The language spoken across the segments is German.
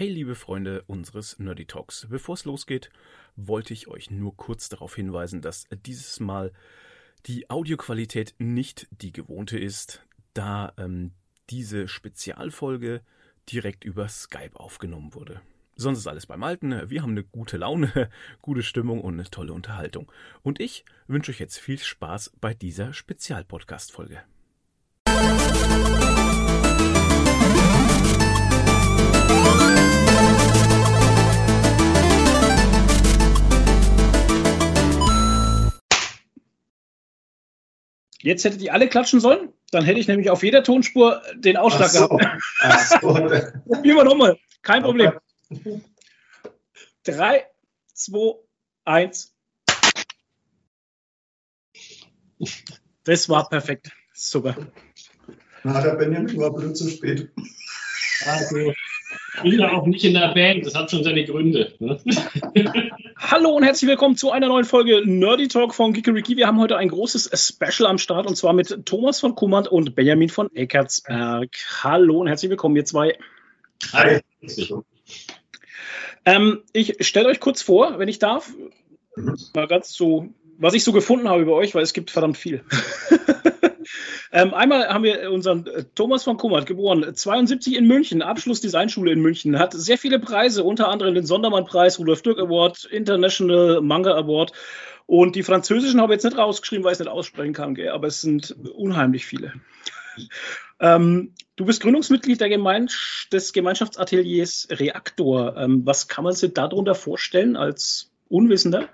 Hey liebe Freunde unseres Nerdy Talks, bevor es losgeht, wollte ich euch nur kurz darauf hinweisen, dass dieses Mal die Audioqualität nicht die gewohnte ist, da ähm, diese Spezialfolge direkt über Skype aufgenommen wurde. Sonst ist alles beim Alten. Wir haben eine gute Laune, gute Stimmung und eine tolle Unterhaltung. Und ich wünsche euch jetzt viel Spaß bei dieser Spezialpodcast-Folge. Jetzt hättet ihr alle klatschen sollen. Dann hätte ich nämlich auf jeder Tonspur den Ausschlag so. gehabt. Ach so. Probieren wir nochmal. Kein Problem. Drei, zwei, eins. Das war perfekt. Super. Na, der Benjamin war blöd zu spät. Also, ich bin ja auch nicht in der Band, das hat schon seine Gründe. Ne? Hallo und herzlich willkommen zu einer neuen Folge Nerdy Talk von Gikeriki. Wir haben heute ein großes Special am Start und zwar mit Thomas von Kummert und Benjamin von Eckertsberg. Hallo und herzlich willkommen, ihr zwei. Hi. Ähm, ich stelle euch kurz vor, wenn ich darf, mhm. mal ganz so, was ich so gefunden habe über euch, weil es gibt verdammt viel. Ähm, einmal haben wir unseren äh, Thomas von Kummert, geboren 72 in München, Abschluss Designschule in München, hat sehr viele Preise, unter anderem den Sondermann-Preis, Rudolf Dirk Award, International Manga Award. Und die französischen habe ich jetzt nicht rausgeschrieben, weil ich es nicht aussprechen kann, gell? aber es sind unheimlich viele. Ähm, du bist Gründungsmitglied der Gemein des Gemeinschaftsateliers Reaktor. Ähm, was kann man sich darunter vorstellen als Unwissender?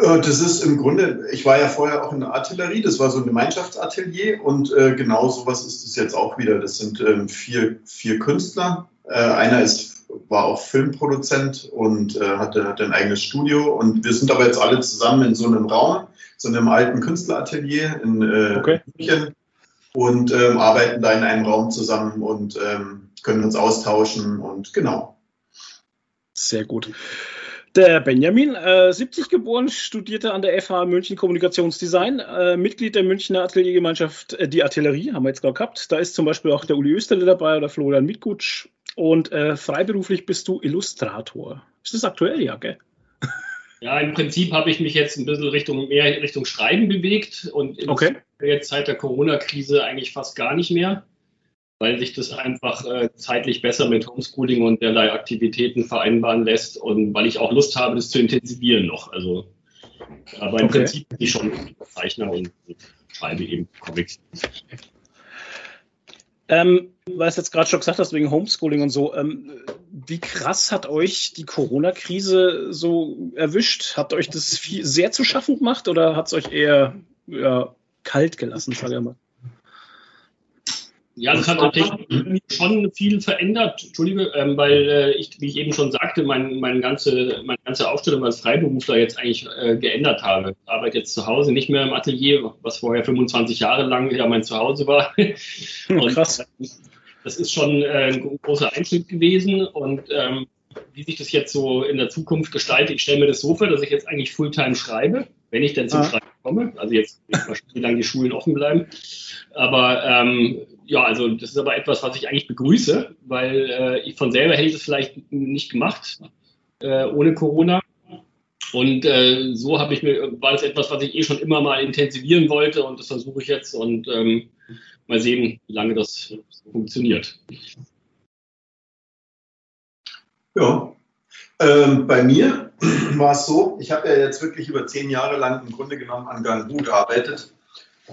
Das ist im Grunde, ich war ja vorher auch in der Artillerie, das war so ein Gemeinschaftsatelier und äh, genau sowas ist es jetzt auch wieder. Das sind ähm, vier, vier Künstler. Äh, einer ist, war auch Filmproduzent und äh, hatte, hatte ein eigenes Studio und wir sind aber jetzt alle zusammen in so einem Raum, so einem alten Künstleratelier in äh, okay. München und ähm, arbeiten da in einem Raum zusammen und ähm, können uns austauschen und genau. Sehr gut. Der Benjamin, äh, 70 geboren, studierte an der FH München Kommunikationsdesign, äh, Mitglied der Münchner Ateliergemeinschaft äh, Die Artillerie, haben wir jetzt gerade gehabt. Da ist zum Beispiel auch der Uli Österle dabei oder Florian Mitgutsch. Und äh, freiberuflich bist du Illustrator. Ist das aktuell, ja, gell? Ja, im Prinzip habe ich mich jetzt ein bisschen Richtung mehr Richtung Schreiben bewegt und okay. jetzt seit der Corona-Krise eigentlich fast gar nicht mehr weil sich das einfach äh, zeitlich besser mit Homeschooling und derlei Aktivitäten vereinbaren lässt und weil ich auch Lust habe, das zu intensivieren noch. Also, aber im okay. Prinzip bin ich schon Zeichner und schreibe eben Comics. Ähm, weil es jetzt gerade schon gesagt hast, wegen Homeschooling und so, ähm, wie krass hat euch die Corona-Krise so erwischt? Hat euch das viel, sehr zu schaffen gemacht oder hat es euch eher ja, kalt gelassen, sage ich mal? Ja, das hat natürlich schon viel verändert, Entschuldige, ähm, weil äh, ich, wie ich eben schon sagte, mein, mein ganze, meine ganze Aufstellung als Freiberufler jetzt eigentlich äh, geändert habe. Ich arbeite jetzt zu Hause, nicht mehr im Atelier, was vorher 25 Jahre lang ja mein Zuhause war. Und, Krass. Das ist schon äh, ein großer Einschnitt gewesen und ähm, wie sich das jetzt so in der Zukunft gestaltet, ich stelle mir das so vor, dass ich jetzt eigentlich Fulltime schreibe, wenn ich denn zum ah. Schreiben komme. Also jetzt, wie lange die Schulen offen bleiben. Aber ähm, ja, also das ist aber etwas, was ich eigentlich begrüße, weil äh, ich von selber hätte ich es vielleicht nicht gemacht äh, ohne Corona. Und äh, so habe ich mir, war das etwas, was ich eh schon immer mal intensivieren wollte und das versuche ich jetzt und ähm, mal sehen, wie lange das funktioniert. Ja, ähm, bei mir war es so, ich habe ja jetzt wirklich über zehn Jahre lang im Grunde genommen an Gangu gearbeitet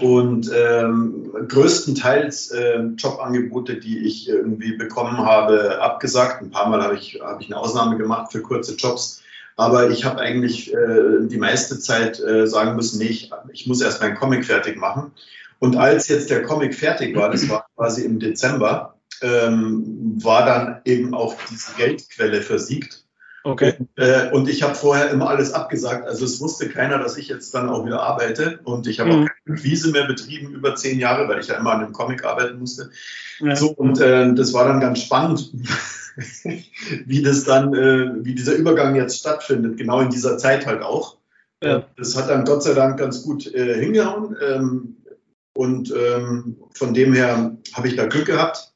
und ähm, größtenteils äh, Jobangebote, die ich irgendwie bekommen habe, abgesagt. Ein paar Mal habe ich, hab ich eine Ausnahme gemacht für kurze Jobs. Aber ich habe eigentlich äh, die meiste Zeit äh, sagen müssen, nee, ich, ich muss erst meinen Comic fertig machen. Und als jetzt der Comic fertig war, das war quasi im Dezember, ähm, war dann eben auch diese Geldquelle versiegt. Okay. Und, äh, und ich habe vorher immer alles abgesagt. Also es wusste keiner, dass ich jetzt dann auch wieder arbeite. Und ich habe mhm. auch keine Quise mehr betrieben über zehn Jahre, weil ich ja immer an einem Comic arbeiten musste. Ja. So, und äh, das war dann ganz spannend, wie das dann, äh, wie dieser Übergang jetzt stattfindet, genau in dieser Zeit halt auch. Ja. Das hat dann Gott sei Dank ganz gut äh, hingehauen. Ähm, und ähm, von dem her habe ich da Glück gehabt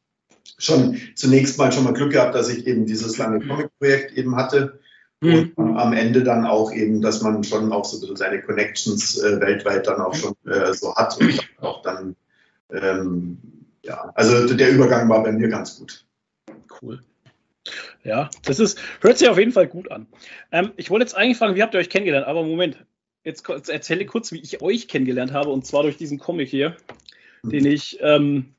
schon zunächst mal schon mal Glück gehabt, dass ich eben dieses lange Comic-Projekt eben hatte. Mhm. Und am Ende dann auch eben, dass man schon auch so ein bisschen seine Connections äh, weltweit dann auch schon äh, so hat und auch dann, ähm, ja, also der Übergang war bei mir ganz gut. Cool. Ja, das ist, hört sich auf jeden Fall gut an. Ähm, ich wollte jetzt eigentlich fragen, wie habt ihr euch kennengelernt? Aber Moment, jetzt, jetzt erzähle kurz, wie ich euch kennengelernt habe, und zwar durch diesen Comic hier, mhm. den ich ähm,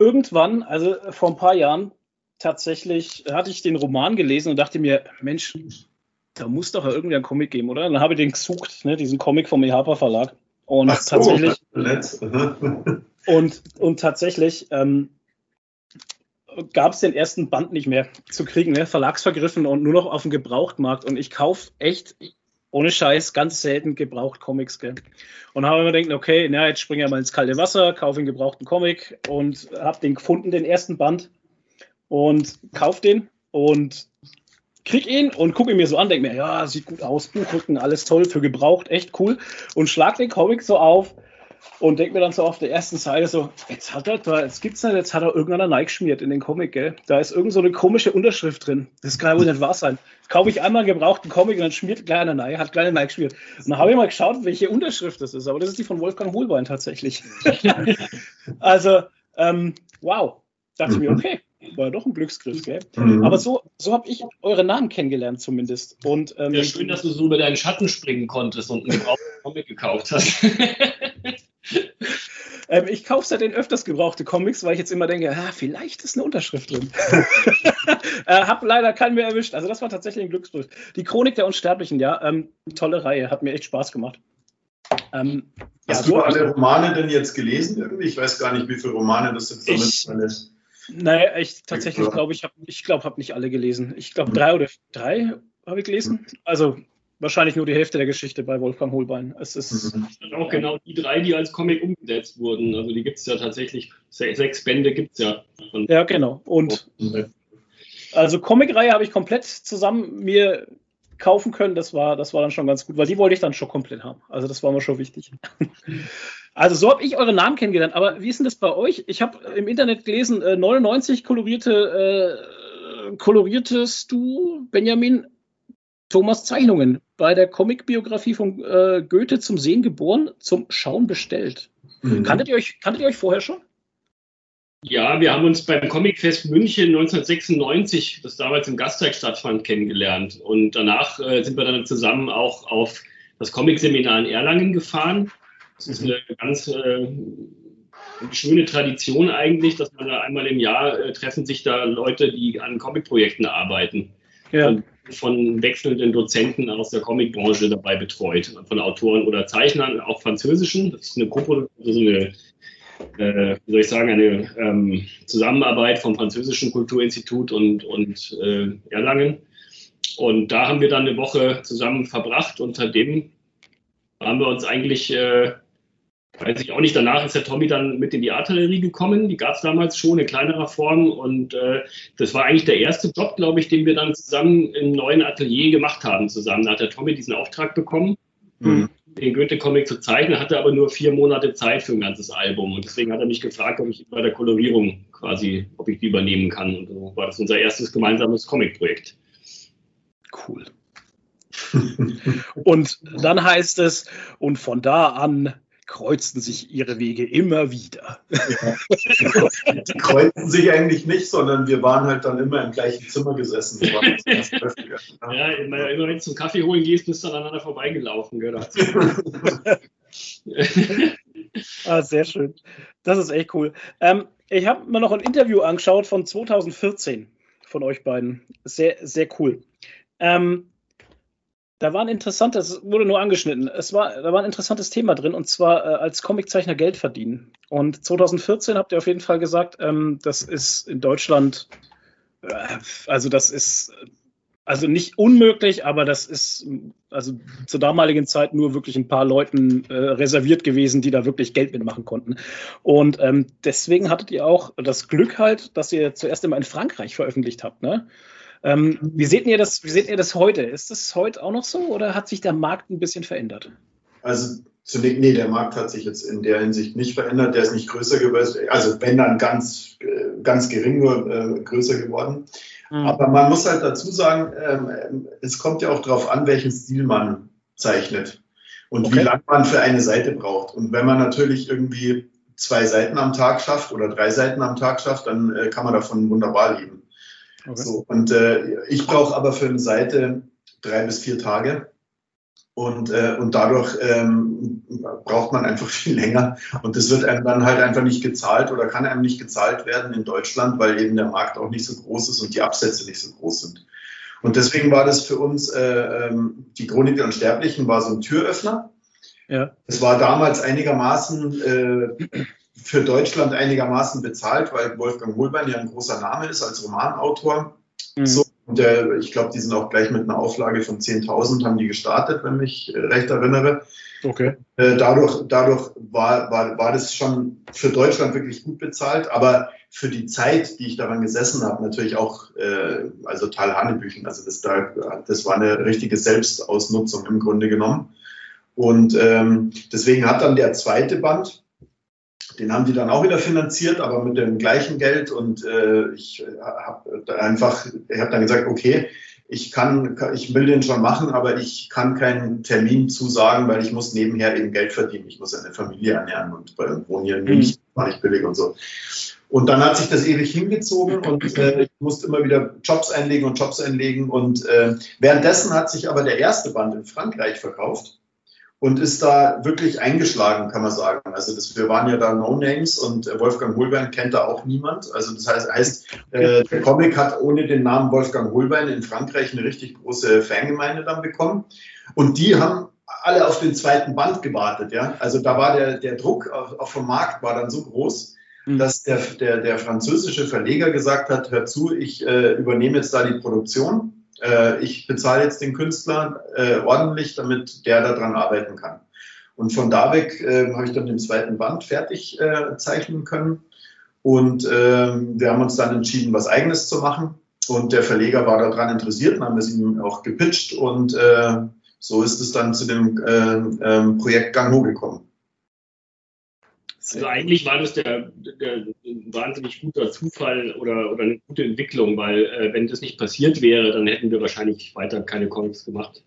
irgendwann, also vor ein paar Jahren, tatsächlich, hatte ich den Roman gelesen und dachte mir, Mensch, da muss doch irgendwie ein Comic geben, oder? dann habe ich den gesucht, ne, diesen Comic vom EHPA Verlag. Und so, tatsächlich. und, und tatsächlich ähm, gab es den ersten Band nicht mehr zu kriegen, ne? verlagsvergriffen und nur noch auf dem Gebrauchtmarkt. Und ich kaufe echt, ohne Scheiß, ganz selten gebraucht Comics. Gell? Und habe mir gedacht, okay, na, jetzt springe ich mal ins kalte Wasser, kaufe einen gebrauchten Comic und habe den gefunden, den ersten Band. Und kaufe den und krieg ihn und gucke ihn mir so an, denke mir, ja, sieht gut aus, Buchrücken, alles toll, für gebraucht, echt cool. Und schlag den Comic so auf und denke mir dann so auf der ersten Seite so, jetzt hat er da, jetzt gibt's nicht, jetzt hat er irgendeiner Nike geschmiert in den Comic, gell? Da ist irgend so eine komische Unterschrift drin. Das kann ja wohl nicht wahr sein. Kaufe ich einmal einen gebrauchten Comic und dann schmiert kleiner Nike, hat kleiner Nike geschmiert. Und dann habe ich mal geschaut, welche Unterschrift das ist, aber das ist die von Wolfgang Hohlbein tatsächlich. also, ähm, wow. Dachte ich mir, okay, war ja doch ein Glücksgriff, gell? Mhm. Aber so, so habe ich eure Namen kennengelernt zumindest. Und, ähm, ja, schön, dass du so über deinen Schatten springen konntest und einen gebrauchten Comic gekauft hast. ähm, ich kaufe seitdem öfters gebrauchte Comics, weil ich jetzt immer denke, ah, vielleicht ist eine Unterschrift drin. äh, hab leider keinen mehr erwischt. Also das war tatsächlich ein Glücksgriff. Die Chronik der Unsterblichen, ja, ähm, tolle Reihe, hat mir echt Spaß gemacht. Ähm, Hast ja, du alle Romane denn jetzt gelesen irgendwie? Ich weiß gar nicht, wie viele Romane das jetzt damit ist. Naja, ich tatsächlich glaube, ich habe ich glaube, habe nicht alle gelesen. Ich glaube, drei oder drei habe ich gelesen. Also wahrscheinlich nur die Hälfte der Geschichte bei Wolfgang Holbein. Es ist mhm. auch genau die drei, die als Comic umgesetzt wurden. Also die gibt es ja tatsächlich, sechs Bände gibt es ja. Ja, genau. Und also Comicreihe habe ich komplett zusammen mir kaufen können. Das war, das war dann schon ganz gut, weil die wollte ich dann schon komplett haben. Also das war mir schon wichtig. Also so habe ich eure Namen kennengelernt. Aber wie ist denn das bei euch? Ich habe im Internet gelesen, 99 kolorierte, äh, koloriertest du, Benjamin, Thomas Zeichnungen bei der Comicbiografie von äh, Goethe zum Sehen geboren, zum Schauen bestellt. Mhm. Kanntet, ihr euch, kanntet ihr euch vorher schon? Ja, wir haben uns beim Comicfest München 1996, das damals im Gasteig stattfand, kennengelernt. Und danach äh, sind wir dann zusammen auch auf das Comic-Seminar in Erlangen gefahren. Das ist eine ganz äh, schöne Tradition eigentlich, dass man da einmal im Jahr äh, treffen sich da Leute, die an Comic-Projekten arbeiten. Ja. Und von wechselnden Dozenten aus der Comicbranche dabei betreut, von Autoren oder Zeichnern, auch französischen. Das ist eine Gruppe, also eine, äh, wie soll ich sagen, eine ähm, Zusammenarbeit vom Französischen Kulturinstitut und, und äh, Erlangen. Und da haben wir dann eine Woche zusammen verbracht und seitdem haben wir uns eigentlich äh, weiß ich auch nicht. Danach ist der Tommy dann mit in die Artillerie gekommen. Die gab es damals schon in kleinerer Form. Und äh, das war eigentlich der erste Job, glaube ich, den wir dann zusammen im neuen Atelier gemacht haben. Zusammen. Da hat der Tommy diesen Auftrag bekommen, mhm. Den Goethe-Comic zu zeichnen, hatte aber nur vier Monate Zeit für ein ganzes Album. Und deswegen hat er mich gefragt, ob ich bei der Kolorierung quasi, ob ich die übernehmen kann. Und so war das unser erstes gemeinsames Comic-Projekt. Cool. und dann heißt es, und von da an kreuzten sich ihre Wege immer wieder. Ja. Die kreuzten sich eigentlich nicht, sondern wir waren halt dann immer im gleichen Zimmer gesessen. ja, immer, immer wenn du zum Kaffee holen gehst, bist du aneinander vorbeigelaufen. ah, sehr schön. Das ist echt cool. Ähm, ich habe mir noch ein Interview angeschaut von 2014 von euch beiden. Sehr, sehr cool. Ähm, da war ein interessantes, wurde nur angeschnitten. Es war, da war ein interessantes Thema drin und zwar äh, als Comiczeichner Geld verdienen. Und 2014 habt ihr auf jeden Fall gesagt, ähm, das ist in Deutschland, äh, also das ist also nicht unmöglich, aber das ist also zur damaligen Zeit nur wirklich ein paar Leuten äh, reserviert gewesen, die da wirklich Geld mitmachen konnten. Und ähm, deswegen hattet ihr auch das Glück halt, dass ihr zuerst immer in Frankreich veröffentlicht habt, ne? Ähm, wie, seht ihr das, wie seht ihr das heute? Ist das heute auch noch so oder hat sich der Markt ein bisschen verändert? Also Zunächst, nee, der Markt hat sich jetzt in der Hinsicht nicht verändert. Der ist nicht größer geworden. Also wenn dann ganz, äh, ganz gering nur äh, größer geworden. Mhm. Aber man muss halt dazu sagen, ähm, es kommt ja auch darauf an, welchen Stil man zeichnet und okay. wie lange man für eine Seite braucht. Und wenn man natürlich irgendwie zwei Seiten am Tag schafft oder drei Seiten am Tag schafft, dann äh, kann man davon wunderbar leben. Okay. So, und äh, ich brauche aber für eine Seite drei bis vier Tage. Und, äh, und dadurch ähm, braucht man einfach viel länger. Und das wird einem dann halt einfach nicht gezahlt oder kann einem nicht gezahlt werden in Deutschland, weil eben der Markt auch nicht so groß ist und die Absätze nicht so groß sind. Und deswegen war das für uns, äh, ähm, die Chronik der Unsterblichen war so ein Türöffner. Ja. Es war damals einigermaßen äh, für Deutschland einigermaßen bezahlt, weil Wolfgang Holbein ja ein großer Name ist als Romanautor. Mhm. So, und der, ich glaube, die sind auch gleich mit einer Auflage von 10.000 haben die gestartet, wenn mich äh, recht erinnere. Okay. Äh, dadurch dadurch war, war, war das schon für Deutschland wirklich gut bezahlt, aber für die Zeit, die ich daran gesessen habe, natürlich auch, äh, also Tal Hanebüchen. Also das, da, das war eine richtige Selbstausnutzung im Grunde genommen. Und ähm, deswegen hat dann der zweite Band, den haben die dann auch wieder finanziert, aber mit dem gleichen Geld. Und äh, ich äh, habe einfach, ich habe dann gesagt, okay, ich kann, ich will den schon machen, aber ich kann keinen Termin zusagen, weil ich muss nebenher eben Geld verdienen. Ich muss eine Familie ernähren und wohne hier in München, war nicht billig und so. Und dann hat sich das ewig hingezogen und äh, ich musste immer wieder Jobs einlegen und Jobs einlegen. Und äh, währenddessen hat sich aber der erste Band in Frankreich verkauft und ist da wirklich eingeschlagen, kann man sagen. Also das, wir waren ja da No-Names und Wolfgang Holbein kennt da auch niemand. Also das heißt, heißt äh, der Comic hat ohne den Namen Wolfgang Holbein in Frankreich eine richtig große Fangemeinde dann bekommen. Und die haben alle auf den zweiten Band gewartet. Ja? Also da war der, der Druck auch, auch vom Markt war dann so groß, mhm. dass der, der, der französische Verleger gesagt hat, hör zu, ich äh, übernehme jetzt da die Produktion äh, ich bezahle jetzt den Künstler äh, ordentlich, damit der daran arbeiten kann. Und von da weg äh, habe ich dann den zweiten Band fertig äh, zeichnen können. Und äh, wir haben uns dann entschieden, was Eigenes zu machen. Und der Verleger war daran interessiert, dann haben es ihm auch gepitcht. Und äh, so ist es dann zu dem äh, äh, Projekt Gang Ho gekommen. Also eigentlich war das der, der, ein wahnsinnig guter Zufall oder, oder eine gute Entwicklung, weil äh, wenn das nicht passiert wäre, dann hätten wir wahrscheinlich weiter keine Comics gemacht.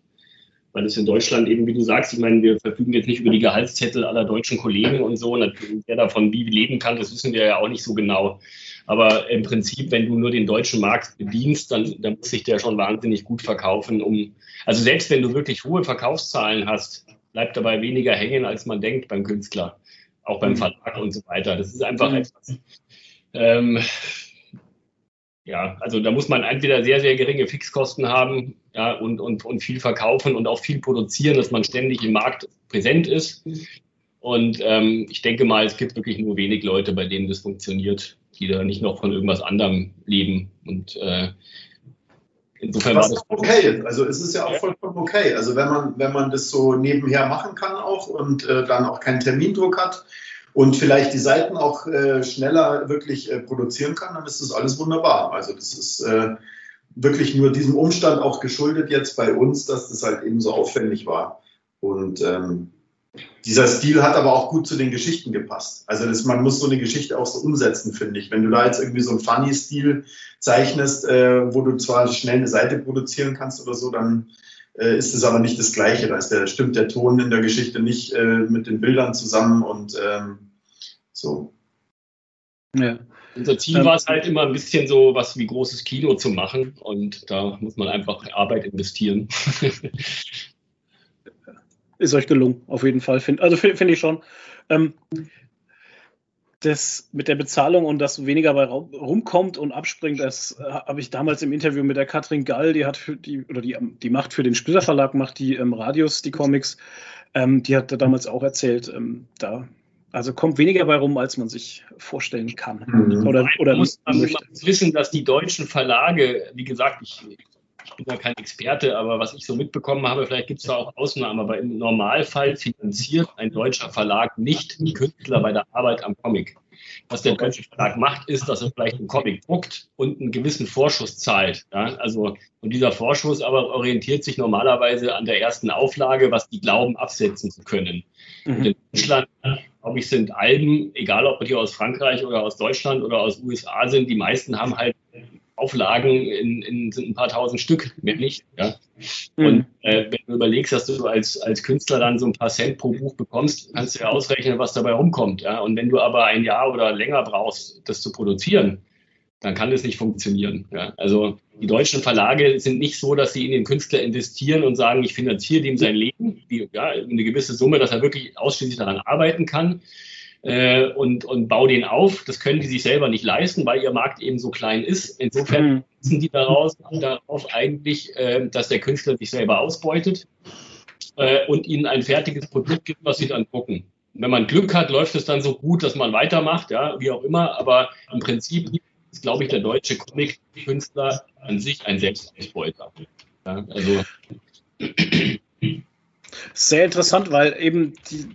Weil es in Deutschland eben, wie du sagst, ich meine, wir verfügen jetzt nicht über die Gehaltszettel aller deutschen Kollegen und so. Und wer davon wie leben kann, das wissen wir ja auch nicht so genau. Aber im Prinzip, wenn du nur den deutschen Markt bedienst, dann, dann muss sich der schon wahnsinnig gut verkaufen. Um, also selbst wenn du wirklich hohe Verkaufszahlen hast, bleibt dabei weniger hängen, als man denkt beim Künstler auch beim mhm. Verlag und so weiter. Das ist einfach mhm. etwas. Ähm, ja, also da muss man entweder sehr, sehr geringe Fixkosten haben ja, und, und, und viel verkaufen und auch viel produzieren, dass man ständig im Markt präsent ist. Und ähm, ich denke mal, es gibt wirklich nur wenig Leute, bei denen das funktioniert, die da nicht noch von irgendwas anderem leben. Und äh, insofern Was das okay. Also es ist ja auch vollkommen okay. Also wenn man, wenn man das so nebenher machen kann auch und äh, dann auch keinen Termindruck hat, und vielleicht die Seiten auch äh, schneller wirklich äh, produzieren kann, dann ist das alles wunderbar. Also das ist äh, wirklich nur diesem Umstand auch geschuldet jetzt bei uns, dass das halt eben so aufwendig war. Und ähm, dieser Stil hat aber auch gut zu den Geschichten gepasst. Also das, man muss so eine Geschichte auch so umsetzen, finde ich. Wenn du da jetzt irgendwie so einen Funny-Stil zeichnest, äh, wo du zwar schnell eine Seite produzieren kannst oder so, dann äh, ist es aber nicht das Gleiche. Da ist der, stimmt der Ton in der Geschichte nicht äh, mit den Bildern zusammen und ähm, so. Ja. Unser Ziel ähm, war es halt immer ein bisschen so was wie großes Kino zu machen und da muss man einfach Arbeit investieren. ist euch gelungen, auf jeden Fall. Find, also finde find ich schon. Ähm, das mit der Bezahlung und dass weniger bei rumkommt und abspringt, das äh, habe ich damals im Interview mit der Katrin Gall, die hat für die, oder die, die macht für den Splitter Verlag, macht die ähm, Radios, die Comics, ähm, die hat damals auch erzählt, ähm, da, also kommt weniger bei rum, als man sich vorstellen kann. Mhm. Oder, oder muss man möchte. wissen, dass die deutschen Verlage, wie gesagt, ich, ich bin ja kein Experte, aber was ich so mitbekommen habe, vielleicht gibt es da auch Ausnahmen, aber im Normalfall finanziert ein deutscher Verlag nicht die Künstler bei der Arbeit am Comic. Was der deutsche Verlag macht, ist, dass er vielleicht einen Comic druckt und einen gewissen Vorschuss zahlt. Ja? Also, und dieser Vorschuss aber orientiert sich normalerweise an der ersten Auflage, was die glauben, absetzen zu können. Mhm. In Deutschland, glaube ich, sind Alben, egal ob die aus Frankreich oder aus Deutschland oder aus USA sind, die meisten haben halt Auflagen in, in sind ein paar tausend Stück, mehr nicht. Ja? Mhm. Und äh, wenn du überlegst, dass du als, als Künstler dann so ein paar Cent pro Buch bekommst, kannst du ja ausrechnen, was dabei rumkommt. Ja? Und wenn du aber ein Jahr oder länger brauchst, das zu produzieren, dann kann das nicht funktionieren. Ja? Also die deutschen Verlage sind nicht so, dass sie in den Künstler investieren und sagen, ich finanziere dem sein Leben, die, ja, eine gewisse Summe, dass er wirklich ausschließlich daran arbeiten kann äh, und, und bau den auf. Das können die sich selber nicht leisten, weil ihr Markt eben so klein ist. Insofern mhm. die daraus, darauf eigentlich, äh, dass der Künstler sich selber ausbeutet äh, und ihnen ein fertiges Produkt gibt, was sie dann drucken. Wenn man Glück hat, läuft es dann so gut, dass man weitermacht, ja, wie auch immer. Aber im Prinzip ist, glaube ich, der deutsche Comic-Künstler an sich ein Selbstausbeuter. Ja, also sehr interessant, weil eben die,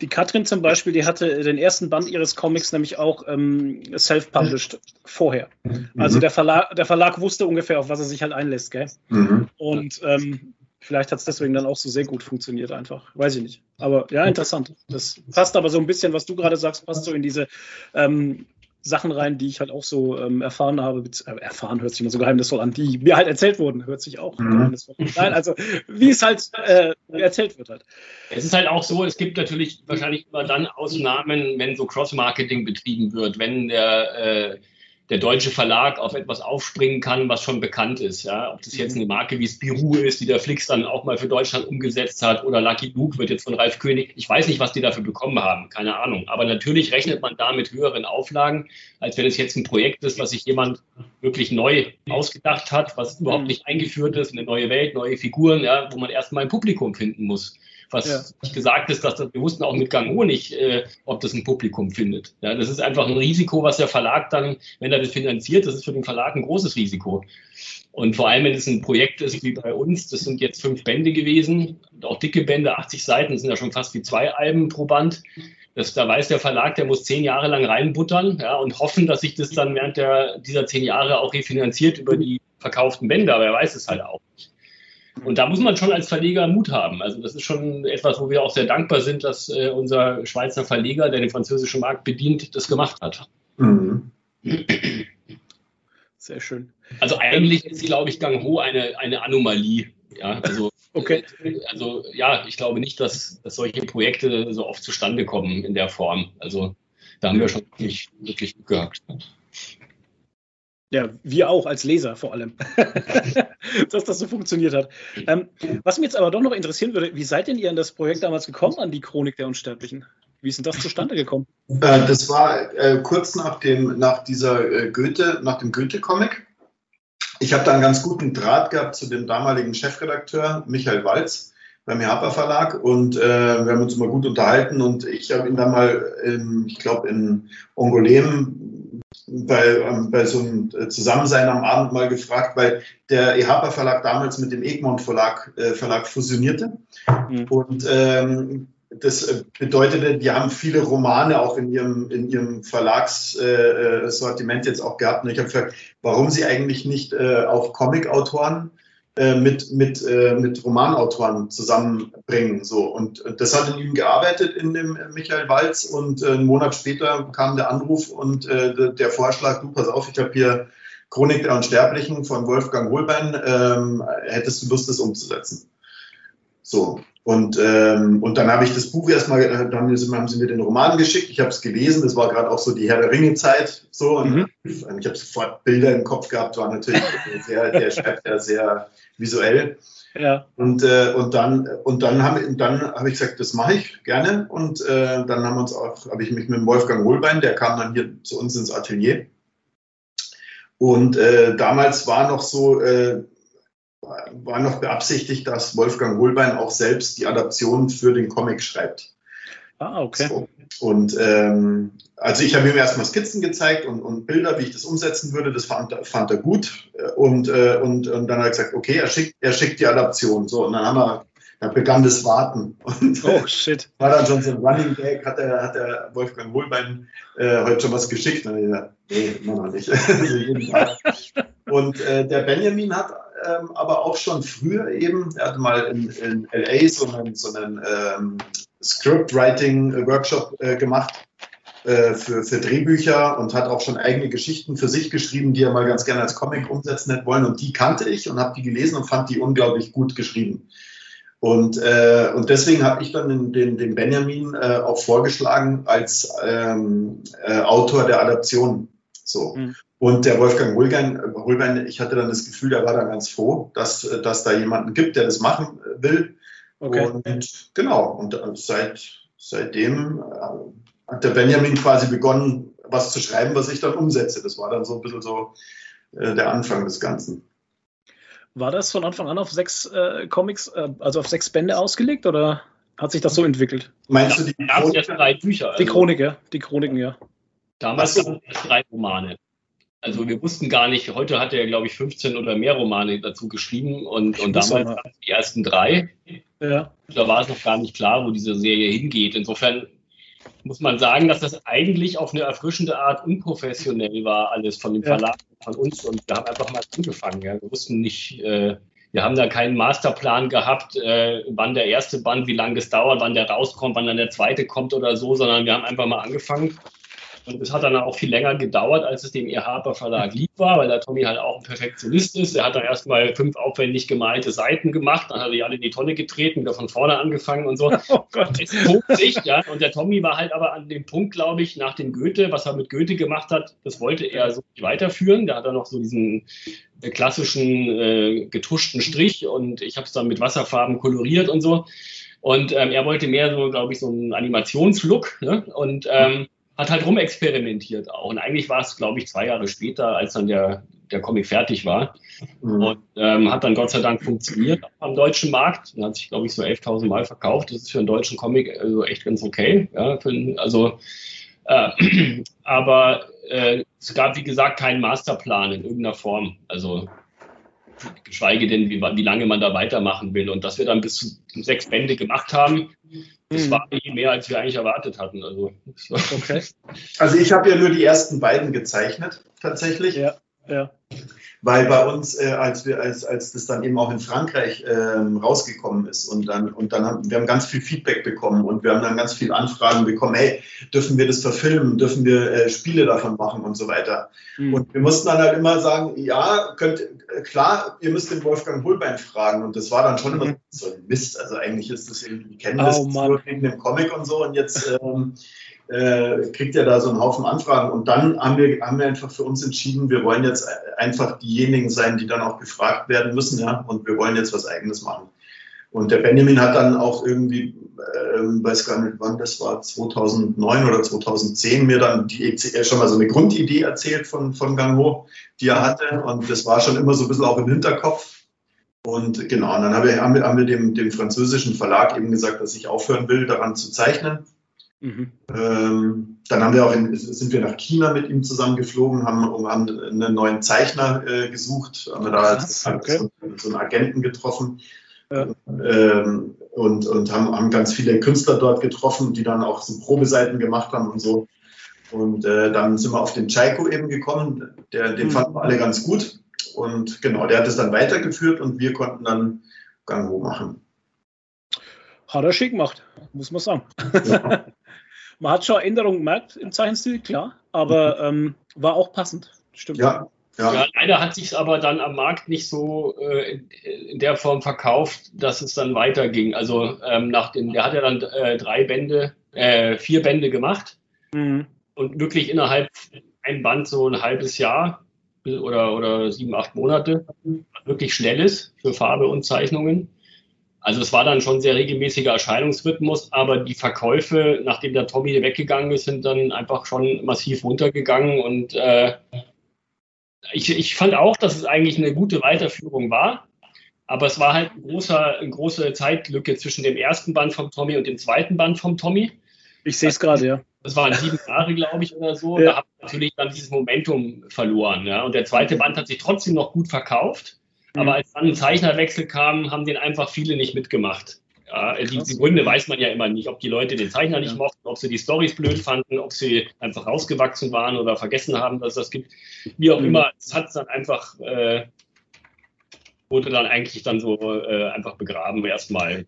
die Katrin zum Beispiel, die hatte den ersten Band ihres Comics nämlich auch ähm, self-published vorher. Mhm. Also der Verlag, der Verlag wusste ungefähr, auf was er sich halt einlässt, gell? Mhm. Und ähm, vielleicht hat es deswegen dann auch so sehr gut funktioniert einfach. Weiß ich nicht. Aber ja, interessant. Das passt aber so ein bisschen, was du gerade sagst, passt so in diese ähm, Sachen rein, die ich halt auch so ähm, erfahren habe. Äh, erfahren hört sich immer so geheimnisvoll an, die mir halt erzählt wurden, hört sich auch mhm. geheimnisvoll an. Nein, also wie es halt äh, erzählt wird halt. Es ist halt auch so, es gibt natürlich wahrscheinlich immer dann Ausnahmen, wenn so Cross-Marketing betrieben wird, wenn der äh, der deutsche Verlag auf etwas aufspringen kann, was schon bekannt ist. Ja? Ob das jetzt eine Marke wie Spirou ist, die der Flix dann auch mal für Deutschland umgesetzt hat, oder Lucky Luke wird jetzt von Ralf König. Ich weiß nicht, was die dafür bekommen haben, keine Ahnung. Aber natürlich rechnet man da mit höheren Auflagen, als wenn es jetzt ein Projekt ist, was sich jemand wirklich neu ausgedacht hat, was überhaupt nicht eingeführt ist, eine neue Welt, neue Figuren, ja, wo man erstmal ein Publikum finden muss was ja. nicht gesagt ist, dass das, wir wussten auch mit Gang nicht, äh, ob das ein Publikum findet. Ja, das ist einfach ein Risiko, was der Verlag dann, wenn er das finanziert, das ist für den Verlag ein großes Risiko. Und vor allem, wenn es ein Projekt ist wie bei uns, das sind jetzt fünf Bände gewesen, auch dicke Bände, 80 Seiten, das sind ja schon fast wie zwei Alben pro Band. Das, da weiß der Verlag, der muss zehn Jahre lang reinbuttern ja, und hoffen, dass sich das dann während der, dieser zehn Jahre auch refinanziert über die verkauften Bände, aber er weiß es halt auch nicht. Und da muss man schon als Verleger Mut haben. Also das ist schon etwas, wo wir auch sehr dankbar sind, dass äh, unser Schweizer Verleger, der den französischen Markt bedient, das gemacht hat. Mhm. Sehr schön. Also eigentlich ist, glaube ich, Gang Ho eine, eine Anomalie. Ja, also, okay. also ja, ich glaube nicht, dass, dass solche Projekte so oft zustande kommen in der Form. Also da haben wir schon wirklich, wirklich gehabt. Ja, wir auch als Leser vor allem, dass das so funktioniert hat. Ähm, was mich jetzt aber doch noch interessieren würde, wie seid denn ihr an das Projekt damals gekommen, an die Chronik der Unsterblichen? Wie ist denn das zustande gekommen? Äh, das war äh, kurz nach, dem, nach dieser äh, Goethe, nach dem Goethe-Comic. Ich habe da einen ganz guten Draht gehabt zu dem damaligen Chefredakteur Michael Walz beim Herper Verlag und äh, wir haben uns immer gut unterhalten und ich habe ihn dann mal, in, ich glaube in Ongolem bei, ähm, bei so einem äh, Zusammensein am Abend mal gefragt, weil der EHPA Verlag damals mit dem Egmont Verlag, äh, Verlag fusionierte. Mhm. Und ähm, das äh, bedeutete, die haben viele Romane auch in ihrem, in ihrem Verlagssortiment äh, jetzt auch gehabt. Und ich habe gefragt, warum sie eigentlich nicht äh, auch Comic-Autoren äh, mit, mit, äh, mit Romanautoren zusammenbringen. So. Und das hat in ihm gearbeitet, in dem Michael Walz. Und äh, einen Monat später kam der Anruf und äh, der Vorschlag, du pass auf, ich habe hier Chronik der Unsterblichen von Wolfgang Holbein, ähm, hättest du Lust, das umzusetzen? So. Und, ähm, und dann habe ich das Buch erstmal, dann haben sie mir den Roman geschickt, ich habe es gelesen, das war gerade auch so die Herr der Ringe-Zeit. So, mhm. ich habe sofort Bilder im Kopf gehabt, war natürlich sehr, der schreibt ja sehr visuell. Ja. Und, äh, und dann, und dann habe dann hab ich gesagt, das mache ich gerne. Und äh, dann haben wir uns auch, habe ich mich mit Wolfgang Wohlbein, der kam dann hier zu uns ins Atelier. Und äh, damals war noch so, äh, war noch beabsichtigt, dass Wolfgang Wohlbein auch selbst die Adaption für den Comic schreibt. Ah, okay. So. Und ähm, also ich habe ihm erstmal Skizzen gezeigt und, und, Bilder, wie ich das umsetzen würde. Das fand, fand er gut. Und, äh, und, und dann hat er gesagt, okay, er schickt, er schickt die Adaption. So, und dann haben wir Da begann das Warten. Und oh, shit. War dann schon so ein Running Gag, hat der, hat der Wolfgang Wohlbein äh, heute schon was geschickt? Und ich gesagt, nee, immer noch nicht. also und äh, der Benjamin hat ähm, aber auch schon früher eben, er hatte mal in, in LA so einen, so einen ähm, Scriptwriting-Workshop äh, gemacht äh, für, für Drehbücher und hat auch schon eigene Geschichten für sich geschrieben, die er mal ganz gerne als Comic umsetzen hätte wollen. Und die kannte ich und habe die gelesen und fand die unglaublich gut geschrieben. Und, äh, und deswegen habe ich dann den, den, den Benjamin äh, auch vorgeschlagen als ähm, äh, Autor der Adaption. So. Mhm. Und der Wolfgang Holbein, Holbein, ich hatte dann das Gefühl, der war dann ganz froh, dass, dass da jemanden gibt, der das machen will. Okay. Und genau, und seit, seitdem äh, hat der Benjamin quasi begonnen, was zu schreiben, was ich dann umsetze. Das war dann so ein bisschen so äh, der Anfang des Ganzen. War das von Anfang an auf sechs äh, Comics, äh, also auf sechs Bände ausgelegt oder hat sich das so entwickelt? Meinst du die Chronik? drei Bücher. Also. Die Chronik, ja. Die Chroniken, ja. Damals waren es drei Romane. Also wir wussten gar nicht, heute hat er, glaube ich, 15 oder mehr Romane dazu geschrieben und, und damals waren es die ersten drei. Ja. Da war es noch gar nicht klar, wo diese Serie hingeht. Insofern muss man sagen, dass das eigentlich auf eine erfrischende Art unprofessionell war, alles von dem Verlag, von uns. Und wir haben einfach mal angefangen. Ja. Wir wussten nicht, äh, wir haben da keinen Masterplan gehabt, äh, wann der erste Band, wie lange es dauert, wann der rauskommt, wann dann der zweite kommt oder so, sondern wir haben einfach mal angefangen und es hat dann auch viel länger gedauert, als es dem ihr Harper Verlag lieb war, weil der Tommy halt auch ein Perfektionist ist. Er hat dann erstmal fünf aufwendig gemalte Seiten gemacht, dann hat er die alle in die Tonne getreten, wieder von vorne angefangen und so. Oh Gott. Es sich, ja. Und der Tommy war halt aber an dem Punkt, glaube ich, nach dem Goethe, was er mit Goethe gemacht hat, das wollte er so nicht weiterführen. Da hat er noch so diesen äh, klassischen äh, getuschten Strich und ich habe es dann mit Wasserfarben koloriert und so. Und ähm, er wollte mehr so, glaube ich, so einen Animationslook. Ne? Und ähm, hat halt rumexperimentiert auch. Und eigentlich war es, glaube ich, zwei Jahre später, als dann der, der Comic fertig war. Mhm. Und ähm, hat dann Gott sei Dank funktioniert am deutschen Markt. Und hat sich, glaube ich, so 11.000 Mal verkauft. Das ist für einen deutschen Comic also echt ganz okay. Ja, für, also, äh, aber äh, es gab, wie gesagt, keinen Masterplan in irgendeiner Form. Also geschweige denn, wie, wie lange man da weitermachen will. Und dass wir dann bis zu sechs Bände gemacht haben, das hm. war eh mehr, als wir eigentlich erwartet hatten. Also, okay. also ich habe ja nur die ersten beiden gezeichnet, tatsächlich. Ja, ja. Weil bei uns, äh, als wir, als, als das dann eben auch in Frankreich ähm, rausgekommen ist und dann, und dann haben wir haben ganz viel Feedback bekommen und wir haben dann ganz viele Anfragen bekommen, hey, dürfen wir das verfilmen, dürfen wir äh, Spiele davon machen und so weiter. Mhm. Und wir mussten dann halt immer sagen, ja, könnt, äh, klar, ihr müsst den Wolfgang Hohlbein fragen. Und das war dann schon immer mhm. so ein Mist. Also eigentlich ist das irgendwie, die kennen das oh, nur wegen dem Comic und so und jetzt ähm, äh, kriegt er da so einen Haufen Anfragen. Und dann haben wir, haben wir einfach für uns entschieden, wir wollen jetzt einfach diejenigen sein, die dann auch gefragt werden müssen, ja, und wir wollen jetzt was Eigenes machen. Und der Benjamin hat dann auch irgendwie, äh, weiß gar nicht wann das war, 2009 oder 2010, mir dann die, äh, schon mal so eine Grundidee erzählt von, von Gang Ho, die er hatte. Und das war schon immer so ein bisschen auch im Hinterkopf. Und genau, und dann haben wir, haben wir dem, dem französischen Verlag eben gesagt, dass ich aufhören will, daran zu zeichnen. Mhm. Ähm, dann haben wir auch in, sind wir nach China mit ihm zusammen geflogen, haben, haben einen neuen Zeichner äh, gesucht, haben wir da Krass, okay. so, so, einen Agenten getroffen ja. ähm, und, und haben, haben ganz viele Künstler dort getroffen, die dann auch so Probeseiten gemacht haben und so. Und äh, dann sind wir auf den Chaiko eben gekommen, der, den mhm. fanden wir alle ganz gut. Und genau, der hat es dann weitergeführt und wir konnten dann Gang Ho machen. Hat er schick gemacht, muss man sagen. Ja. Man hat schon Änderungen gemerkt im Zeichenstil, klar, aber ähm, war auch passend. Stimmt. Ja, ja. ja, leider hat sich aber dann am Markt nicht so äh, in, in, der Form verkauft, dass es dann weiterging. Also ähm, nach den, der hat ja dann äh, drei Bände, äh, vier Bände gemacht mhm. und wirklich innerhalb ein Band so ein halbes Jahr oder, oder sieben, acht Monate wirklich schnell ist für Farbe und Zeichnungen. Also es war dann schon sehr regelmäßiger Erscheinungsrhythmus, aber die Verkäufe, nachdem der Tommy weggegangen ist, sind dann einfach schon massiv runtergegangen. Und äh, ich, ich fand auch, dass es eigentlich eine gute Weiterführung war. Aber es war halt ein großer, eine große Zeitlücke zwischen dem ersten Band vom Tommy und dem zweiten Band vom Tommy. Ich sehe es gerade, ja. Das waren sieben Jahre, glaube ich, oder so. Ja. Da ich natürlich dann dieses Momentum verloren. Ja. Und der zweite Band hat sich trotzdem noch gut verkauft. Aber als dann ein Zeichnerwechsel kam, haben den einfach viele nicht mitgemacht. Ja, die, die, Gründe weiß man ja immer nicht, ob die Leute den Zeichner nicht mochten, ob sie die Stories blöd fanden, ob sie einfach rausgewachsen waren oder vergessen haben, dass es das gibt. Wie auch mhm. immer, es hat dann einfach, äh, wurde dann eigentlich dann so äh, einfach begraben erstmal.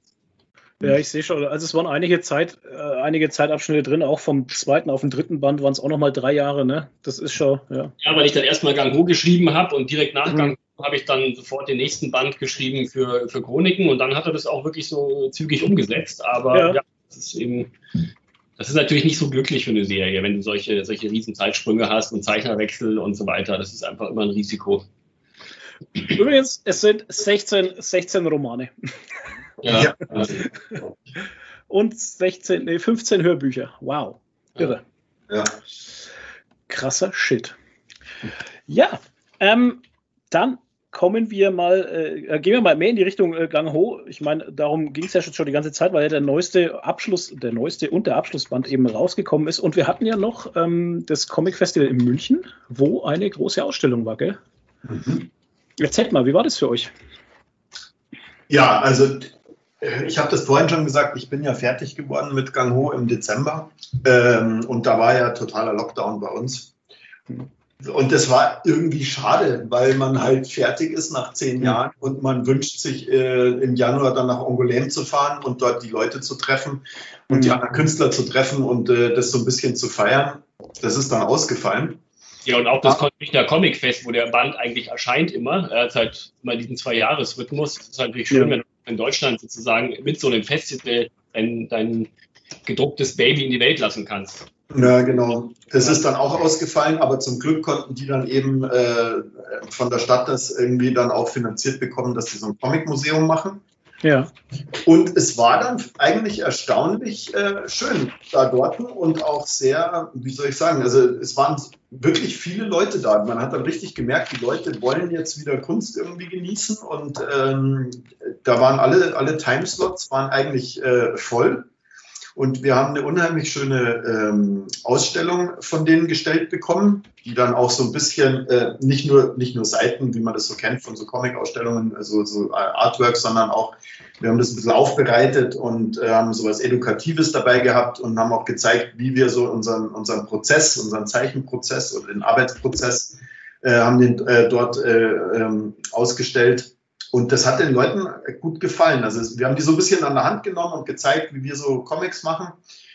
Ja, ich sehe schon. Also es waren einige Zeit, äh, einige Zeitabschnitte drin, auch vom zweiten auf den dritten Band waren es auch nochmal drei Jahre, ne? Das ist schon, ja. Ja, weil ich dann erstmal Gang Ho geschrieben habe und direkt nach mhm. Gang habe ich dann sofort den nächsten Band geschrieben für, für Chroniken und dann hat er das auch wirklich so zügig umgesetzt. Aber ja, ja das ist eben, das ist natürlich nicht so glücklich für eine Serie, wenn du solche, solche riesen Zeitsprünge hast und Zeichnerwechsel und so weiter. Das ist einfach immer ein Risiko. Übrigens, es sind 16, 16 Romane. Ja. Und 16, nee, 15 Hörbücher. Wow. Irre. Ja. Krasser Shit. Ja, ähm, dann kommen wir mal, äh, gehen wir mal mehr in die Richtung äh, Gang Ho. Ich meine, darum ging es ja schon die ganze Zeit, weil ja der neueste Abschluss, der neueste und der Abschlussband eben rausgekommen ist. Und wir hatten ja noch ähm, das Comic Festival in München, wo eine große Ausstellung war, gell? Mhm. Erzählt mal, wie war das für euch? Ja, also ich habe das vorhin schon gesagt, ich bin ja fertig geworden mit Gang Ho im Dezember ähm, und da war ja totaler Lockdown bei uns. Und das war irgendwie schade, weil man halt fertig ist nach zehn Jahren und man wünscht sich äh, im Januar dann nach Angoulême zu fahren und dort die Leute zu treffen und die mhm. anderen Künstler zu treffen und äh, das so ein bisschen zu feiern. Das ist dann ausgefallen. Ja, und auch das Münchner Comic Fest, wo der Band eigentlich erscheint immer, äh, seit immer diesen zwei Jahresrhythmus. Das ist natürlich schön, ja. wenn in Deutschland sozusagen mit so einem Festival dein, dein gedrucktes Baby in die Welt lassen kannst. Ja, genau. Das ist dann auch ausgefallen, aber zum Glück konnten die dann eben äh, von der Stadt das irgendwie dann auch finanziert bekommen, dass sie so ein Comic-Museum machen. Ja. Und es war dann eigentlich erstaunlich äh, schön da dort und auch sehr, wie soll ich sagen, also es waren wirklich viele Leute da. Man hat dann richtig gemerkt, die Leute wollen jetzt wieder Kunst irgendwie genießen und ähm, da waren alle, alle Timeslots waren eigentlich äh, voll. Und wir haben eine unheimlich schöne ähm, Ausstellung von denen gestellt bekommen, die dann auch so ein bisschen äh, nicht, nur, nicht nur Seiten, wie man das so kennt von so Comic-Ausstellungen, also so Artwork, sondern auch, wir haben das ein bisschen aufbereitet und äh, haben so was Edukatives dabei gehabt und haben auch gezeigt, wie wir so unseren, unseren Prozess, unseren Zeichenprozess oder den Arbeitsprozess äh, haben den äh, dort äh, ähm, ausgestellt und das hat den Leuten gut gefallen. Also wir haben die so ein bisschen an der Hand genommen und gezeigt, wie wir so Comics machen.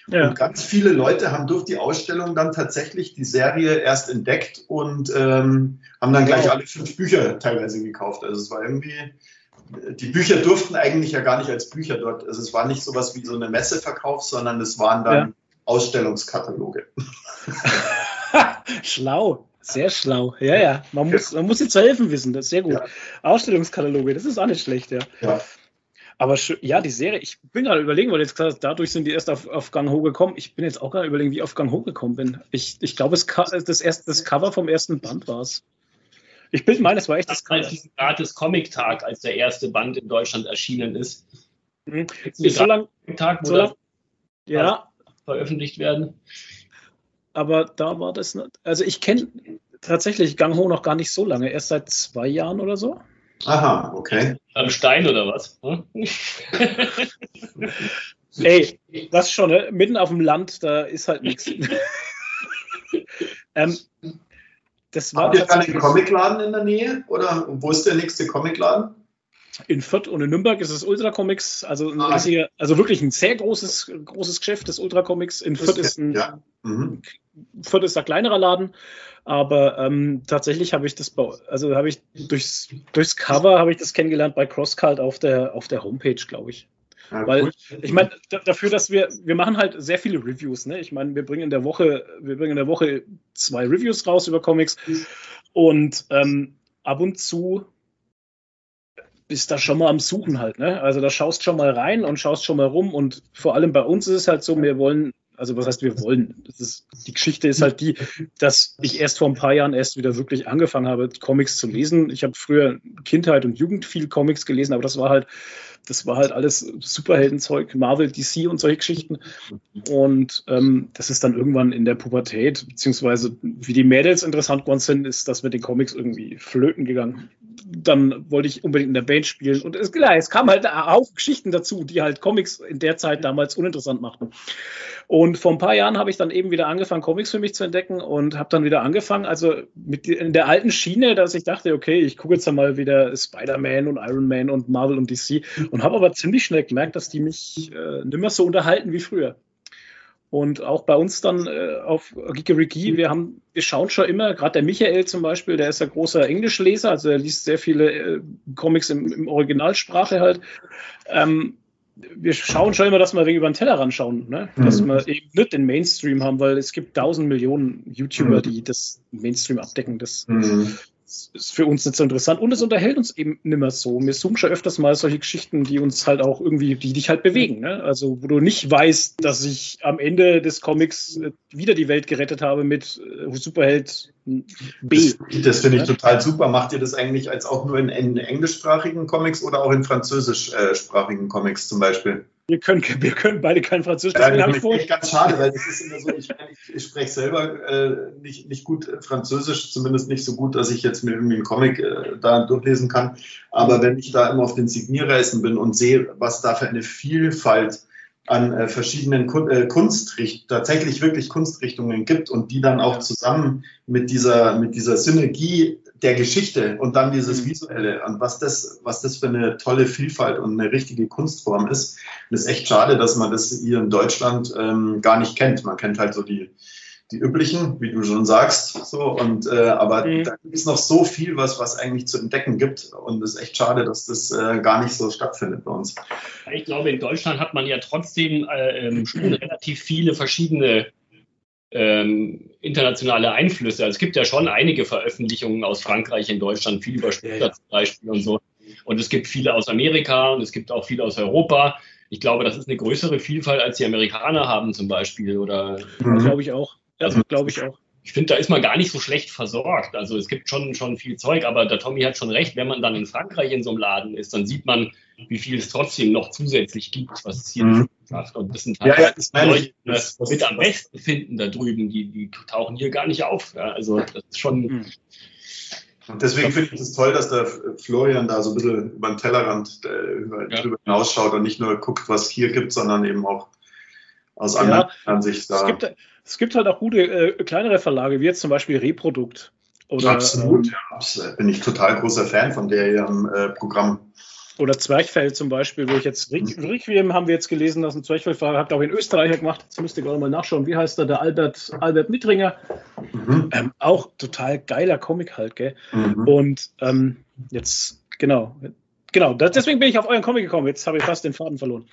Ja. Und ganz viele Leute haben durch die Ausstellung dann tatsächlich die Serie erst entdeckt und ähm, haben dann gleich alle fünf Bücher teilweise gekauft. Also es war irgendwie, die Bücher durften eigentlich ja gar nicht als Bücher dort. Also es war nicht sowas wie so eine Messeverkauf, sondern es waren dann ja. Ausstellungskataloge. Schlau. Sehr schlau. Ja, ja. Man muss, man muss sie zu helfen wissen. Das ist sehr gut. Ja. Ausstellungskataloge, das ist auch nicht schlecht, ja. ja. Aber ja, die Serie, ich bin gerade überlegen, weil jetzt gesagt dadurch sind die erst auf, auf Gang Ho gekommen. Ich bin jetzt auch gerade überlegen, wie ich auf Gang Ho gekommen bin. Ich, ich glaube, das, das, das Cover vom ersten Band war es. Ich bin meine, es war echt das, das Cover. diesen gratis Comic-Tag, als der erste Band in Deutschland erschienen ist. Mhm. So lang, Tag, wo so lang, ja. veröffentlicht werden aber da war das nicht. Also ich kenne tatsächlich Gang Ho noch gar nicht so lange, erst seit zwei Jahren oder so. Aha, okay. Am Stein oder was? Hm? Ey, das schon, ne? mitten auf dem Land, da ist halt nichts. ähm, das war Habt ihr einen Comicladen in der Nähe? Oder wo ist der nächste Comicladen? In Fürth und in Nürnberg ist es Ultra Comics, also, ein ah. riesiger, also wirklich ein sehr großes, großes Geschäft des Ultra Comics. In Fürth ist ein, ja. mhm. Fürth ist ein kleinerer Laden, aber ähm, tatsächlich habe ich das, also habe ich durchs, durchs Cover habe ich das kennengelernt bei CrossCult auf der, auf der Homepage, glaube ich. Ja, Weil, ich meine, dafür, dass wir, wir machen halt sehr viele Reviews, ne? Ich meine, wir bringen in der Woche, wir bringen in der Woche zwei Reviews raus über Comics und ähm, ab und zu bist da schon mal am Suchen halt, ne? Also da schaust schon mal rein und schaust schon mal rum und vor allem bei uns ist es halt so, wir wollen, also was heißt wir wollen? Ist, die Geschichte ist halt die, dass ich erst vor ein paar Jahren erst wieder wirklich angefangen habe, Comics zu lesen. Ich habe früher Kindheit und Jugend viel Comics gelesen, aber das war halt das war halt alles Superheldenzeug, Marvel, DC und solche Geschichten. Und ähm, das ist dann irgendwann in der Pubertät, beziehungsweise wie die Mädels interessant geworden sind, ist das mit den Comics irgendwie flöten gegangen. Dann wollte ich unbedingt in der Band spielen. Und es, klar, es kam halt auch Geschichten dazu, die halt Comics in der Zeit damals uninteressant machten. Und vor ein paar Jahren habe ich dann eben wieder angefangen, Comics für mich zu entdecken und habe dann wieder angefangen, also mit in der alten Schiene, dass ich dachte, okay, ich gucke jetzt einmal wieder Spider-Man und Iron Man und Marvel und DC habe aber ziemlich schnell gemerkt, dass die mich äh, nicht mehr so unterhalten wie früher. Und auch bei uns dann äh, auf Gigerigi, wir haben, wir schauen schon immer, gerade der Michael zum Beispiel, der ist ein großer Englischleser, also er liest sehr viele äh, Comics im, im Originalsprache halt. Ähm, wir schauen schon immer, dass wir wegen über den Tellerrand schauen, ne? dass mhm. wir eben nicht den Mainstream haben, weil es gibt tausend Millionen YouTuber, mhm. die das Mainstream abdecken. Das mhm ist für uns nicht so interessant und es unterhält uns eben nicht mehr so. Wir suchen schon öfters mal solche Geschichten, die uns halt auch irgendwie, die dich halt bewegen. Ne? Also, wo du nicht weißt, dass ich am Ende des Comics äh, wieder die Welt gerettet habe mit äh, Superheld B. Das, das finde ich total super. Macht ihr das eigentlich als auch nur in, in englischsprachigen Comics oder auch in französischsprachigen Comics zum Beispiel? Wir können, wir können beide kein Französisch. Das ja, finde ich ganz schade, weil das ist immer so, ich, ich, ich spreche selber äh, nicht, nicht gut Französisch, zumindest nicht so gut, dass ich jetzt mir irgendwie einen Comic äh, da durchlesen kann. Aber wenn ich da immer auf den Signierreisen bin und sehe, was da für eine Vielfalt an äh, verschiedenen Kun äh, Kunstricht tatsächlich wirklich Kunstrichtungen gibt und die dann auch zusammen mit dieser mit dieser Synergie der Geschichte und dann dieses mhm. Visuelle und was das was das für eine tolle Vielfalt und eine richtige Kunstform ist. Und es ist echt schade, dass man das hier in Deutschland ähm, gar nicht kennt. Man kennt halt so die die üblichen, wie du schon sagst. So, und, äh, aber mhm. da gibt es noch so viel, was, was eigentlich zu entdecken gibt. Und es ist echt schade, dass das äh, gar nicht so stattfindet bei uns. Ich glaube, in Deutschland hat man ja trotzdem äh, ähm, schon relativ viele verschiedene ähm, internationale Einflüsse. Also es gibt ja schon einige Veröffentlichungen aus Frankreich in Deutschland, viel über Stuttgart ja, ja. zum Beispiel und so. Und es gibt viele aus Amerika und es gibt auch viele aus Europa. Ich glaube, das ist eine größere Vielfalt, als die Amerikaner haben zum Beispiel. Oder mhm. glaube ich auch. Also, glaube ich auch. Ich finde, da ist man gar nicht so schlecht versorgt. Also es gibt schon, schon viel Zeug, aber der Tommy hat schon recht, wenn man dann in Frankreich in so einem Laden ist, dann sieht man, wie viel es trotzdem noch zusätzlich gibt, was es hier mhm. nicht macht. Und das sind halt ja, ja, das Leute, die das, mit am besten finden da drüben, die, die tauchen hier gar nicht auf. Ja, also das ist schon. Mhm. Und deswegen finde ich es toll, dass der Florian da so ein bisschen über den Tellerrand äh, drüber hinausschaut und nicht nur guckt, was es hier gibt, sondern eben auch aus anderen Ansicht da. Es gibt, es gibt halt auch gute äh, kleinere Verlage, wie jetzt zum Beispiel Reprodukt. Oder, Absolut, ähm, ja. Bin ich total großer Fan von der ihrem äh, Programm. Oder Zwerchfell zum Beispiel, wo ich jetzt, Requiem haben wir jetzt gelesen, dass ein Zwerchfell hat auch in Österreich gemacht. Jetzt müsst ihr gerade mal nachschauen, wie heißt der, der Albert, Albert Mittringer. Mhm. Ähm, auch total geiler Comic halt, gell? Mhm. Und ähm, jetzt, genau, Genau, das, deswegen bin ich auf euren Comic gekommen. Jetzt habe ich fast den Faden verloren.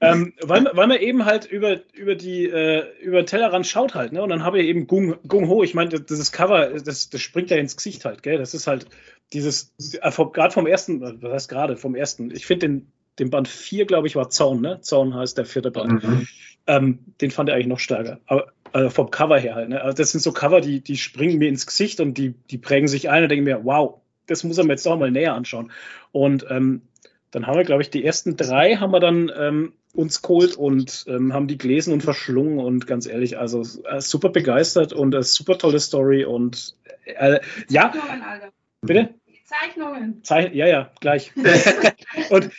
ähm, weil, weil man eben halt über, über die äh, über Tellerrand schaut halt, ne? Und dann habe ich eben Gung, Gung Ho. Ich meine, das Cover, das, das springt ja ins Gesicht halt, gell? Das ist halt dieses, äh, gerade vom ersten, was heißt gerade, vom ersten, ich finde den, den Band 4, glaube ich, war Zaun, ne? Zaun heißt der vierte Band. Mhm. Ähm, den fand er eigentlich noch stärker. Aber also vom Cover her halt, ne? Also das sind so Cover, die, die springen mir ins Gesicht und die, die prägen sich ein und denken mir, wow, das muss er mir jetzt doch mal näher anschauen. Und ähm, dann haben wir, glaube ich, die ersten drei haben wir dann ähm, uns geholt und ähm, haben die gelesen und verschlungen und ganz ehrlich, also äh, super begeistert und äh, super tolle Story und äh, ja. Bitte? Zeichnungen. Zeich ja, ja, gleich. und,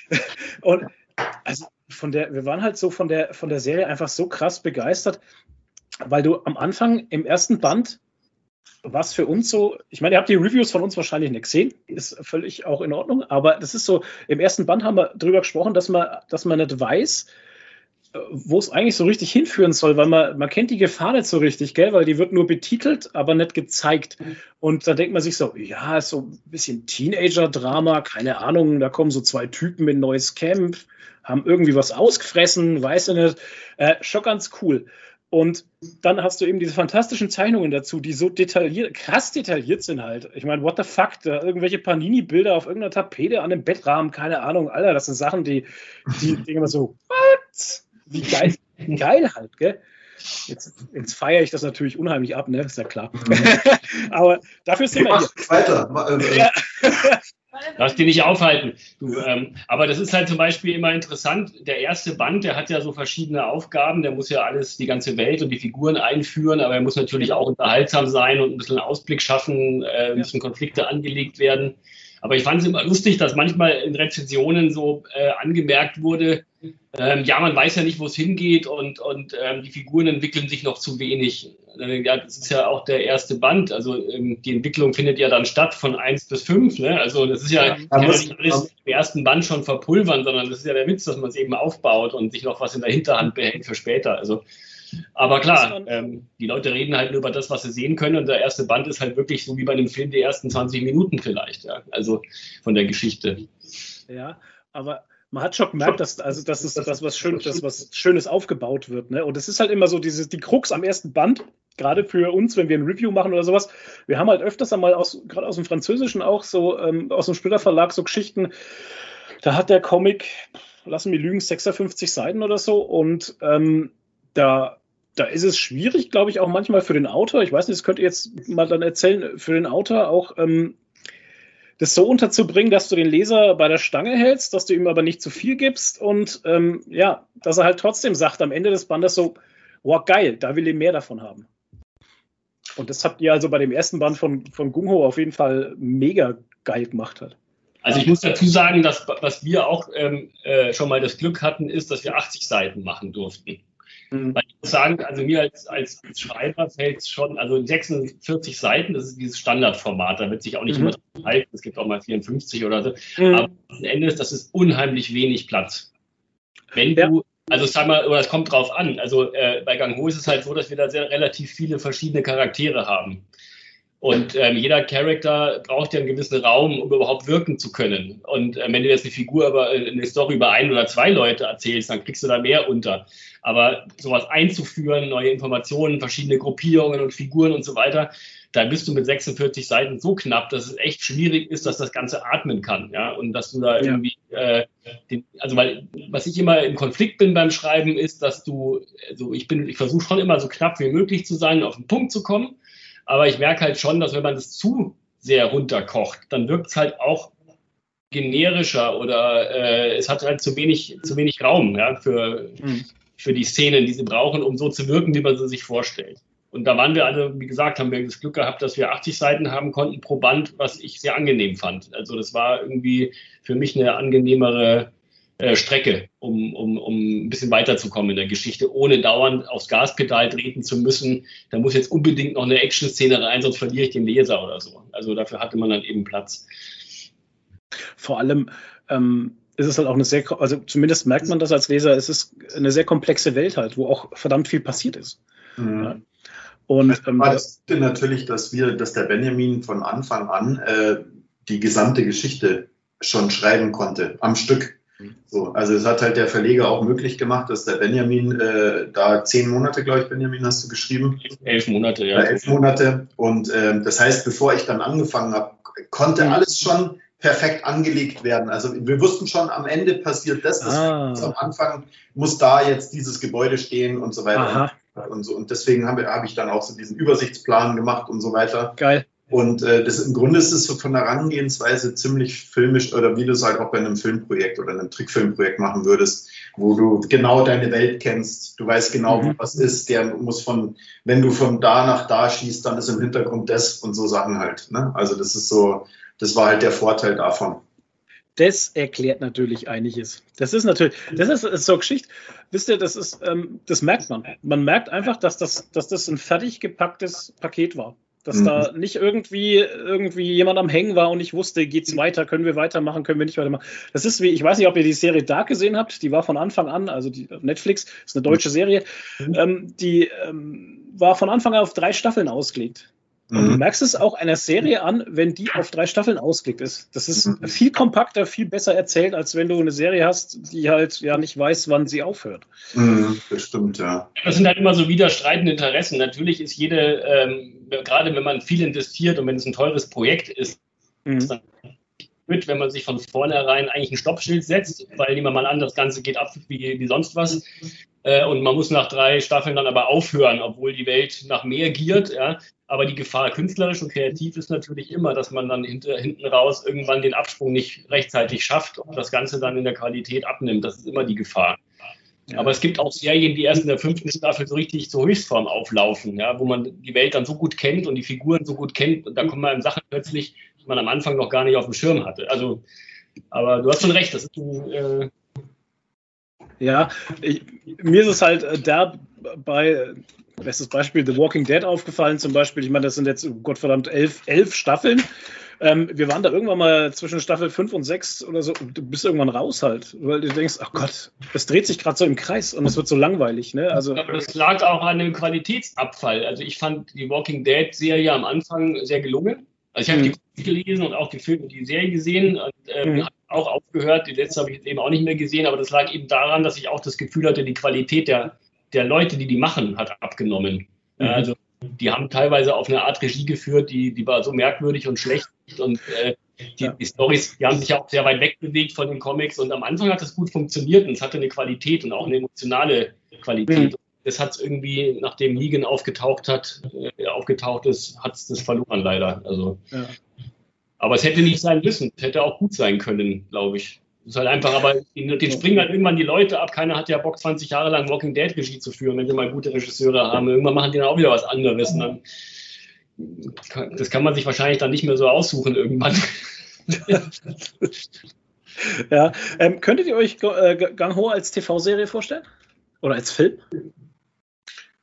und also von der, wir waren halt so von der, von der Serie einfach so krass begeistert, weil du am Anfang im ersten Band was für uns so, ich meine, ihr habt die Reviews von uns wahrscheinlich nicht gesehen, ist völlig auch in Ordnung, aber das ist so, im ersten Band haben wir darüber gesprochen, dass man, dass man nicht weiß, äh, wo es eigentlich so richtig hinführen soll, weil man, man kennt die Gefahr nicht so richtig, gell, weil die wird nur betitelt, aber nicht gezeigt. Und da denkt man sich so, ja, ist so ein bisschen Teenager-Drama, keine Ahnung, da kommen so zwei Typen in ein neues Camp, haben irgendwie was ausgefressen, weiß ich nicht, äh, schon ganz cool. Und dann hast du eben diese fantastischen Zeichnungen dazu, die so detailliert, krass detailliert sind halt. Ich meine, what the fuck, da irgendwelche Panini-Bilder auf irgendeiner Tapete an einem Bettrahmen, keine Ahnung, Alter, das sind Sachen, die, die denken immer so, what? Wie geil, geil halt, gell? Jetzt, jetzt feiere ich das natürlich unheimlich ab, ne? Ist ja klar. Mhm. Aber dafür sind wir hier. Weiter. Ja. Lass dich nicht aufhalten. Du, ähm, aber das ist halt zum Beispiel immer interessant. Der erste Band, der hat ja so verschiedene Aufgaben. Der muss ja alles, die ganze Welt und die Figuren einführen, aber er muss natürlich auch unterhaltsam sein und ein bisschen Ausblick schaffen, äh, müssen Konflikte angelegt werden. Aber ich fand es immer lustig, dass manchmal in Rezensionen so äh, angemerkt wurde, ähm, ja, man weiß ja nicht, wo es hingeht und, und ähm, die Figuren entwickeln sich noch zu wenig. Äh, ja, das ist ja auch der erste Band. Also ähm, die Entwicklung findet ja dann statt von 1 bis 5. Ne? Also das ist ja, ja kann ja nicht alles im ersten Band schon verpulvern, sondern das ist ja der Witz, dass man es eben aufbaut und sich noch was in der Hinterhand behält für später. Also aber klar, ähm, die Leute reden halt nur über das, was sie sehen können. Und der erste Band ist halt wirklich so wie bei einem Film die ersten 20 Minuten vielleicht, ja. Also von der Geschichte. Ja, aber man hat schon gemerkt, dass, also, dass, es, dass was, Schön, dass was Schönes aufgebaut wird. Ne? Und es ist halt immer so, diese, die Krux am ersten Band, gerade für uns, wenn wir ein Review machen oder sowas. Wir haben halt öfters einmal aus, gerade aus dem Französischen auch so, ähm, aus dem Splitter Verlag so Geschichten. Da hat der Comic, lassen wir lügen, 56 Seiten oder so. Und ähm, da, da ist es schwierig, glaube ich, auch manchmal für den Autor. Ich weiß nicht, das könnt ihr jetzt mal dann erzählen, für den Autor auch ähm, das so unterzubringen, dass du den Leser bei der Stange hältst, dass du ihm aber nicht zu viel gibst und ähm, ja, dass er halt trotzdem sagt am Ende des Bandes so, wow, geil, da will ich mehr davon haben. Und das habt ihr also bei dem ersten Band von, von Gungho auf jeden Fall mega geil gemacht hat. Also ich muss dazu sagen, dass was wir auch ähm, äh, schon mal das Glück hatten, ist, dass wir 80 Seiten machen durften. Mhm. Weil ich muss sagen, also mir als, als Schreiber fällt es schon, also 46 Seiten, das ist dieses Standardformat, da wird sich auch nicht mhm. immer halten, es gibt auch mal 54 oder so, mhm. aber am Ende ist das ist unheimlich wenig Platz. Wenn ja. du, also sag mal, oder es kommt drauf an, also äh, bei Gang Ho ist es halt so, dass wir da sehr relativ viele verschiedene Charaktere haben. Und ähm, jeder Charakter braucht ja einen gewissen Raum, um überhaupt wirken zu können. Und äh, wenn du jetzt eine Figur aber äh, eine Story über ein oder zwei Leute erzählst, dann kriegst du da mehr unter. Aber sowas einzuführen, neue Informationen, verschiedene Gruppierungen und Figuren und so weiter, da bist du mit 46 Seiten so knapp, dass es echt schwierig ist, dass das Ganze atmen kann. Ja, und dass du da irgendwie, äh, den, also weil, was ich immer im Konflikt bin beim Schreiben, ist, dass du, also ich bin, ich versuche schon immer so knapp wie möglich zu sein, auf den Punkt zu kommen aber ich merke halt schon, dass wenn man das zu sehr runterkocht, dann wirkt es halt auch generischer oder äh, es hat halt zu wenig, zu wenig Raum ja, für, mhm. für die Szenen, die sie brauchen, um so zu wirken, wie man sie sich vorstellt. Und da waren wir alle, wie gesagt, haben wir das Glück gehabt, dass wir 80 Seiten haben konnten pro Band, was ich sehr angenehm fand. Also das war irgendwie für mich eine angenehmere äh, Strecke, um, um, um ein bisschen weiterzukommen in der Geschichte, ohne dauernd aufs Gaspedal treten zu müssen. Da muss jetzt unbedingt noch eine Action-Szene rein, sonst verliere ich den Leser oder so. Also dafür hatte man dann eben Platz. Vor allem ähm, ist es halt auch eine sehr, also zumindest merkt man das als Leser, es ist eine sehr komplexe Welt halt, wo auch verdammt viel passiert ist. Mhm. Ja. Und ähm, war das denn natürlich, dass wir, dass der Benjamin von Anfang an äh, die gesamte Geschichte schon schreiben konnte, am Stück. So, also es hat halt der Verleger auch möglich gemacht, dass der Benjamin äh, da zehn Monate, glaube ich, Benjamin, hast du geschrieben? Elf Monate, ja. Oder elf Monate. Und äh, das heißt, bevor ich dann angefangen habe, konnte mhm. alles schon perfekt angelegt werden. Also wir wussten schon, am Ende passiert das, das ah. am Anfang muss da jetzt dieses Gebäude stehen und so weiter. Aha. Und, so. und deswegen habe hab ich dann auch so diesen Übersichtsplan gemacht und so weiter. Geil. Und äh, das, im Grunde ist es so von der Herangehensweise ziemlich filmisch oder wie du es halt auch bei einem Filmprojekt oder einem Trickfilmprojekt machen würdest, wo du genau deine Welt kennst. Du weißt genau, mhm. was ist. Der muss von, wenn du von da nach da schießt, dann ist im Hintergrund das und so Sachen halt. Ne? Also das ist so, das war halt der Vorteil davon. Das erklärt natürlich einiges. Das ist natürlich, das ist, ist so eine Geschichte. Wisst ihr, das ist, ähm, das merkt man. Man merkt einfach, dass das, dass das ein fertig gepacktes Paket war. Dass mhm. da nicht irgendwie, irgendwie jemand am Hängen war und ich wusste, geht's weiter, können wir weitermachen, können wir nicht weitermachen. Das ist wie, ich weiß nicht, ob ihr die Serie Dark gesehen habt, die war von Anfang an, also die Netflix, ist eine deutsche Serie, mhm. ähm, die ähm, war von Anfang an auf drei Staffeln ausgelegt. Und mhm. du merkst es auch einer Serie an, wenn die auf drei Staffeln ausgelegt ist. Das ist mhm. viel kompakter, viel besser erzählt, als wenn du eine Serie hast, die halt ja nicht weiß, wann sie aufhört. Mhm, das stimmt, ja. Das sind halt immer so widerstreitende Interessen. Natürlich ist jede, ähm, gerade wenn man viel investiert und wenn es ein teures Projekt ist, mhm. dann mit, wenn man sich von vornherein eigentlich ein Stoppschild setzt, weil wir mal an, das Ganze geht ab wie, wie sonst was und man muss nach drei Staffeln dann aber aufhören, obwohl die Welt nach mehr giert. Ja. Aber die Gefahr künstlerisch und kreativ ist natürlich immer, dass man dann hinter, hinten raus irgendwann den Absprung nicht rechtzeitig schafft und das Ganze dann in der Qualität abnimmt. Das ist immer die Gefahr. Ja. Aber es gibt auch Serien, die erst in der fünften Staffel so richtig zur Höchstform auflaufen, ja, wo man die Welt dann so gut kennt und die Figuren so gut kennt und da kommen man Sachen plötzlich, die man am Anfang noch gar nicht auf dem Schirm hatte. Also, aber du hast schon recht, das ist ein, äh ja, ich, mir ist es halt äh, da bei bestes Beispiel The Walking Dead aufgefallen zum Beispiel. Ich meine, das sind jetzt Gottverdammt elf, elf Staffeln. Ähm, wir waren da irgendwann mal zwischen Staffel 5 und 6 oder so. Du bist irgendwann raus halt, weil du denkst, ach Gott, es dreht sich gerade so im Kreis und es wird so langweilig. Ne? Also, Aber das lag auch an dem Qualitätsabfall. Also ich fand die Walking Dead-Serie am Anfang sehr gelungen. Also ich habe mhm. die gelesen und auch die Filme, die Serie gesehen und ähm, mhm. Auch aufgehört. Die letzte habe ich jetzt eben auch nicht mehr gesehen, aber das lag eben daran, dass ich auch das Gefühl hatte, die Qualität der der Leute, die die machen, hat abgenommen. Mhm. Also die haben teilweise auf eine Art Regie geführt, die, die war so merkwürdig und schlecht und äh, die, ja. die Stories, die haben sich auch sehr weit wegbewegt von den Comics und am Anfang hat das gut funktioniert und es hatte eine Qualität und auch eine emotionale Qualität. Mhm. Das hat es irgendwie, nachdem Negan aufgetaucht hat, äh, aufgetaucht ist, hat es das verloren leider. Also, ja. Aber es hätte nicht sein müssen. Es hätte auch gut sein können, glaube ich. Das ist halt einfach, aber den springen halt irgendwann die Leute ab. Keiner hat ja Bock, 20 Jahre lang Walking Dead Regie zu führen, wenn wir mal gute Regisseure haben. Irgendwann machen die dann auch wieder was anderes. Und dann, das kann man sich wahrscheinlich dann nicht mehr so aussuchen irgendwann. ja, ähm, könntet ihr euch äh, Gang Ho als TV-Serie vorstellen? Oder als Film?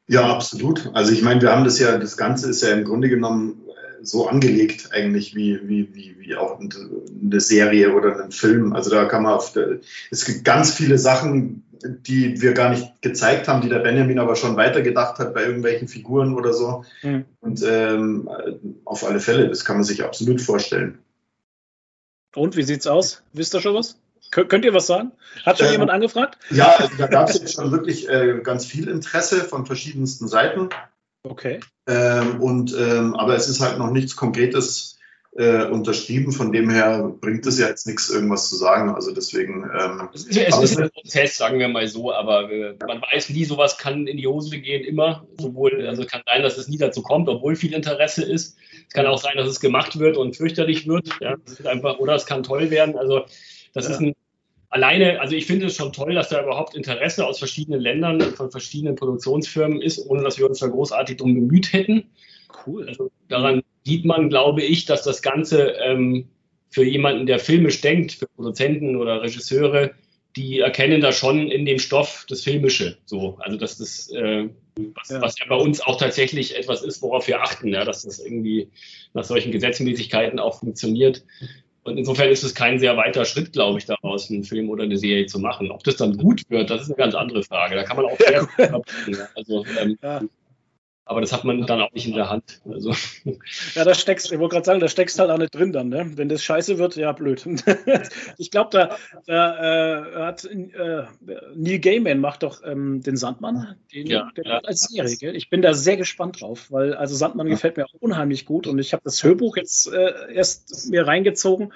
Ja, absolut. Also ich meine, wir haben das ja, das Ganze ist ja im Grunde genommen so angelegt eigentlich wie, wie, wie, wie auch eine Serie oder ein Film. Also da kann man auf, der, es gibt ganz viele Sachen, die wir gar nicht gezeigt haben, die der Benjamin aber schon weitergedacht hat bei irgendwelchen Figuren oder so. Mhm. Und ähm, auf alle Fälle, das kann man sich absolut vorstellen. Und wie sieht's aus? Wisst ihr schon was? Könnt ihr was sagen? Hat schon ähm, jemand angefragt? Ja, also da gab es jetzt schon wirklich äh, ganz viel Interesse von verschiedensten Seiten. Okay. Ähm, und, ähm, aber es ist halt noch nichts Konkretes äh, unterschrieben. Von dem her bringt es ja jetzt nichts, irgendwas zu sagen. Also deswegen. Ähm, es ist, es ist ein Prozess, sagen wir mal so, aber äh, man weiß nie, sowas kann in die Hose gehen, immer. Sowohl, also kann sein, dass es nie dazu kommt, obwohl viel Interesse ist. Es kann auch sein, dass es gemacht wird und fürchterlich wird. Ja, einfach, oder es kann toll werden. Also das ja. ist ein alleine, also ich finde es schon toll, dass da überhaupt Interesse aus verschiedenen Ländern, von verschiedenen Produktionsfirmen ist, ohne dass wir uns da großartig drum bemüht hätten. Cool. Also daran sieht man, glaube ich, dass das Ganze ähm, für jemanden, der filmisch denkt, für Produzenten oder Regisseure, die erkennen da schon in dem Stoff das Filmische. So, also dass das, äh, was, ja. was ja bei uns auch tatsächlich etwas ist, worauf wir achten, ja, dass das irgendwie nach solchen Gesetzmäßigkeiten auch funktioniert. Und insofern ist es kein sehr weiter Schritt, glaube ich, daraus einen Film oder eine Serie zu machen. Ob das dann gut wird, das ist eine ganz andere Frage. Da kann man auch sehr ja, also, ähm, ja. Aber das hat man dann auch nicht in der Hand. Also. Ja, da steckst, ich wollte gerade sagen, da steckst halt auch nicht drin dann, ne? Wenn das scheiße wird, ja, blöd. ich glaube, da, da äh, hat äh, Neil Gaiman macht doch ähm, den Sandmann, den, ja, den ja. als Serie, gell? Ich bin da sehr gespannt drauf, weil also Sandmann ja. gefällt mir auch unheimlich gut und ich habe das Hörbuch jetzt äh, erst mir reingezogen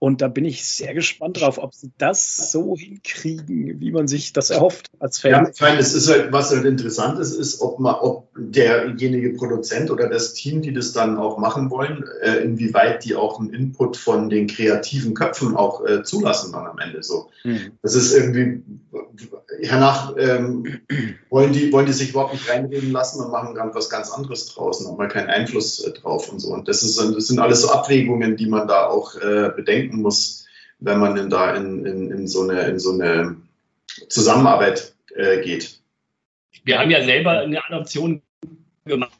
und da bin ich sehr gespannt drauf, ob sie das so hinkriegen, wie man sich das erhofft als Fan. Ja, ich meine, es ist halt, was halt interessant ist, ist, ob man, ob derjenige Produzent oder das Team, die das dann auch machen wollen, äh, inwieweit die auch einen Input von den kreativen Köpfen auch äh, zulassen dann am Ende so. Mhm. Das ist irgendwie, hernach ähm, wollen, die, wollen die sich überhaupt nicht reinreden lassen und machen dann was ganz anderes draußen, haben mal keinen Einfluss äh, drauf und so. Und das, ist, das sind alles so Abwägungen, die man da auch äh, bedenken muss, wenn man denn da in, in, in, so, eine, in so eine Zusammenarbeit äh, geht. Wir haben ja selber eine Adoption gemacht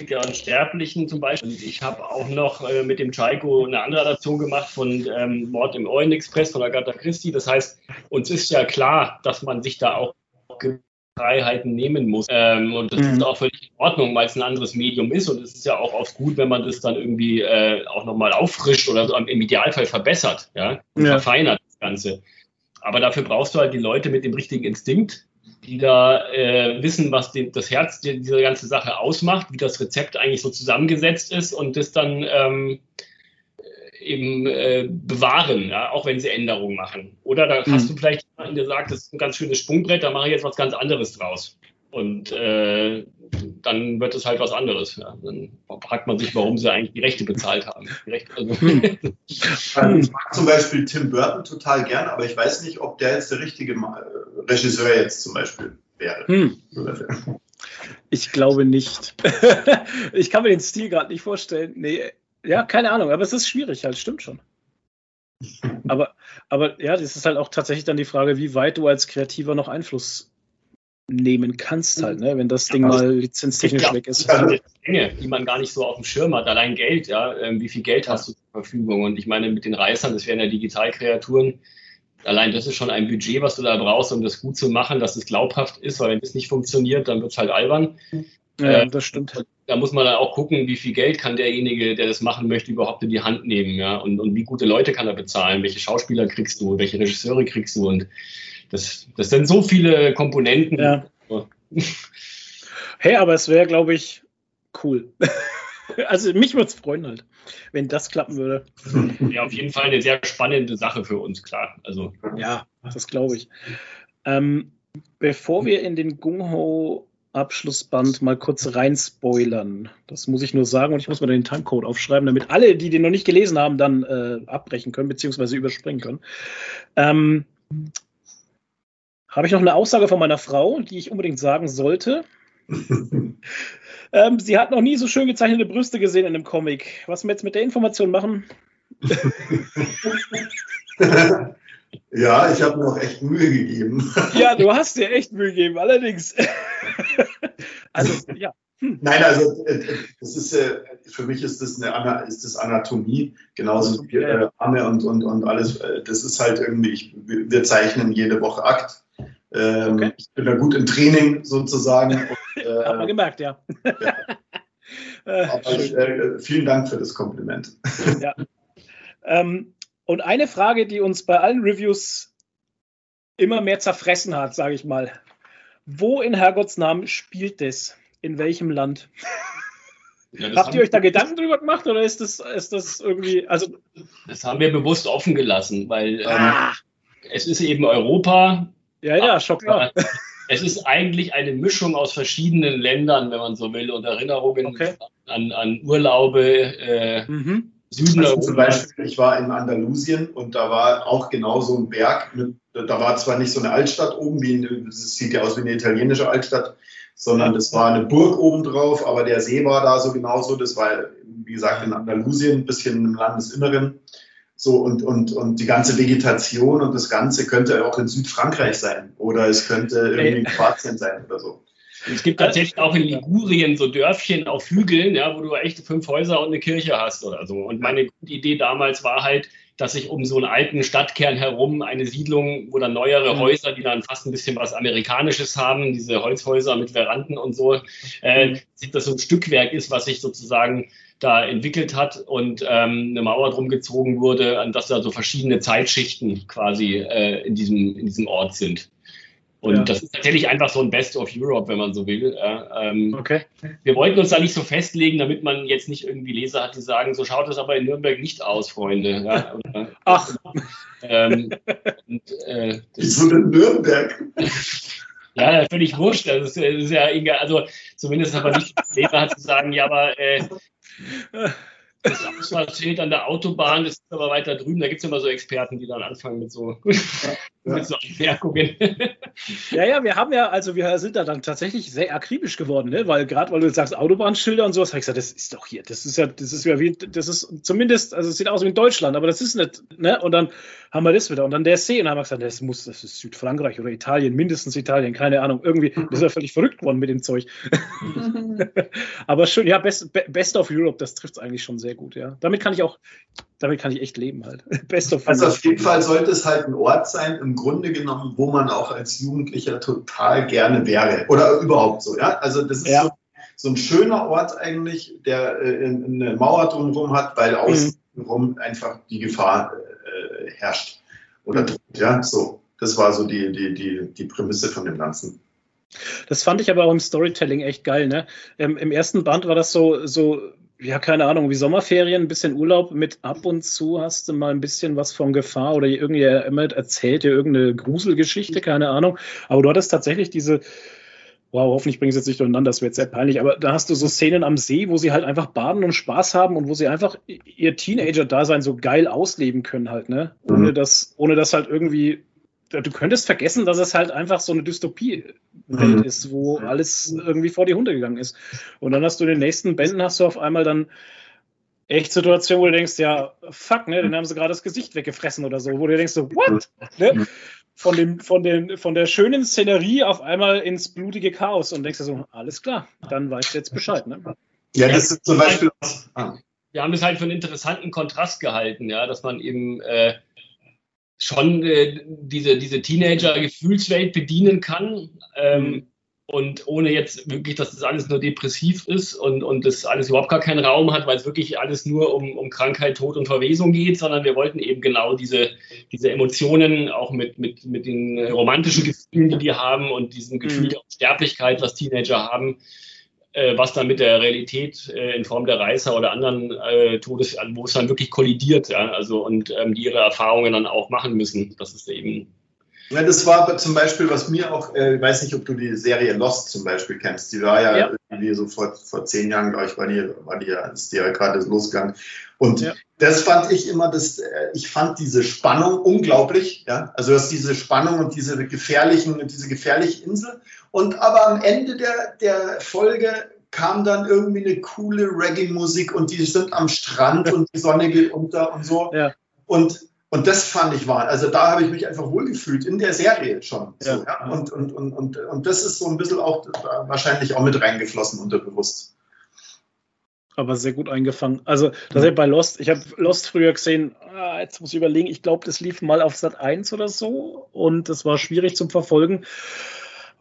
der Unsterblichen zum Beispiel. Ich habe auch noch äh, mit dem Chaiko eine andere Adaption gemacht von ähm, Mord im Orient Express von Agatha Christie. Das heißt, uns ist ja klar, dass man sich da auch Freiheiten nehmen muss. Ähm, und das mhm. ist auch völlig Ordnung, weil es ein anderes Medium ist. Und es ist ja auch oft gut, wenn man das dann irgendwie äh, auch nochmal auffrischt oder so, im Idealfall verbessert, ja, und ja. verfeinert das Ganze. Aber dafür brauchst du halt die Leute mit dem richtigen Instinkt, die da äh, wissen, was den, das Herz dieser ganzen Sache ausmacht, wie das Rezept eigentlich so zusammengesetzt ist und das dann ähm, eben äh, bewahren, ja, auch wenn sie Änderungen machen. Oder da mhm. hast du vielleicht jemanden, der sagt, das ist ein ganz schönes Sprungbrett, da mache ich jetzt was ganz anderes draus. Und äh, dann wird es halt was anderes. Ja. Dann fragt man sich, warum sie eigentlich die Rechte bezahlt haben. Rechte, also. ich mag zum Beispiel Tim Burton total gern, aber ich weiß nicht, ob der jetzt der richtige Regisseur jetzt zum Beispiel wäre. Hm. Ich glaube nicht. ich kann mir den Stil gerade nicht vorstellen. Nee, ja, keine Ahnung, aber es ist schwierig halt, stimmt schon. Aber, aber ja, das ist halt auch tatsächlich dann die Frage, wie weit du als Kreativer noch Einfluss nehmen kannst halt, ne? wenn das Ding ja, mal lizenztechnisch weg ist. Das Dinge, die man gar nicht so auf dem Schirm hat. Allein Geld, ja, ähm, wie viel Geld hast du zur Verfügung? Und ich meine, mit den Reißern, das wären ja Digitalkreaturen, allein das ist schon ein Budget, was du da brauchst, um das gut zu machen, dass es glaubhaft ist, weil wenn das nicht funktioniert, dann wird es halt albern. Ja, äh, das stimmt. Da muss man dann auch gucken, wie viel Geld kann derjenige, der das machen möchte, überhaupt in die Hand nehmen, ja, und, und wie gute Leute kann er bezahlen, welche Schauspieler kriegst du, welche Regisseure kriegst du und das, das sind so viele Komponenten. Ja. Hey, aber es wäre, glaube ich, cool. also mich würde es freuen halt, wenn das klappen würde. Ja, auf jeden Fall eine sehr spannende Sache für uns, klar. Also. Ja, das glaube ich. Ähm, bevor wir in den Gung-Ho Abschlussband mal kurz rein spoilern. Das muss ich nur sagen und ich muss mir den Timecode aufschreiben, damit alle, die den noch nicht gelesen haben, dann äh, abbrechen können, beziehungsweise überspringen können. Ähm, habe ich noch eine Aussage von meiner Frau, die ich unbedingt sagen sollte. ähm, sie hat noch nie so schön gezeichnete Brüste gesehen in einem Comic. Was wir jetzt mit der Information machen? ja, ich habe mir auch echt Mühe gegeben. ja, du hast dir echt Mühe gegeben, allerdings. also, ja. Hm. Nein, also äh, das ist äh, für mich ist das eine ist das Anatomie, genauso wie äh, Arme und, und, und alles. Äh, das ist halt irgendwie, wir zeichnen jede Woche Akt. Ähm, okay. Ich bin da gut im Training sozusagen. Und, äh, Hat man gemerkt, ja. ja. Aber, äh, vielen Dank für das Kompliment. ja. Ähm, und eine Frage, die uns bei allen Reviews immer mehr zerfressen hat, sage ich mal. Wo in Herrgottsnamen spielt das? In welchem Land? Ja, Habt ihr euch da Gedanken drüber gemacht oder ist das, ist das irgendwie, also. Das haben wir bewusst offen gelassen, weil ähm, ah. es ist eben Europa. Ja, ja, schon klar. Es ist eigentlich eine Mischung aus verschiedenen Ländern, wenn man so will, und Erinnerungen okay. an, an Urlaube, äh, mhm. Süden also Zum Beispiel, ich war in Andalusien und da war auch genau so ein Berg. Mit, da war zwar nicht so eine Altstadt oben, wie das sieht ja aus wie eine italienische Altstadt, sondern das war eine Burg obendrauf, aber der See war da so genauso. Das war, wie gesagt, in Andalusien, ein bisschen im Landesinneren. So, und, und, und die ganze Vegetation und das Ganze könnte auch in Südfrankreich sein oder es könnte irgendwie in Kroatien sein oder so. Es gibt tatsächlich auch in Ligurien so Dörfchen auf Hügeln, ja, wo du echt fünf Häuser und eine Kirche hast oder so. Und meine Idee damals war halt, dass sich um so einen alten Stadtkern herum eine Siedlung, wo dann neuere mhm. Häuser, die dann fast ein bisschen was Amerikanisches haben, diese Holzhäuser mit Veranden und so, äh, mhm. das so ein Stückwerk ist, was sich sozusagen da entwickelt hat und ähm, eine Mauer drum gezogen wurde, an dass da so verschiedene Zeitschichten quasi äh, in, diesem, in diesem Ort sind. Und ja. das ist tatsächlich einfach so ein Best of Europe, wenn man so will. Ähm, okay. Wir wollten uns da nicht so festlegen, damit man jetzt nicht irgendwie Leser hat, die sagen, so schaut es aber in Nürnberg nicht aus, Freunde. Ja, oder, Ach. Ähm, und, äh, Wieso in Nürnberg? ja, völlig wurscht. Das ist, das ist, ja egal. Also zumindest aber nicht Leser hat zu sagen, ja, aber äh, das Ausfallschild an der Autobahn, das ist aber weiter drüben. Da gibt es immer so Experten, die dann anfangen mit so, ja. mit so Anmerkungen. Ja, ja, wir haben ja, also wir sind da dann tatsächlich sehr akribisch geworden, ne? weil gerade weil du sagst Autobahnschilder und sowas, habe ich gesagt, das ist doch hier, das ist ja, das ist ja wie, das ist zumindest, also es sieht aus wie in Deutschland, aber das ist nicht, ne? Und dann haben wir das wieder. Und dann der See, und dann haben wir gesagt, das muss, das ist Südfrankreich oder Italien, mindestens Italien, keine Ahnung. Irgendwie, das ist ja völlig verrückt geworden mit dem Zeug. aber schön, ja, Best, Best of Europe, das trifft es eigentlich schon sehr sehr gut, ja. Damit kann ich auch, damit kann ich echt leben halt. Best of also auf jeden Fall sollte es halt ein Ort sein, im Grunde genommen, wo man auch als Jugendlicher total gerne wäre. Oder überhaupt so, ja. Also das ist ja. so, so, ein schöner Ort eigentlich, der äh, eine Mauer drumherum hat, weil außenrum mhm. einfach die Gefahr äh, herrscht. Oder mhm. ja, so. Das war so die, die, die, die Prämisse von dem Ganzen. Das fand ich aber auch im Storytelling echt geil. Ne? Ähm, Im ersten Band war das so, so ja, keine Ahnung, wie Sommerferien, ein bisschen Urlaub mit ab und zu hast du mal ein bisschen was von Gefahr oder irgendjemand erzählt dir irgendeine Gruselgeschichte, keine Ahnung. Aber du hattest tatsächlich diese, wow, hoffentlich bringen sie jetzt nicht durcheinander, das wird sehr peinlich, aber da hast du so Szenen am See, wo sie halt einfach baden und Spaß haben und wo sie einfach ihr Teenager-Dasein so geil ausleben können halt, ne? Ohne mhm. dass, ohne dass halt irgendwie, du könntest vergessen, dass es halt einfach so eine Dystopie-Welt mhm. ist, wo alles irgendwie vor die Hunde gegangen ist. Und dann hast du in den nächsten Bänden hast du auf einmal dann echt Situationen, wo du denkst, ja, fuck, ne, den haben sie gerade das Gesicht weggefressen oder so, wo du denkst so, what? Ne? von, dem, von, den, von der schönen Szenerie auf einmal ins blutige Chaos und denkst du so, alles klar, dann weißt du jetzt Bescheid. Ne? Ja, das ist zum Beispiel. Ah. Wir haben es halt für einen interessanten Kontrast gehalten, ja, dass man eben äh, schon äh, diese, diese Teenager-Gefühlswelt bedienen kann. Ähm. Und ohne jetzt wirklich, dass das alles nur depressiv ist und, und das alles überhaupt gar keinen Raum hat, weil es wirklich alles nur um, um Krankheit, Tod und Verwesung geht, sondern wir wollten eben genau diese, diese Emotionen auch mit, mit, mit den romantischen Gefühlen, die die haben und diesem Gefühl mhm. der Sterblichkeit, was Teenager haben, was dann mit der Realität äh, in Form der Reißer oder anderen äh, Todes, wo es dann wirklich kollidiert, ja, also und ähm, die ihre Erfahrungen dann auch machen müssen. Das ist eben ja, das war zum Beispiel, was mir auch, äh, ich weiß nicht, ob du die Serie Lost zum Beispiel kennst. Die war ja, ja. irgendwie so vor, vor zehn Jahren, glaube ich, war die, war die ja, ist die ja gerade losgegangen. Und ja. das fand ich immer, das, äh, ich fand diese Spannung unglaublich, ja. Also du hast diese Spannung und diese gefährlichen, diese gefährliche Insel. Und aber am Ende der, der Folge kam dann irgendwie eine coole Reggae-Musik und die sind am Strand und die Sonne geht unter und so. Ja. Und und das fand ich wahr. Also da habe ich mich einfach wohlgefühlt, in der Serie schon. So, ja. ja. Und, und, und, und, und das ist so ein bisschen auch wahrscheinlich auch mit reingeflossen unterbewusst. Aber sehr gut eingefangen. Also, das ja. bei Lost, ich habe Lost früher gesehen, ah, jetzt muss ich überlegen, ich glaube, das lief mal auf Sat 1 oder so und das war schwierig zum Verfolgen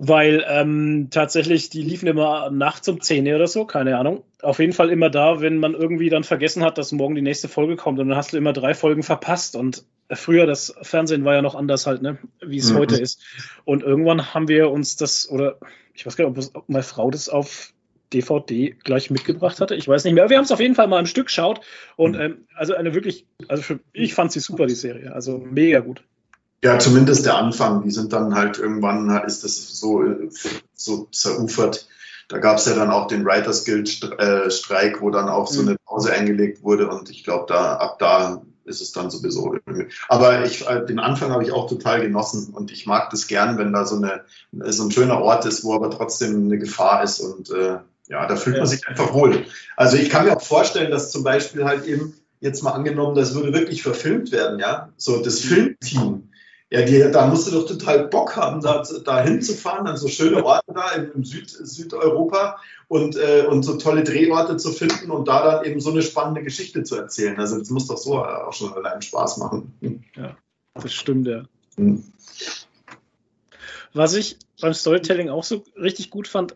weil ähm, tatsächlich die liefen immer nachts um 10 oder so, keine Ahnung. Auf jeden Fall immer da, wenn man irgendwie dann vergessen hat, dass morgen die nächste Folge kommt und dann hast du immer drei Folgen verpasst und früher das Fernsehen war ja noch anders halt, ne, wie es mhm. heute ist. Und irgendwann haben wir uns das oder ich weiß gar nicht, ob, meine Frau das auf DVD gleich mitgebracht hatte. Ich weiß nicht mehr. Wir haben es auf jeden Fall mal im Stück geschaut und mhm. ähm, also eine wirklich, also für, ich fand sie super die Serie, also mega gut. Ja, zumindest der Anfang. Die sind dann halt irgendwann ist das so, so zerufert. Da gab es ja dann auch den Writers Guild äh, Streik, wo dann auch so mhm. eine Pause eingelegt wurde und ich glaube, da ab da ist es dann sowieso. Aber ich, äh, den Anfang habe ich auch total genossen und ich mag das gern, wenn da so, eine, so ein schöner Ort ist, wo aber trotzdem eine Gefahr ist und äh, ja, da fühlt man sich einfach wohl. Also ich kann mir auch vorstellen, dass zum Beispiel halt eben jetzt mal angenommen, das würde wirklich verfilmt werden, ja, so das mhm. Filmteam ja, die, da musst du doch total Bock haben, da, da hinzufahren, an so schöne Orte da im, Süd, Südeuropa und, äh, und so tolle Drehorte zu finden und da dann eben so eine spannende Geschichte zu erzählen. Also das muss doch so auch schon allein Spaß machen. Ja, das stimmt, ja. Hm. Was ich beim Storytelling auch so richtig gut fand,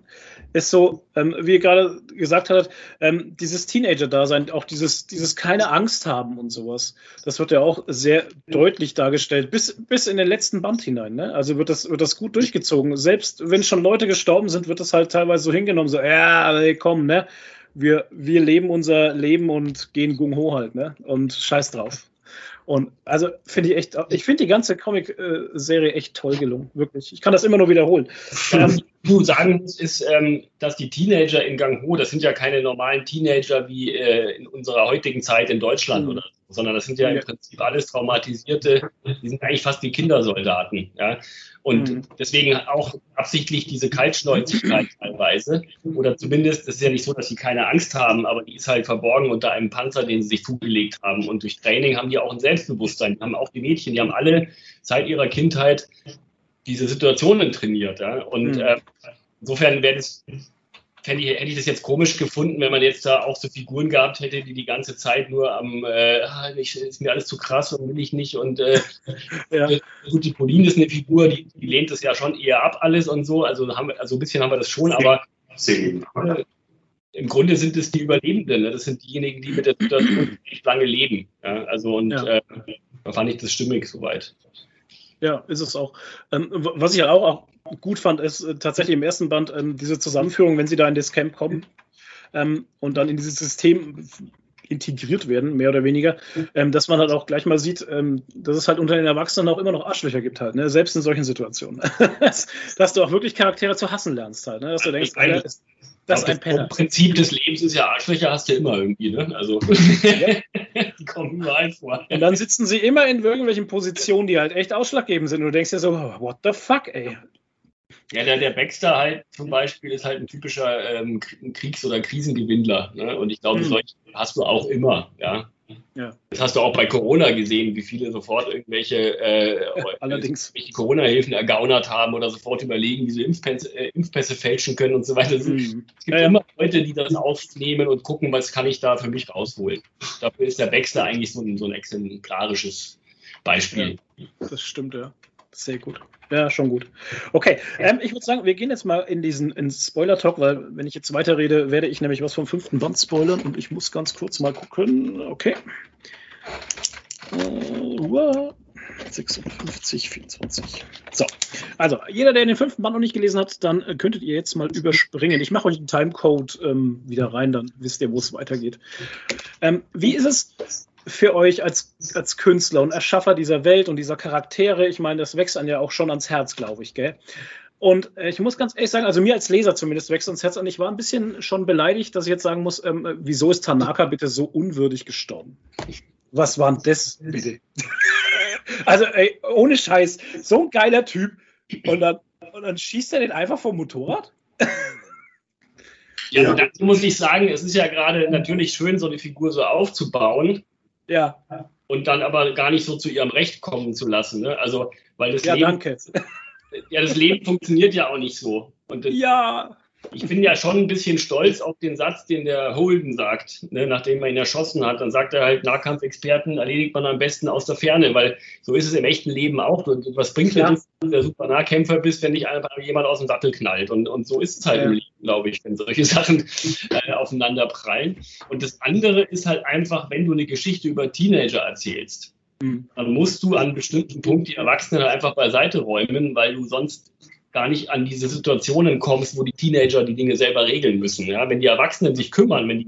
ist so, ähm, wie ihr gerade gesagt habt, ähm, dieses Teenager-Dasein, auch dieses, dieses keine Angst haben und sowas. Das wird ja auch sehr deutlich dargestellt, bis, bis in den letzten Band hinein. Ne? Also wird das, wird das gut durchgezogen. Selbst wenn schon Leute gestorben sind, wird das halt teilweise so hingenommen, so, ja, ey, komm, ne? Wir, wir leben unser Leben und gehen Gung Ho halt, ne? Und scheiß drauf. Und also finde ich echt, ich finde die ganze Comic-Serie echt toll gelungen, wirklich. Ich kann das immer nur wiederholen. Ähm, du sagen musst, ist, ähm, dass die Teenager in Gang Ho, das sind ja keine normalen Teenager wie äh, in unserer heutigen Zeit in Deutschland mhm. oder so, sondern das sind ja im Prinzip alles traumatisierte, die sind eigentlich fast wie Kindersoldaten. Ja? Und mhm. deswegen auch absichtlich diese Kaltschnäuzigkeit teilweise. Oder zumindest, es ist ja nicht so, dass sie keine Angst haben, aber die ist halt verborgen unter einem Panzer, den sie sich zugelegt haben. Und durch Training haben die auch ein Selbstbewusstsein. Die haben auch die Mädchen, die haben alle seit ihrer Kindheit diese Situationen trainiert. Ja? Und mhm. äh, insofern wäre das fände ich, hätte ich das jetzt komisch gefunden, wenn man jetzt da auch so Figuren gehabt hätte, die die ganze Zeit nur am, äh, ah, ich, ist mir alles zu krass und will ich nicht. Und äh, ja. gut, die Pauline ist eine Figur, die, die, lehnt das ja schon eher ab alles und so. Also, haben wir, also ein bisschen haben wir das schon, aber äh, im Grunde sind es die Überlebenden. Ne? Das sind diejenigen, die mit der Situation echt lange leben. Ja? Also und ja. äh, da fand ich das stimmig soweit. Ja, ist es auch. Ähm, was ich auch, auch gut fand, ist äh, tatsächlich im ersten Band ähm, diese Zusammenführung, wenn sie da in das Camp kommen. ähm, und dann in dieses System integriert werden, mehr oder weniger, ähm, dass man halt auch gleich mal sieht, ähm, dass es halt unter den Erwachsenen auch immer noch Arschlöcher gibt halt, ne? selbst in solchen Situationen. dass, dass, du auch wirklich Charaktere zu hassen lernst halt, ne? dass du denkst, Alter, ist, das ist ein Penner. Das Prinzip des Lebens ist ja Arschlöcher hast du immer irgendwie, ne? Also die kommen überall vor. Und dann sitzen sie immer in irgendwelchen Positionen, die halt echt ausschlaggebend sind und du denkst dir so, what the fuck, ey. Ja, der, der Baxter halt zum Beispiel ist halt ein typischer ähm, Kriegs- oder Krisengewinnler. Ne? Und ich glaube, hm. solche hast du auch immer. Ja? Ja. Das hast du auch bei Corona gesehen, wie viele sofort irgendwelche, äh, Allerdings. Corona-Hilfen ergaunert haben oder sofort überlegen, wie sie Impfpässe, äh, Impfpässe fälschen können und so weiter. Hm. Es gibt ja, immer Leute, die das aufnehmen und gucken, was kann ich da für mich rausholen. Dafür ist der Baxter eigentlich so ein, so ein exemplarisches Beispiel. Ja, das stimmt, ja. Sehr gut. Ja, schon gut. Okay, ähm, ich würde sagen, wir gehen jetzt mal in diesen Spoiler-Talk, weil wenn ich jetzt weiterrede, werde ich nämlich was vom fünften Band spoilern und ich muss ganz kurz mal gucken. Okay. Uh, 56, 24. So, also jeder, der den fünften Band noch nicht gelesen hat, dann äh, könntet ihr jetzt mal überspringen. Ich mache euch einen Timecode ähm, wieder rein, dann wisst ihr, wo es weitergeht. Ähm, wie ist es? Für euch als, als Künstler und Erschaffer dieser Welt und dieser Charaktere? Ich meine, das wächst an ja auch schon ans Herz, glaube ich, gell? Und äh, ich muss ganz ehrlich sagen, also mir als Leser zumindest wächst ans Herz und ich war ein bisschen schon beleidigt, dass ich jetzt sagen muss, ähm, wieso ist Tanaka bitte so unwürdig gestorben? Was war denn das bitte? also, ey, ohne Scheiß, so ein geiler Typ und dann, und dann schießt er den einfach vom Motorrad? Ja, dazu muss ich sagen, es ist ja gerade natürlich schön, so eine Figur so aufzubauen. Ja. Und dann aber gar nicht so zu ihrem Recht kommen zu lassen. Ne? Also, weil das ja, Leben. Danke. Ja, das Leben funktioniert ja auch nicht so. Und das, ja ich bin ja schon ein bisschen stolz auf den Satz, den der Holden sagt, ne, nachdem er ihn erschossen hat. Dann sagt er halt, Nahkampfexperten erledigt man am besten aus der Ferne, weil so ist es im echten Leben auch. Und was bringt dir das, wenn du der super Nahkämpfer bist, wenn dich einfach jemand aus dem Sattel knallt? Und, und so ist es halt ja. im Leben, glaube ich, wenn solche Sachen äh, aufeinander prallen. Und das andere ist halt einfach, wenn du eine Geschichte über Teenager erzählst, mhm. dann musst du an bestimmten Punkt die Erwachsenen halt einfach beiseite räumen, weil du sonst gar nicht an diese Situationen kommst, wo die Teenager die Dinge selber regeln müssen. Ja? Wenn die Erwachsenen sich kümmern, wenn, die,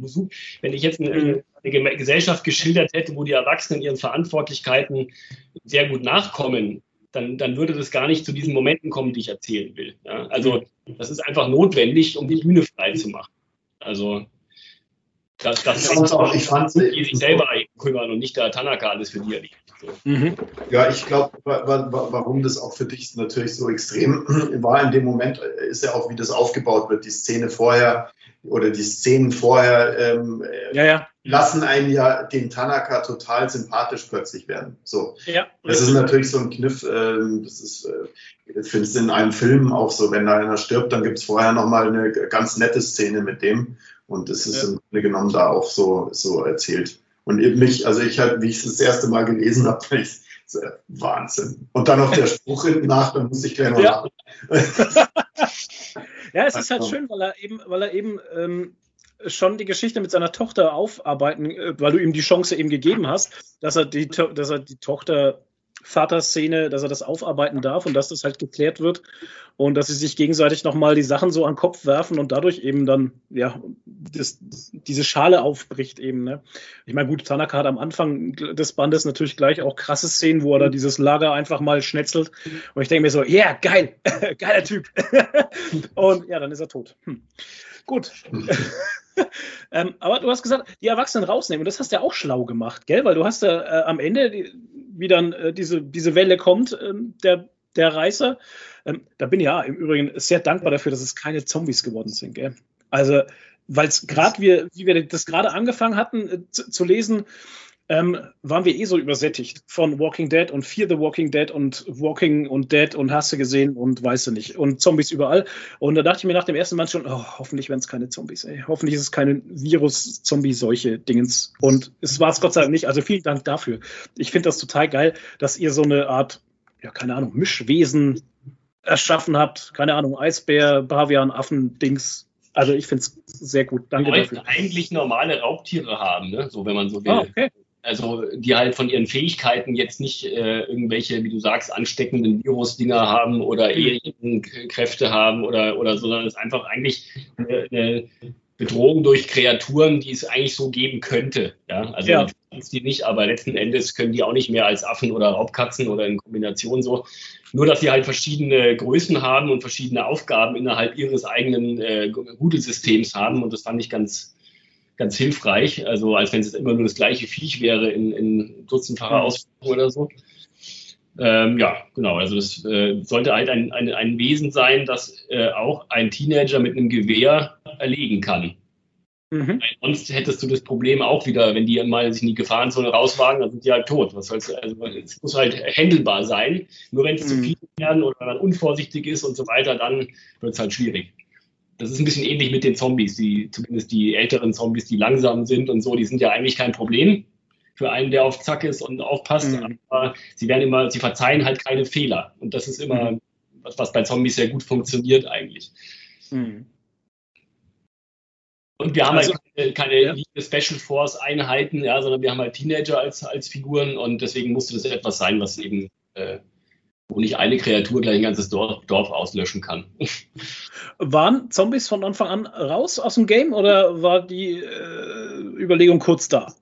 wenn ich jetzt eine, eine Gesellschaft geschildert hätte, wo die Erwachsenen ihren Verantwortlichkeiten sehr gut nachkommen, dann, dann würde das gar nicht zu diesen Momenten kommen, die ich erzählen will. Ja? Also das ist einfach notwendig, um die Bühne frei zu machen. Also das, das ist auch, ich fand, die sich selber kümmern und nicht der Tanaka alles für die erledigt. Mhm. Ja, ich glaube, warum das auch für dich natürlich so extrem war in dem Moment, ist ja auch, wie das aufgebaut wird. Die Szene vorher oder die Szenen vorher ähm, ja, ja. lassen einen ja den Tanaka total sympathisch plötzlich werden. So. Ja, das ist natürlich so ein Kniff. Ähm, das ist, äh, ich finde es in einem Film auch so, wenn da einer stirbt, dann gibt es vorher nochmal eine ganz nette Szene mit dem. Und das ist im Grunde genommen da auch so, so erzählt. Und eben mich, also ich halt, wie ich es das erste Mal gelesen habe, ich, so, Wahnsinn. Und dann noch der Spruch hinten nach, dann muss ich gleich noch ja. ja, es ist halt schön, weil er eben, weil er eben ähm, schon die Geschichte mit seiner Tochter aufarbeiten, äh, weil du ihm die Chance eben gegeben hast, dass er die, dass er die Tochter Vaterszene, dass er das aufarbeiten darf und dass das halt geklärt wird und dass sie sich gegenseitig nochmal die Sachen so an den Kopf werfen und dadurch eben dann, ja, das, diese Schale aufbricht eben. Ne? Ich meine, gut, Tanaka hat am Anfang des Bandes natürlich gleich auch krasse Szenen, wo er da dieses Lager einfach mal schnetzelt und ich denke mir so, ja, yeah, geil, geiler Typ. und ja, dann ist er tot. Hm. Gut. ähm, aber du hast gesagt, die Erwachsenen rausnehmen. Und das hast du ja auch schlau gemacht, gell? Weil du hast ja äh, am Ende, die, wie dann äh, diese, diese Welle kommt, äh, der, der Reißer. Ähm, da bin ich ja im Übrigen sehr dankbar dafür, dass es keine Zombies geworden sind, gell? Also, weil es gerade, wie, wie wir das gerade angefangen hatten äh, zu, zu lesen, ähm, waren wir eh so übersättigt von Walking Dead und Fear the Walking Dead und Walking und Dead und hast du gesehen und weißt du nicht und Zombies überall. Und da dachte ich mir nach dem ersten Mal schon, oh, hoffentlich werden es keine Zombies, ey. Hoffentlich ist es keine Virus-Zombie-Seuche-Dingens. Und es war es Gott sei Dank nicht. Also vielen Dank dafür. Ich finde das total geil, dass ihr so eine Art, ja, keine Ahnung, Mischwesen erschaffen habt. Keine Ahnung, Eisbär, Bavian, Affen, Dings, also ich finde es sehr gut. Danke dafür. eigentlich normale Raubtiere haben, ne? so wenn man so will. Ah, okay also die halt von ihren Fähigkeiten jetzt nicht äh, irgendwelche, wie du sagst, ansteckenden Virus-Dinger haben oder Alien-Kräfte haben oder, oder so, sondern es einfach eigentlich eine, eine Bedrohung durch Kreaturen, die es eigentlich so geben könnte. Ja, also ja. die nicht, aber letzten Endes können die auch nicht mehr als Affen oder Raubkatzen oder in Kombination so. Nur, dass sie halt verschiedene Größen haben und verschiedene Aufgaben innerhalb ihres eigenen äh, Rudelsystems haben. Und das fand ich ganz, ganz hilfreich. Also, als wenn es immer nur das gleiche Viech wäre in, in dutzendfacher Ausführung oder so. Ähm, ja, genau. Also das äh, sollte halt ein, ein, ein Wesen sein, das äh, auch ein Teenager mit einem Gewehr erlegen kann. Mhm. Sonst hättest du das Problem auch wieder, wenn die mal sich in die Gefahrenzone rauswagen, dann sind die halt tot. Was soll's, also es muss halt handelbar sein. Nur wenn es mhm. zu viel werden oder man unvorsichtig ist und so weiter, dann wird es halt schwierig. Das ist ein bisschen ähnlich mit den Zombies, die zumindest die älteren Zombies, die langsam sind und so, die sind ja eigentlich kein Problem für einen, der auf Zack ist und aufpasst. Mhm. Aber sie werden immer, sie verzeihen halt keine Fehler. Und das ist immer mhm. was, was bei Zombies sehr gut funktioniert eigentlich. Mhm. Und wir haben also, halt keine, keine ja. Special Force Einheiten, ja, sondern wir haben halt Teenager als, als Figuren und deswegen musste das etwas sein, was eben, äh, wo nicht eine Kreatur gleich ein ganzes Dorf, Dorf auslöschen kann. Waren Zombies von Anfang an raus aus dem Game oder war die äh, Überlegung kurz da?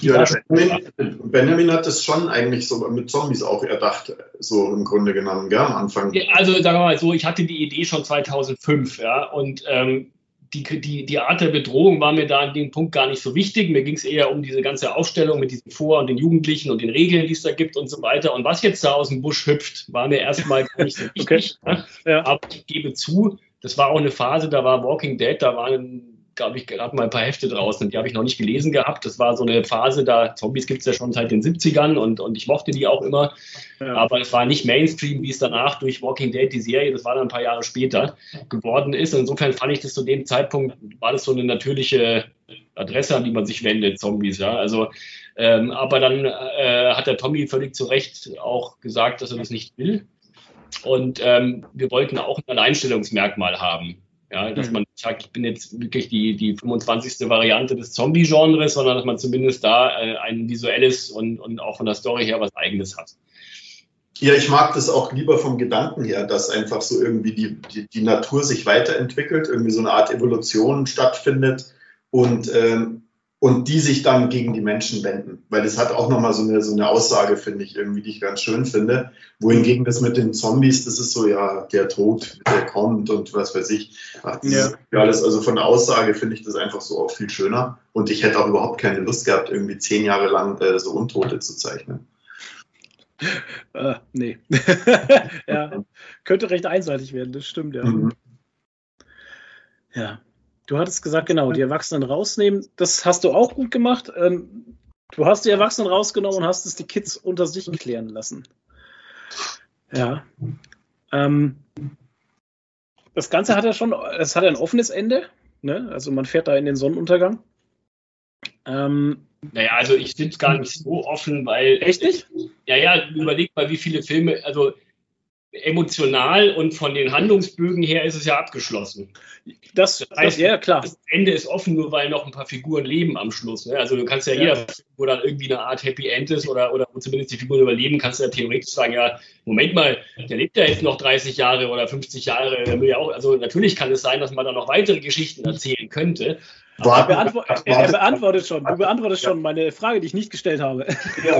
Ja, Benjamin, Benjamin, hat das schon eigentlich so mit Zombies auch erdacht, so im Grunde genommen, gell, am Anfang. Ja, also sagen wir mal so, ich hatte die Idee schon 2005, ja, und ähm, die, die, die Art der Bedrohung war mir da an dem Punkt gar nicht so wichtig. Mir ging es eher um diese ganze Aufstellung mit diesen Vor- und den Jugendlichen und den Regeln, die es da gibt und so weiter. Und was jetzt da aus dem Busch hüpft, war mir erstmal gar nicht so wichtig. okay. ja. Aber ich gebe zu, das war auch eine Phase, da war Walking Dead, da waren glaube ich, gerade mal ein paar Hefte draußen. Die habe ich noch nicht gelesen gehabt. Das war so eine Phase, da Zombies gibt es ja schon seit den 70ern und, und ich mochte die auch immer. Ja. Aber es war nicht Mainstream, wie es danach durch Walking Dead, die Serie, das war dann ein paar Jahre später, geworden ist. Und insofern fand ich das zu dem Zeitpunkt, war das so eine natürliche Adresse, an die man sich wendet, Zombies. Ja, also, ähm, aber dann äh, hat der Tommy völlig zu Recht auch gesagt, dass er das nicht will. Und ähm, wir wollten auch ein Alleinstellungsmerkmal haben. Ja, dass mhm. man sagt, ich bin jetzt wirklich die, die 25. Variante des Zombie-Genres, sondern dass man zumindest da äh, ein visuelles und, und auch von der Story her was eigenes hat. Ja, ich mag das auch lieber vom Gedanken her, dass einfach so irgendwie die, die, die Natur sich weiterentwickelt, irgendwie so eine Art Evolution stattfindet und ähm, und die sich dann gegen die Menschen wenden. Weil das hat auch nochmal so eine, so eine Aussage, finde ich, irgendwie, die ich ganz schön finde. Wohingegen das mit den Zombies, das ist so, ja, der Tod, der kommt und was weiß ich. Ach, ja. alles, also von der Aussage finde ich das einfach so auch viel schöner. Und ich hätte auch überhaupt keine Lust gehabt, irgendwie zehn Jahre lang äh, so Untote zu zeichnen. Äh, nee. ja, könnte recht einseitig werden, das stimmt, ja. Mhm. Ja. Du hattest gesagt, genau, die Erwachsenen rausnehmen. Das hast du auch gut gemacht. Ähm, du hast die Erwachsenen rausgenommen und hast es die Kids unter sich klären lassen. Ja. Ähm, das Ganze hat ja schon, es hat ein offenes Ende. Ne? Also man fährt da in den Sonnenuntergang. Ähm, naja, also ich finde es gar nicht so offen, weil. Echt nicht? Ja, ja, überleg mal, wie viele Filme, also emotional und von den Handlungsbögen her ist es ja abgeschlossen. Das, das heißt, das, ja, klar. Das Ende ist offen, nur weil noch ein paar Figuren leben am Schluss. Ne? Also du kannst ja, ja. jeder, wo dann irgendwie eine Art Happy End ist oder, oder zumindest die Figuren überleben, kannst du ja theoretisch sagen, ja, Moment mal, der lebt ja jetzt noch 30 Jahre oder 50 Jahre. Der will ja auch, also natürlich kann es sein, dass man da noch weitere Geschichten erzählen könnte. Er, beantwo er, beantwortet schon, du beantwortest schon meine Frage, die ich nicht gestellt habe. Ja,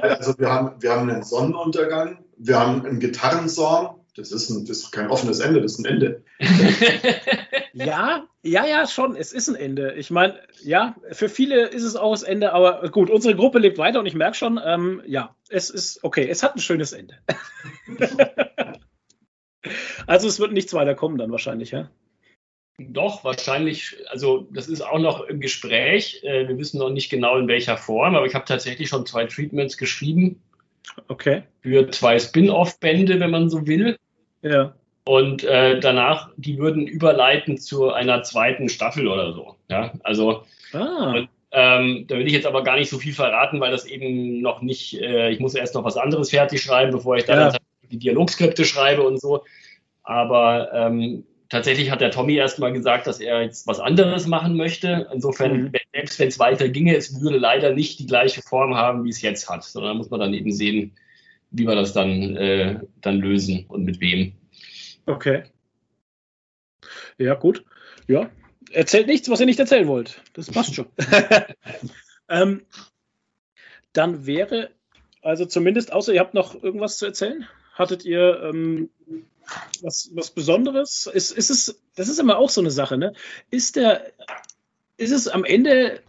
also wir haben, wir haben einen Sonnenuntergang, wir haben einen Gitarrensong, das ist, ein, das ist kein offenes Ende, das ist ein Ende. ja, ja, ja, schon. Es ist ein Ende. Ich meine, ja, für viele ist es auch das Ende, aber gut, unsere Gruppe lebt weiter und ich merke schon, ähm, ja, es ist okay, es hat ein schönes Ende. also es wird nichts weiter kommen dann wahrscheinlich, ja? Doch, wahrscheinlich, also das ist auch noch im Gespräch. Äh, wir wissen noch nicht genau in welcher Form, aber ich habe tatsächlich schon zwei Treatments geschrieben. Okay. Für zwei Spin-off-Bände, wenn man so will. Ja. Und äh, danach, die würden überleiten zu einer zweiten Staffel oder so. Ja, also ah. und, ähm, da will ich jetzt aber gar nicht so viel verraten, weil das eben noch nicht, äh, ich muss erst noch was anderes fertig schreiben, bevor ich dann ja. die Dialogskripte schreibe und so. Aber ähm, tatsächlich hat der Tommy erstmal gesagt, dass er jetzt was anderes machen möchte. Insofern, mhm. selbst wenn es weiter ginge, es würde leider nicht die gleiche Form haben, wie es jetzt hat, sondern muss man dann eben sehen, wie wir das dann, äh, dann lösen und mit wem. Okay. Ja, gut. Ja, erzählt nichts, was ihr nicht erzählen wollt. Das passt schon. ähm, dann wäre, also zumindest, außer ihr habt noch irgendwas zu erzählen, hattet ihr ähm, was, was Besonderes? Ist, ist es, das ist immer auch so eine Sache, ne? Ist der, ist es am Ende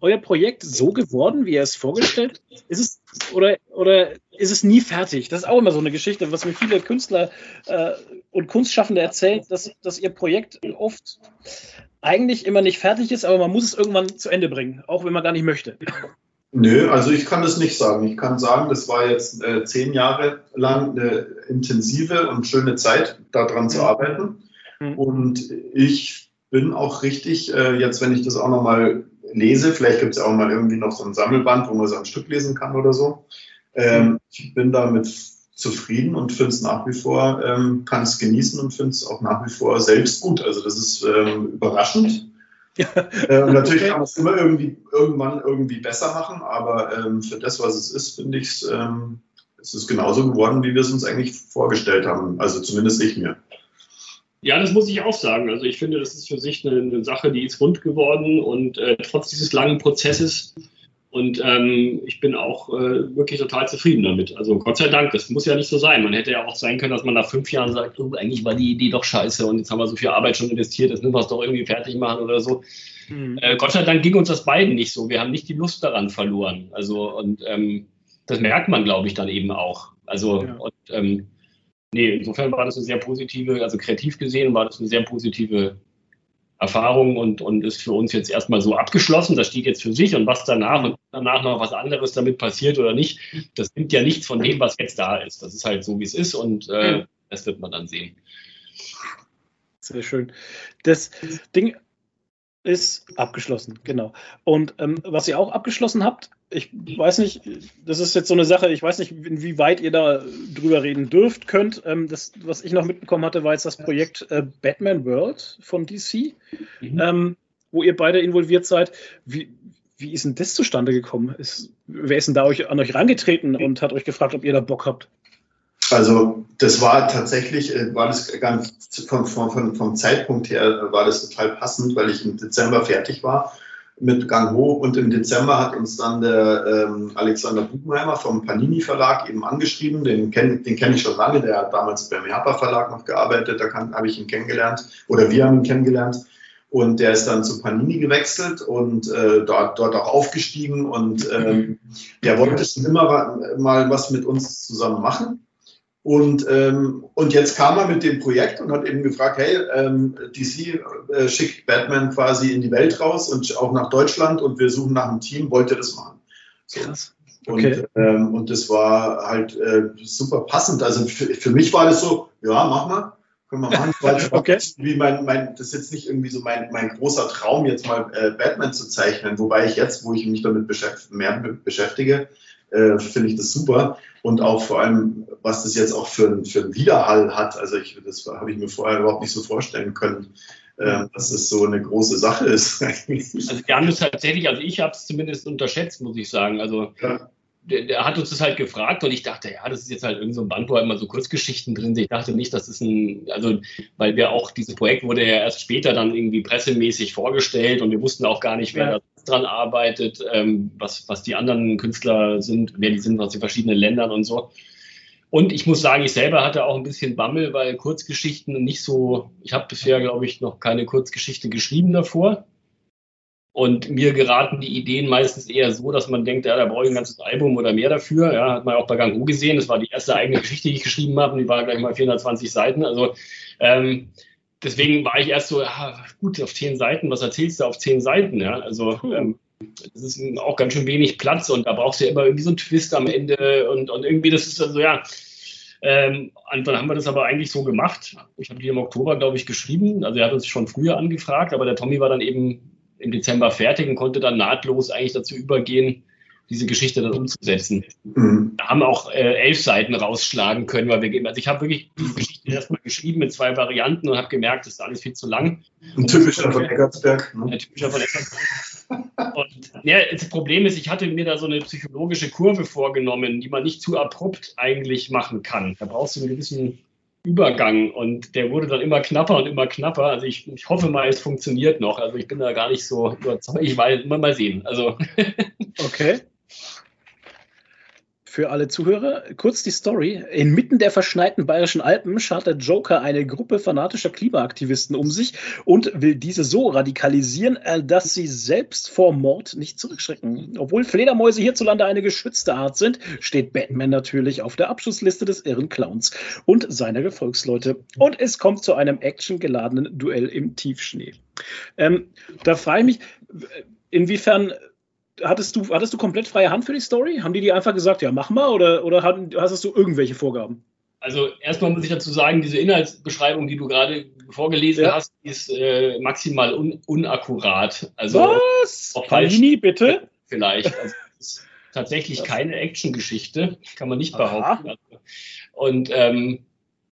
euer Projekt so geworden, wie ihr es vorgestellt? Ist es oder, oder ist es nie fertig? Das ist auch immer so eine Geschichte, was mir viele Künstler äh, und Kunstschaffende erzählen, dass, dass ihr Projekt oft eigentlich immer nicht fertig ist, aber man muss es irgendwann zu Ende bringen, auch wenn man gar nicht möchte. Nö, also ich kann das nicht sagen. Ich kann sagen, das war jetzt äh, zehn Jahre lang eine intensive und schöne Zeit, daran mhm. zu arbeiten. Mhm. Und ich bin auch richtig, äh, jetzt wenn ich das auch nochmal lese, vielleicht gibt es auch mal irgendwie noch so ein Sammelband, wo man so ein Stück lesen kann oder so. Ähm, mhm. ich bin damit zufrieden und finde es nach wie vor, ähm, kann es genießen und finde es auch nach wie vor selbst gut. Also das ist ähm, überraschend äh, und natürlich kann man es immer irgendwie irgendwann irgendwie besser machen, aber ähm, für das, was es ist, finde ich es, ähm, es ist genauso geworden, wie wir es uns eigentlich vorgestellt haben. Also zumindest ich mir. Ja, das muss ich auch sagen. Also ich finde, das ist für sich eine, eine Sache, die ist rund geworden und äh, trotz dieses langen Prozesses und ähm, ich bin auch äh, wirklich total zufrieden damit. Also Gott sei Dank, das muss ja nicht so sein. Man hätte ja auch sein können, dass man nach fünf Jahren sagt, oh, eigentlich war die Idee doch scheiße und jetzt haben wir so viel Arbeit schon investiert, jetzt müssen wir es doch irgendwie fertig machen oder so. Mhm. Äh, Gott sei Dank ging uns das beiden nicht so. Wir haben nicht die Lust daran verloren. Also und ähm, das merkt man, glaube ich, dann eben auch. Also ja. und ähm, nee, insofern war das eine sehr positive, also kreativ gesehen war das eine sehr positive Erfahrung und, und ist für uns jetzt erstmal so abgeschlossen. Das steht jetzt für sich und was danach und danach noch was anderes damit passiert oder nicht, das nimmt ja nichts von dem, was jetzt da ist. Das ist halt so, wie es ist und äh, das wird man dann sehen. Sehr schön. Das Ding ist abgeschlossen, genau. Und ähm, was ihr auch abgeschlossen habt, ich weiß nicht, das ist jetzt so eine Sache, ich weiß nicht, inwieweit ihr da drüber reden dürft, könnt. Ähm, das, was ich noch mitbekommen hatte, war jetzt das Projekt äh, Batman World von DC, mhm. ähm, wo ihr beide involviert seid. Wie, wie ist denn das zustande gekommen? Ist, wer ist denn da euch, an euch rangetreten und hat euch gefragt, ob ihr da Bock habt? Also das war tatsächlich, äh, war das ganz vom, vom, vom Zeitpunkt her war das total passend, weil ich im Dezember fertig war mit Gang Ho. Und im Dezember hat uns dann der ähm, Alexander Buchenheimer vom Panini Verlag eben angeschrieben, den kenne den kenn ich schon lange, der hat damals beim Herpa Verlag noch gearbeitet, da habe ich ihn kennengelernt oder wir haben ihn kennengelernt. Und der ist dann zu Panini gewechselt und äh, dort, dort auch aufgestiegen. Und ähm, der wollte schon immer mal was mit uns zusammen machen und, ähm, und jetzt kam er mit dem Projekt und hat eben gefragt, hey, ähm, DC äh, schickt Batman quasi in die Welt raus und auch nach Deutschland und wir suchen nach einem Team, wollt ihr das machen? So. Krass. Okay. Und, ähm, und das war halt äh, super passend. Also für, für mich war das so, ja, mach mal, können wir machen. Weil okay. wie mein, mein, das ist jetzt nicht irgendwie so mein, mein großer Traum, jetzt mal äh, Batman zu zeichnen, wobei ich jetzt, wo ich mich damit beschäft mehr beschäftige, äh, finde ich das super. Und auch vor allem, was das jetzt auch für, für einen Widerhall hat. Also ich, das habe ich mir vorher überhaupt nicht so vorstellen können, äh, dass es so eine große Sache ist. Also wir haben es tatsächlich, also ich habe es zumindest unterschätzt, muss ich sagen. Also ja der, der, hat uns das halt gefragt und ich dachte, ja, das ist jetzt halt irgend so ein Band, wo halt immer so Kurzgeschichten drin sind. Ich dachte nicht, dass das ein, also, weil wir auch, dieses Projekt wurde ja erst später dann irgendwie pressemäßig vorgestellt und wir wussten auch gar nicht, wer ja. da dran arbeitet, ähm, was, was die anderen Künstler sind, wer die sind aus den verschiedenen Ländern und so. Und ich muss sagen, ich selber hatte auch ein bisschen Bammel, weil Kurzgeschichten nicht so, ich habe bisher, glaube ich, noch keine Kurzgeschichte geschrieben davor. Und mir geraten die Ideen meistens eher so, dass man denkt, ja, da brauche ich ein ganzes Album oder mehr dafür. Ja, hat man auch bei Gang U gesehen. Das war die erste eigene Geschichte, die ich geschrieben habe. Und die war gleich mal 420 Seiten. Also ähm, deswegen war ich erst so, ja, gut, auf zehn Seiten, was erzählst du auf zehn Seiten? Ja, also ähm, das ist auch ganz schön wenig Platz und da brauchst du ja immer irgendwie so einen Twist am Ende und, und irgendwie, das ist also ja. Ähm, und dann haben wir das aber eigentlich so gemacht. Ich habe die im Oktober, glaube ich, geschrieben. Also er hat uns schon früher angefragt, aber der Tommy war dann eben im Dezember fertig und konnte dann nahtlos eigentlich dazu übergehen, diese Geschichte dann umzusetzen. Mhm. Da haben auch äh, elf Seiten rausschlagen können, weil wir also ich habe wirklich die Geschichte erstmal geschrieben mit zwei Varianten und habe gemerkt, das ist alles viel zu lang. Ein typischer von Eckartsberg. Ne? Ein typischer von Eckartsberg. und ja, das Problem ist, ich hatte mir da so eine psychologische Kurve vorgenommen, die man nicht zu abrupt eigentlich machen kann. Da brauchst du einen gewissen Übergang und der wurde dann immer knapper und immer knapper. Also ich, ich hoffe mal, es funktioniert noch. Also ich bin da gar nicht so überzeugt. Ich mal, mal sehen. Also okay für alle Zuhörer. Kurz die Story. Inmitten der verschneiten bayerischen Alpen schart der Joker eine Gruppe fanatischer Klimaaktivisten um sich und will diese so radikalisieren, äh, dass sie selbst vor Mord nicht zurückschrecken. Obwohl Fledermäuse hierzulande eine geschützte Art sind, steht Batman natürlich auf der Abschlussliste des irren Clowns und seiner Gefolgsleute. Und es kommt zu einem actiongeladenen Duell im Tiefschnee. Ähm, da frage ich mich, inwiefern hattest du, hattest du komplett freie Hand für die Story? Haben die dir einfach gesagt, ja, mach mal, oder, oder hast du irgendwelche Vorgaben? Also erstmal muss ich dazu sagen, diese Inhaltsbeschreibung, die du gerade vorgelesen ja. hast, ist äh, maximal un unakkurat. Also Was? Panini, bitte? Vielleicht. Also, ist tatsächlich keine Actiongeschichte, kann man nicht behaupten. Also, und ähm,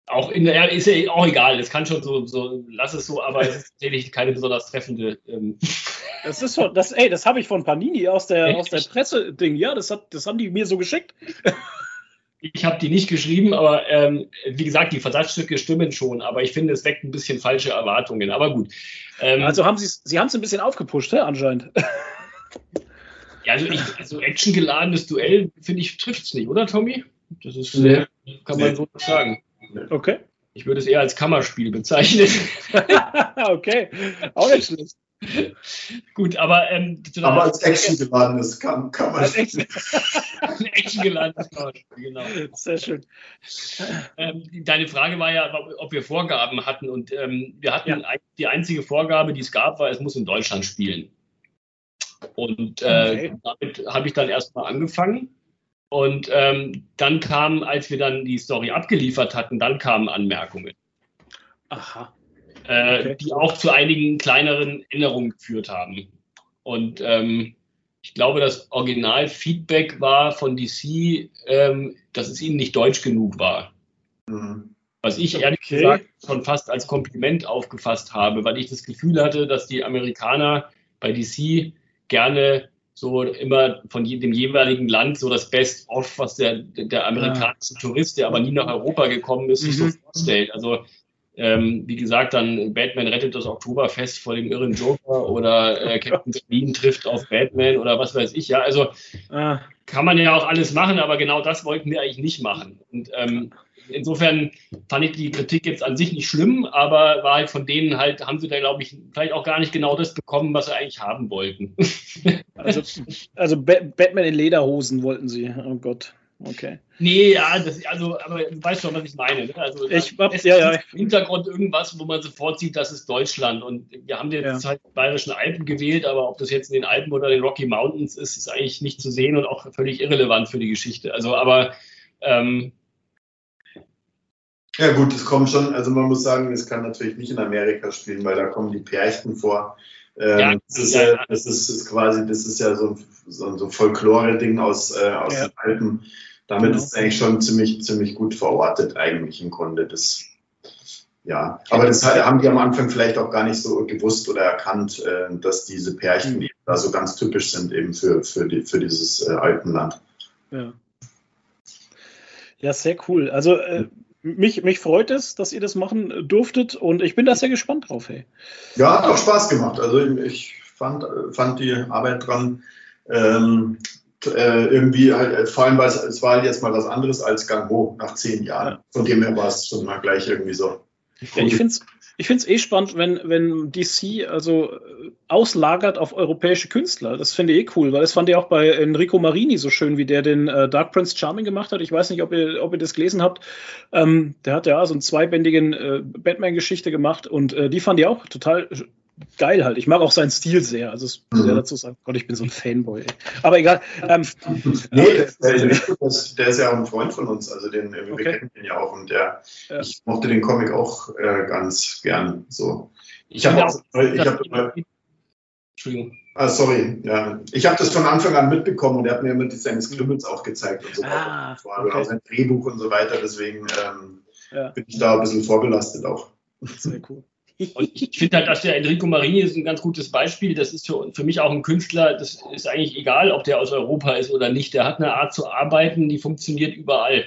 auch in der ist ja auch egal, es kann schon so, so, lass es so, aber es ist tatsächlich keine besonders treffende. Ähm. Das ist schon, das, ey, das habe ich von Panini aus der, aus der Presse-Ding, ja, das, hat, das haben die mir so geschickt. Ich habe die nicht geschrieben, aber ähm, wie gesagt, die Versatzstücke stimmen schon, aber ich finde, es weckt ein bisschen falsche Erwartungen. Aber gut. Ähm, also haben Sie Sie haben es ein bisschen aufgepusht, he, anscheinend. Ja, also, ich, also actiongeladenes Duell, finde ich, trifft es nicht, oder Tommy? Das ist, nee. kann man nee. so sagen. Okay. Ich würde es eher als Kammerspiel bezeichnen. okay, auch nicht schlecht. Gut, aber. Ähm, aber als Action geladenes kann man. Als Action, Action geladenes Kammerspiel, genau. Sehr schön. Ähm, deine Frage war ja, ob wir Vorgaben hatten. Und ähm, wir hatten ja. die einzige Vorgabe, die es gab, war, es muss in Deutschland spielen. Und äh, okay. damit habe ich dann erstmal angefangen. Und ähm, dann kam, als wir dann die Story abgeliefert hatten, dann kamen Anmerkungen. Aha. Äh, okay. Die auch zu einigen kleineren Änderungen geführt haben. Und ähm, ich glaube, das Originalfeedback war von DC, ähm, dass es ihnen nicht deutsch genug war. Mhm. Was ich ehrlich okay. gesagt schon fast als Kompliment aufgefasst habe, weil ich das Gefühl hatte, dass die Amerikaner bei DC gerne so immer von dem jeweiligen Land so das Best-of, was der, der amerikanische ja. Tourist, der aber nie nach Europa gekommen ist, sich mhm. so vorstellt. Also ähm, wie gesagt, dann Batman rettet das Oktoberfest vor dem irren Joker oder äh, Captain Bean trifft auf Batman oder was weiß ich. Ja, also ah. kann man ja auch alles machen, aber genau das wollten wir eigentlich nicht machen. Und ähm, insofern fand ich die Kritik jetzt an sich nicht schlimm, aber war halt von denen halt, haben sie da, glaube ich, vielleicht auch gar nicht genau das bekommen, was sie eigentlich haben wollten. Also, also Batman in Lederhosen wollten sie. Oh Gott. Okay. Nee, ja, das, also, aber du weißt schon, was ich meine. Ne? Also, ich hab, ja, ja. Im Hintergrund irgendwas, wo man sofort sieht, das ist Deutschland. Und wir haben jetzt ja. halt bayerischen Alpen gewählt, aber ob das jetzt in den Alpen oder den Rocky Mountains ist, ist eigentlich nicht zu sehen und auch völlig irrelevant für die Geschichte. Also, aber ähm, ja gut, es kommt schon, also man muss sagen, es kann natürlich nicht in Amerika spielen, weil da kommen die Pärchen vor. Ähm, ja, das, ist, ja, ja, das ist, ist, quasi, das ist ja so ein, so ein so Folklore-Ding aus, äh, aus den Alpen. Damit genau. ist es eigentlich schon ziemlich, ziemlich gut verortet, eigentlich im Grunde. Das, ja, aber das haben die am Anfang vielleicht auch gar nicht so gewusst oder erkannt, äh, dass diese Pärchen mhm. da so ganz typisch sind eben für, für, die, für dieses äh, Alpenland. Ja. Ja, sehr cool. Also äh, mich, mich freut es, dass ihr das machen durftet und ich bin da sehr gespannt drauf. Hey. Ja, hat auch Spaß gemacht. Also ich fand, fand die Arbeit dran ähm, äh, irgendwie halt, äh, vor allem, weil es, es war jetzt mal was anderes als Gang Ho nach zehn Jahren. Von dem her war es schon mal gleich irgendwie so. Ja, ich finde es ich finde es eh spannend, wenn, wenn DC also äh, auslagert auf europäische Künstler. Das finde ich eh cool, weil das fand ich auch bei Enrico Marini so schön, wie der den äh, Dark Prince Charming gemacht hat. Ich weiß nicht, ob ihr, ob ihr das gelesen habt. Ähm, der hat ja so einen zweibändigen äh, Batman-Geschichte gemacht und äh, die fand ich auch total geil halt. Ich mag auch seinen Stil sehr. Also es muss mhm. ja dazu sagen, Gott, ich bin so ein Fanboy. Ey. Aber egal. Ähm, nee, der, der, der, ist ja auch ein Freund von uns. Also den, wir okay. kennen ihn ja auch und der, ja. ich mochte den Comic auch äh, ganz gern. So. Ich habe auch, ich habe Entschuldigung. Ah, sorry, ja. Ich habe das von Anfang an mitbekommen und er hat mir immer seine Scribbles auch gezeigt und so ah, weiter. Okay. Auch sein Drehbuch und so weiter. Deswegen ähm, ja. bin ich da ein bisschen vorbelastet auch. Sehr cool. Und ich finde halt, dass der Enrico Marini ist ein ganz gutes Beispiel. Das ist für, für mich auch ein Künstler, das ist eigentlich egal, ob der aus Europa ist oder nicht. Der hat eine Art zu arbeiten, die funktioniert überall.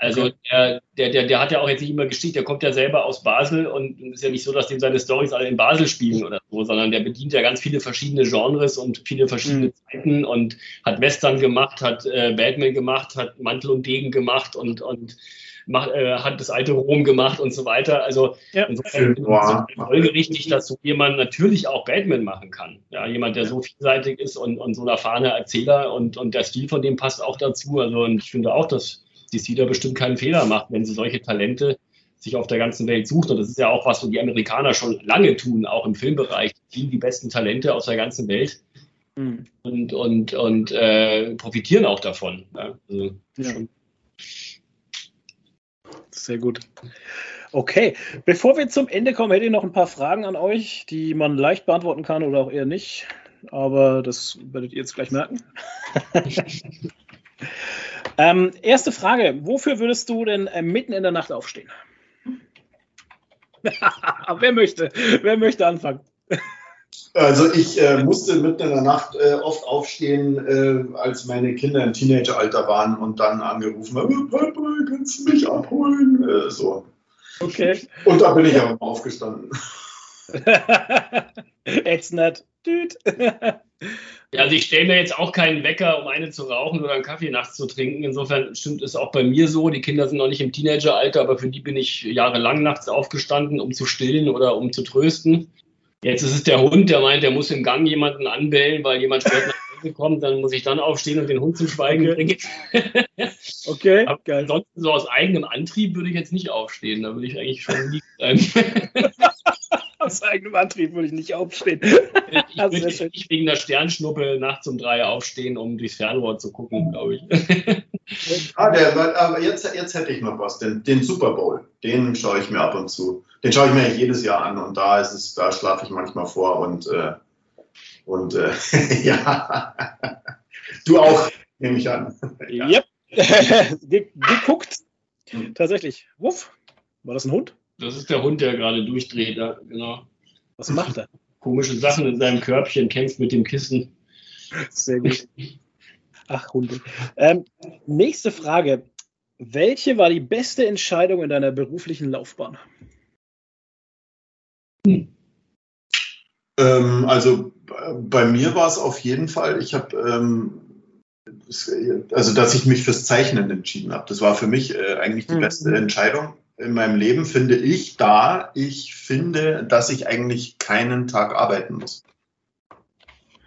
Also der, der, der, der hat ja auch jetzt nicht immer Geschichte, der kommt ja selber aus Basel und es ist ja nicht so, dass dem seine Stories alle in Basel spielen oder so, sondern der bedient ja ganz viele verschiedene Genres und viele verschiedene mhm. Zeiten und hat Western gemacht, hat äh, Batman gemacht, hat Mantel und Degen gemacht und, und macht, äh, hat das alte Rom gemacht und so weiter. Also ja. insofern ist es folgerichtig, dass so jemand natürlich auch Batman machen kann. Ja, jemand, der so vielseitig ist und, und so ein erfahrener Erzähler und, und der Stil von dem passt auch dazu. Also und ich finde auch, dass DC da bestimmt keinen Fehler macht, wenn sie solche Talente sich auf der ganzen Welt sucht. Und das ist ja auch was, was die Amerikaner schon lange tun, auch im Filmbereich. Die ziehen die besten Talente aus der ganzen Welt mhm. und, und, und äh, profitieren auch davon. Ja, also ja. Sehr gut. Okay, bevor wir zum Ende kommen, hätte ich noch ein paar Fragen an euch, die man leicht beantworten kann oder auch eher nicht. Aber das werdet ihr jetzt gleich merken. Ähm, erste Frage: Wofür würdest du denn äh, mitten in der Nacht aufstehen? wer möchte? Wer möchte anfangen? Also ich äh, musste mitten in der Nacht äh, oft aufstehen, äh, als meine Kinder im Teenageralter waren und dann angerufen haben, Papa, kannst du mich abholen? Äh, so. Okay. Und da bin ich aber aufgestanden. It's not. Dude. Also ich stelle mir jetzt auch keinen Wecker, um eine zu rauchen oder einen Kaffee nachts zu trinken. Insofern stimmt es auch bei mir so. Die Kinder sind noch nicht im Teenageralter, aber für die bin ich jahrelang nachts aufgestanden, um zu stillen oder um zu trösten. Jetzt ist es der Hund, der meint, der muss im Gang jemanden anbellen, weil jemand spät nach Hause kommt. Dann muss ich dann aufstehen und den Hund zum Schweigen okay. bringen. okay, aber geil. Ansonsten so aus eigenem Antrieb würde ich jetzt nicht aufstehen. Da würde ich eigentlich schon liegen bleiben. Aus eigenem Antrieb würde ich nicht aufstehen. Ich würde nicht wegen der Sternschnuppe nachts um drei aufstehen, um durchs Fernrohr zu gucken, glaube ich. ah, der, aber jetzt, jetzt hätte ich noch was, den, den Super Bowl. Den schaue ich mir ab und zu. Den schaue ich mir jedes Jahr an und da ist es, da schlafe ich manchmal vor und, äh, und äh, ja, du auch, nehme ich an. ja. Yep. Geguckt. Tatsächlich. Wuff. War das ein Hund? Das ist der Hund, der gerade durchdreht, ja, genau. Was macht er? Komische Sachen in seinem Körbchen, kämpft mit dem Kissen. Sehr gut. Ach, Hunde. Ähm, nächste Frage. Welche war die beste Entscheidung in deiner beruflichen Laufbahn? Hm. Ähm, also bei mir war es auf jeden Fall, ich habe, ähm, also dass ich mich fürs Zeichnen entschieden habe. Das war für mich äh, eigentlich die hm. beste Entscheidung in meinem Leben, finde ich, da ich finde, dass ich eigentlich keinen Tag arbeiten muss.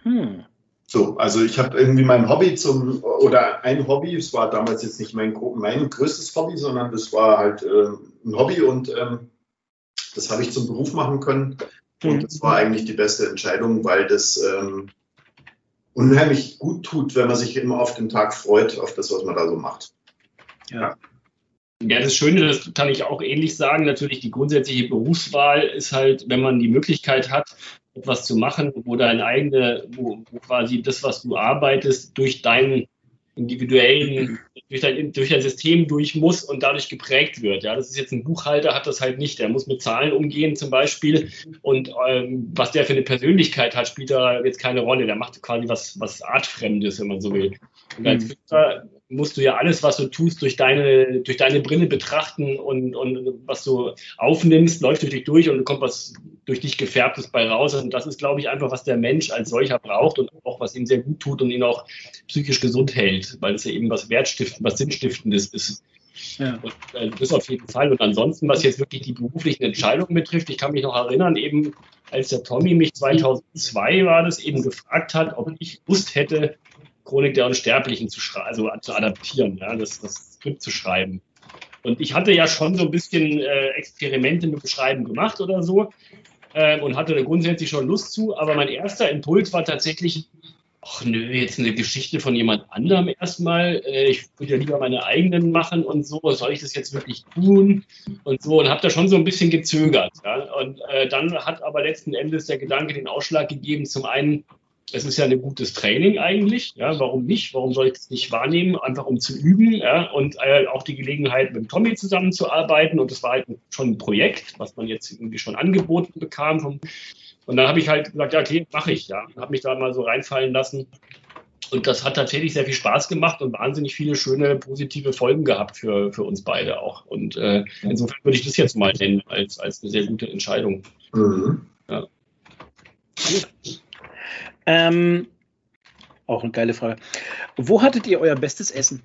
Hm. So, also ich habe irgendwie mein Hobby zum, oder ein Hobby, es war damals jetzt nicht mein, mein größtes Hobby, sondern das war halt äh, ein Hobby und ähm, das habe ich zum Beruf machen können. Und das war eigentlich die beste Entscheidung, weil das ähm, unheimlich gut tut, wenn man sich immer auf den Tag freut, auf das, was man da so macht. Ja. Ja, das Schöne, das kann ich auch ähnlich sagen. Natürlich, die grundsätzliche Berufswahl ist halt, wenn man die Möglichkeit hat, etwas zu machen, wo dein eigene, wo, wo quasi das, was du arbeitest, durch deinen individuellen, durch dein, durch dein System durch muss und dadurch geprägt wird. Ja, das ist jetzt ein Buchhalter, hat das halt nicht. Der muss mit Zahlen umgehen zum Beispiel. Und ähm, was der für eine Persönlichkeit hat, spielt da jetzt keine Rolle. Der macht quasi was, was Artfremdes, wenn man so will. Und als Künstler musst du ja alles, was du tust, durch deine, durch deine Brille betrachten und, und was du aufnimmst, läuft durch dich durch und kommt was durch dich gefärbtes bei raus. Und das ist, glaube ich, einfach, was der Mensch als solcher braucht und auch was ihm sehr gut tut und ihn auch psychisch gesund hält, weil es ja eben was Wertstiftendes, was Sinnstiftendes ist. Ja. Und, äh, das auf jeden Fall. Und ansonsten, was jetzt wirklich die beruflichen Entscheidungen betrifft, ich kann mich noch erinnern, eben als der Tommy mich 2002 war das eben gefragt hat, ob ich Lust hätte, Chronik der Unsterblichen zu schreiben, also zu adaptieren, ja, das, das Skript zu schreiben. Und ich hatte ja schon so ein bisschen äh, Experimente mit Beschreiben gemacht oder so äh, und hatte da grundsätzlich schon Lust zu, aber mein erster Impuls war tatsächlich, ach nö, jetzt eine Geschichte von jemand anderem erstmal. Äh, ich würde ja lieber meine eigenen machen und so. Soll ich das jetzt wirklich tun? Und so. Und habe da schon so ein bisschen gezögert. Ja? Und äh, dann hat aber letzten Endes der Gedanke den Ausschlag gegeben, zum einen, es ist ja ein gutes Training eigentlich. Ja, warum nicht? Warum soll ich es nicht wahrnehmen? Einfach um zu üben ja, und äh, auch die Gelegenheit, mit Tommy zusammenzuarbeiten. Und das war halt schon ein Projekt, was man jetzt irgendwie schon angeboten bekam. Vom, und dann habe ich halt gesagt, ja, okay, mache ich. Ja, habe mich da mal so reinfallen lassen. Und das hat tatsächlich sehr viel Spaß gemacht und wahnsinnig viele schöne, positive Folgen gehabt für, für uns beide auch. Und äh, insofern würde ich das jetzt mal nennen als, als eine sehr gute Entscheidung. Mhm. Ja. Ähm, auch eine geile Frage. Wo hattet ihr euer bestes Essen?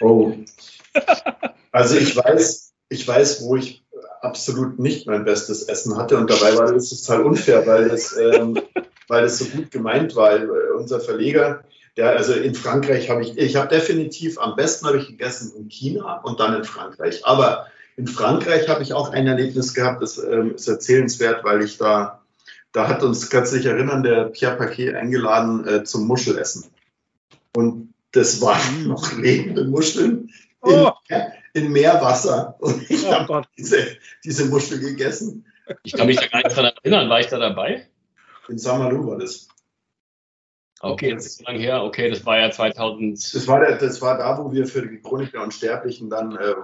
Oh. Also ich weiß, ich weiß, wo ich absolut nicht mein bestes Essen hatte und dabei war das total unfair, weil es, ähm, weil es so gut gemeint war. Unser Verleger, der also in Frankreich habe ich, ich habe definitiv am besten habe ich gegessen in China und dann in Frankreich. Aber in Frankreich habe ich auch ein Erlebnis gehabt, das ähm, ist erzählenswert, weil ich da da hat uns, kannst du dich erinnern, der Pierre Paquet eingeladen äh, zum Muschelessen. Und das waren mm. noch lebende Muscheln in, oh. in Meerwasser. Und ich oh habe diese, diese Muschel gegessen. Ich kann mich da gar nicht daran erinnern. War ich da dabei? In Samalu war das. Okay, das ist so lange her. Okay, das war ja 2000. Das war, der, das war da, wo wir für die Chronik der Unsterblichen dann, äh,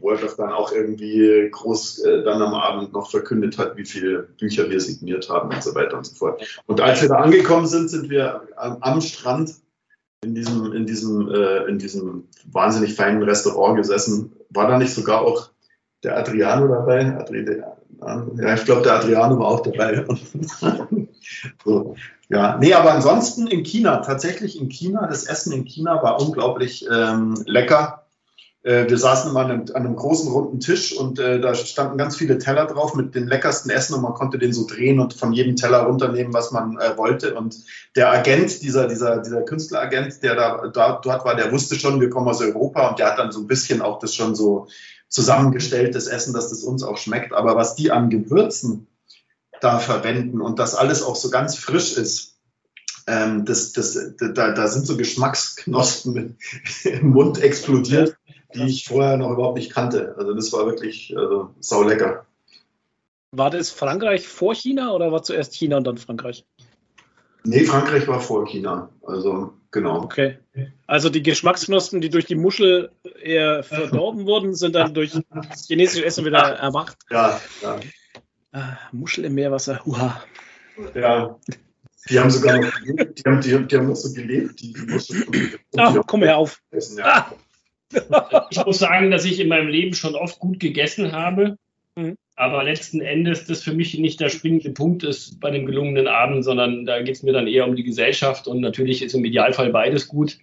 Wolf dann auch irgendwie groß äh, dann am Abend noch verkündet hat, wie viele Bücher wir signiert haben und so weiter und so fort. Und als wir da angekommen sind, sind wir am, am Strand in diesem, in, diesem, äh, in diesem wahnsinnig feinen Restaurant gesessen. War da nicht sogar auch der Adriano dabei? Adriano, ja, ich glaube, der Adriano war auch dabei. so. Ja, nee, aber ansonsten in China, tatsächlich in China, das Essen in China war unglaublich ähm, lecker. Äh, wir saßen mal an einem, großen runden Tisch und äh, da standen ganz viele Teller drauf mit den leckersten Essen und man konnte den so drehen und von jedem Teller runternehmen, was man äh, wollte. Und der Agent, dieser, dieser, dieser Künstleragent, der da, da dort war, der wusste schon, wir kommen aus Europa und der hat dann so ein bisschen auch das schon so zusammengestelltes Essen, dass das uns auch schmeckt. Aber was die an Gewürzen da verwenden und das alles auch so ganz frisch ist, ähm, das, das, da, da sind so Geschmacksknospen im Mund explodiert die ich vorher noch überhaupt nicht kannte. Also das war wirklich also, sau lecker. War das Frankreich vor China oder war zuerst China und dann Frankreich? Nee, Frankreich war vor China. Also genau. Okay. Also die Geschmacksknospen, die durch die Muschel eher verdorben wurden, sind dann durch das chinesische Essen wieder erwacht. Ja, ja. Ah, Muschel im Meerwasser, huha. Ja. Die haben sogar noch gelebt, die haben, die, die haben noch so gelebt, die, Muschel. Ah, komm her auf. Essen, ja. ah. Ich muss sagen, dass ich in meinem Leben schon oft gut gegessen habe. Mhm. Aber letzten Endes das für mich nicht der springende Punkt ist bei dem gelungenen Abend, sondern da geht es mir dann eher um die Gesellschaft und natürlich ist im Idealfall beides gut.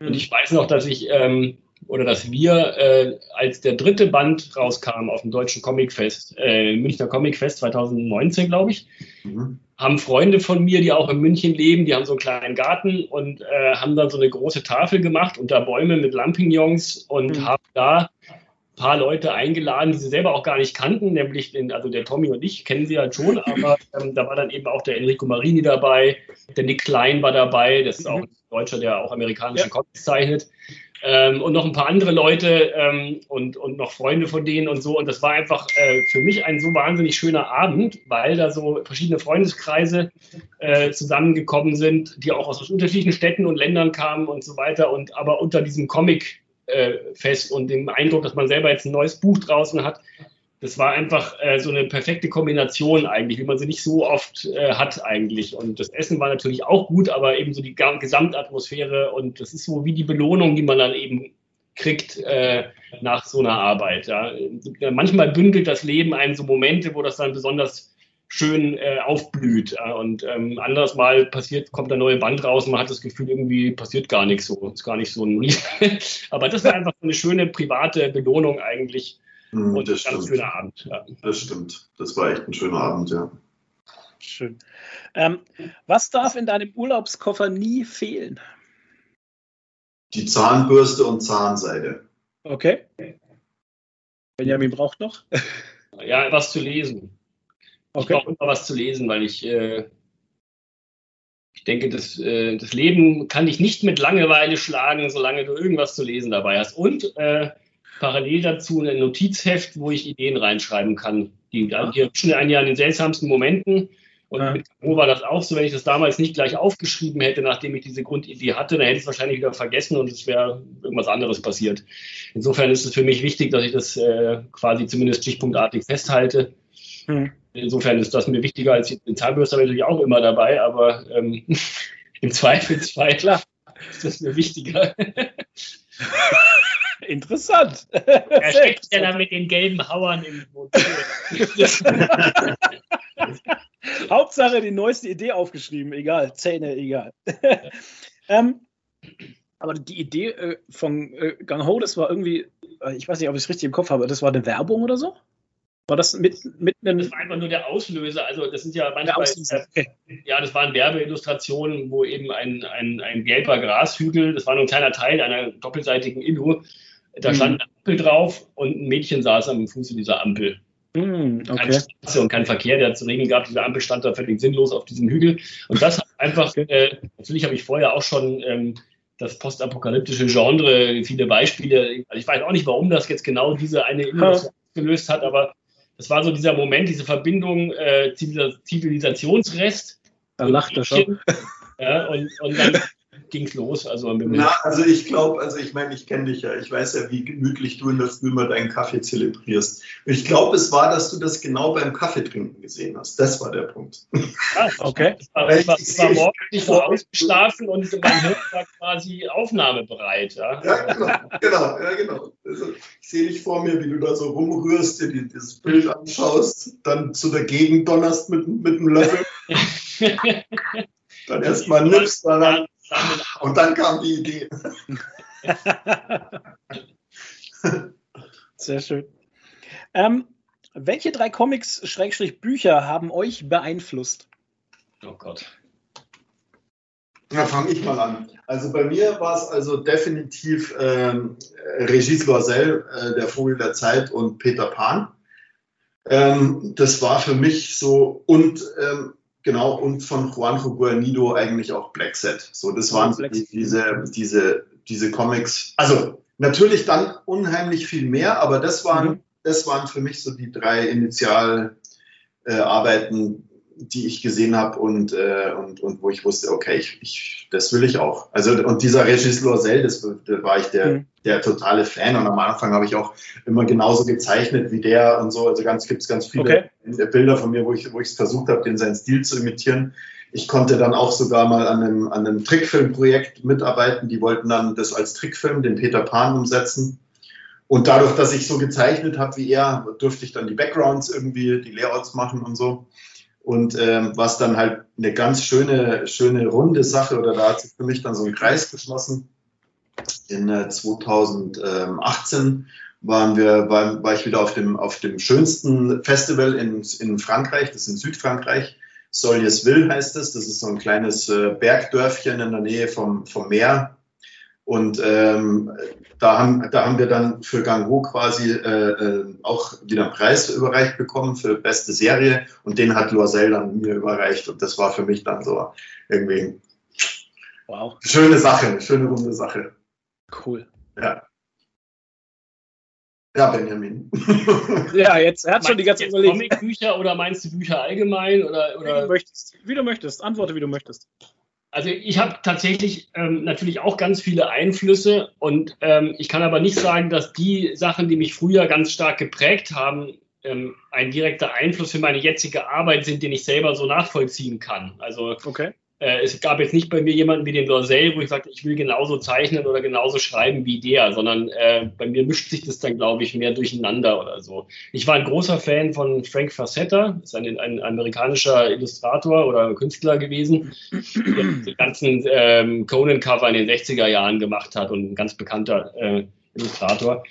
Mhm. Und ich weiß noch, dass ich ähm, oder dass wir, äh, als der dritte Band rauskam auf dem Deutschen Comicfest, äh, Münchner Comicfest 2019, glaube ich, mhm. haben Freunde von mir, die auch in München leben, die haben so einen kleinen Garten und äh, haben dann so eine große Tafel gemacht unter Bäume mit Lampignons und mhm. haben da ein paar Leute eingeladen, die sie selber auch gar nicht kannten, nämlich den, also der Tommy und ich kennen sie halt schon, aber ähm, da war dann eben auch der Enrico Marini dabei, der Nick Klein war dabei, das ist auch ein Deutscher, der auch amerikanische ja. Comics zeichnet ähm, und noch ein paar andere Leute ähm, und, und noch Freunde von denen und so. Und das war einfach äh, für mich ein so wahnsinnig schöner Abend, weil da so verschiedene Freundeskreise äh, zusammengekommen sind, die auch aus unterschiedlichen Städten und Ländern kamen und so weiter. Und aber unter diesem Comic äh, fest und dem Eindruck, dass man selber jetzt ein neues Buch draußen hat, das war einfach äh, so eine perfekte Kombination eigentlich, wie man sie nicht so oft äh, hat eigentlich. Und das Essen war natürlich auch gut, aber eben so die Gesamtatmosphäre und das ist so wie die Belohnung, die man dann eben kriegt äh, nach so einer Arbeit. Ja. Manchmal bündelt das Leben einen so Momente, wo das dann besonders schön äh, aufblüht. Und ähm, anderes Mal passiert, kommt ein neues Band raus und man hat das Gefühl, irgendwie passiert gar nichts so. Ist gar nicht so ein Aber das war einfach eine schöne private Belohnung eigentlich Mhm, und das ein ganz schöner Abend. Ja. Das stimmt. Das war echt ein schöner Abend, ja. Schön. Ähm, was darf in deinem Urlaubskoffer nie fehlen? Die Zahnbürste und Zahnseide. Okay. Benjamin braucht noch? Ja, was zu lesen. Okay. Ich brauche immer was zu lesen, weil ich, äh, ich denke, das, äh, das Leben kann dich nicht mit Langeweile schlagen, solange du irgendwas zu lesen dabei hast. Und äh, parallel dazu ein Notizheft, wo ich Ideen reinschreiben kann. Die, erwischen einen ja in den seltsamsten Momenten. Und ja. mit Caro war das auch so, wenn ich das damals nicht gleich aufgeschrieben hätte, nachdem ich diese Grundidee hatte, dann hätte ich es wahrscheinlich wieder vergessen und es wäre irgendwas anderes passiert. Insofern ist es für mich wichtig, dass ich das äh, quasi zumindest stichpunktartig festhalte. Hm. Insofern ist das mir wichtiger als den Zahnbürste natürlich auch immer dabei, aber ähm, Im Zweifelsfall, klar, ist das mir wichtiger. Interessant. Er steckt ja dann mit den gelben Hauern im Motor. Hauptsache die neueste Idee aufgeschrieben, egal, Zähne, egal. ähm, aber die Idee äh, von äh, Gang Ho, das war irgendwie, äh, ich weiß nicht, ob ich es richtig im Kopf habe, das war eine Werbung oder so? War das mit, mit einem. Das war einfach nur der Auslöser. Also, das sind ja manchmal. Okay. Ja, das waren Werbeillustrationen, wo eben ein, ein, ein gelber Grashügel, das war nur ein kleiner Teil einer doppelseitigen Illu, da mhm. stand eine Ampel drauf und ein Mädchen saß am Fuße dieser Ampel. Mhm, okay. Keine Straße und kein Verkehr, der zu Regen gab. Diese Ampel stand da völlig sinnlos auf diesem Hügel. Und das hat einfach, äh, natürlich habe ich vorher auch schon ähm, das postapokalyptische Genre, viele Beispiele. Also ich weiß auch nicht, warum das jetzt genau diese eine Illustration gelöst hat, aber das war so dieser Moment, diese Verbindung äh, Zivilisationsrest. Da lacht er schon. Ja, und, und dann ging es los. Also, Na, also ich glaube, also ich meine, ich kenne dich ja, ich weiß ja, wie gemütlich du in der Früh mal deinen Kaffee zelebrierst. Ich glaube, es war, dass du das genau beim Kaffeetrinken gesehen hast. Das war der Punkt. Ah, okay. Ich war, ich war, ich war morgens nicht so ausgeschlafen und mein Hirn war quasi aufnahmebereit. Ja, ja genau, genau, ja, genau. Also, ich sehe dich vor mir, wie du da so rumrührst, dir dieses Bild anschaust, dann zu der Gegend donnerst mit, mit dem Löffel. dann erstmal nimmst daran und dann kam die Idee. Sehr schön. Ähm, welche drei Comics, Schrägstrich Bücher, haben euch beeinflusst? Oh Gott. Na, fange ich mal an. Also bei mir war es also definitiv ähm, Regis Loisel, äh, Der Vogel der Zeit und Peter Pan. Ähm, das war für mich so und ähm, Genau, und von Juanjo Guarnido eigentlich auch Black Set. So, das waren so die, diese, diese, diese Comics. Also natürlich dann unheimlich viel mehr, aber das waren, mhm. das waren für mich so die drei Initialarbeiten, äh, die ich gesehen habe und, äh, und, und wo ich wusste, okay, ich, ich, das will ich auch. Also und dieser Regis Loisel, das, da war ich der, mhm. der totale Fan und am Anfang habe ich auch immer genauso gezeichnet wie der und so. Also ganz gibt es ganz viele okay. Bilder von mir, wo ich wo ich es versucht habe, den seinen Stil zu imitieren. Ich konnte dann auch sogar mal an einem, an einem Trickfilmprojekt mitarbeiten. Die wollten dann das als Trickfilm, den Peter Pan, umsetzen. Und dadurch, dass ich so gezeichnet habe wie er, durfte ich dann die Backgrounds irgendwie, die Layouts machen und so. Und ähm, was dann halt eine ganz schöne, schöne runde Sache, oder da hat sich für mich dann so ein Kreis geschlossen. In äh, 2018 waren wir, war, war ich wieder auf dem, auf dem schönsten Festival in, in Frankreich, das ist in Südfrankreich. Soljesville heißt es. Das ist so ein kleines äh, Bergdörfchen in der Nähe vom, vom Meer. Und ähm, da, haben, da haben wir dann für Gang Ho quasi äh, äh, auch wieder einen Preis überreicht bekommen für beste Serie. Und den hat Loisel dann mir überreicht. Und das war für mich dann so irgendwie wow. schöne Sache, eine schöne runde Sache. Cool. Ja. Ja, Benjamin. ja, jetzt, er hat schon die ganze überlegt. Comicbücher oder meinst du Bücher allgemein? Oder, oder? Wie, du möchtest, wie du möchtest. Antworte, wie du möchtest. Also ich habe tatsächlich ähm, natürlich auch ganz viele Einflüsse und ähm, ich kann aber nicht sagen, dass die Sachen, die mich früher ganz stark geprägt haben, ähm, ein direkter Einfluss für meine jetzige Arbeit sind, den ich selber so nachvollziehen kann. Also okay es gab jetzt nicht bei mir jemanden wie den Lorsell, wo ich sagte, ich will genauso zeichnen oder genauso schreiben wie der, sondern äh, bei mir mischt sich das dann, glaube ich, mehr durcheinander oder so. Ich war ein großer Fan von Frank Facetta, ist ein, ein amerikanischer Illustrator oder Künstler gewesen, der die ganzen ähm, Conan-Cover in den 60er Jahren gemacht hat und ein ganz bekannter äh, Illustrator.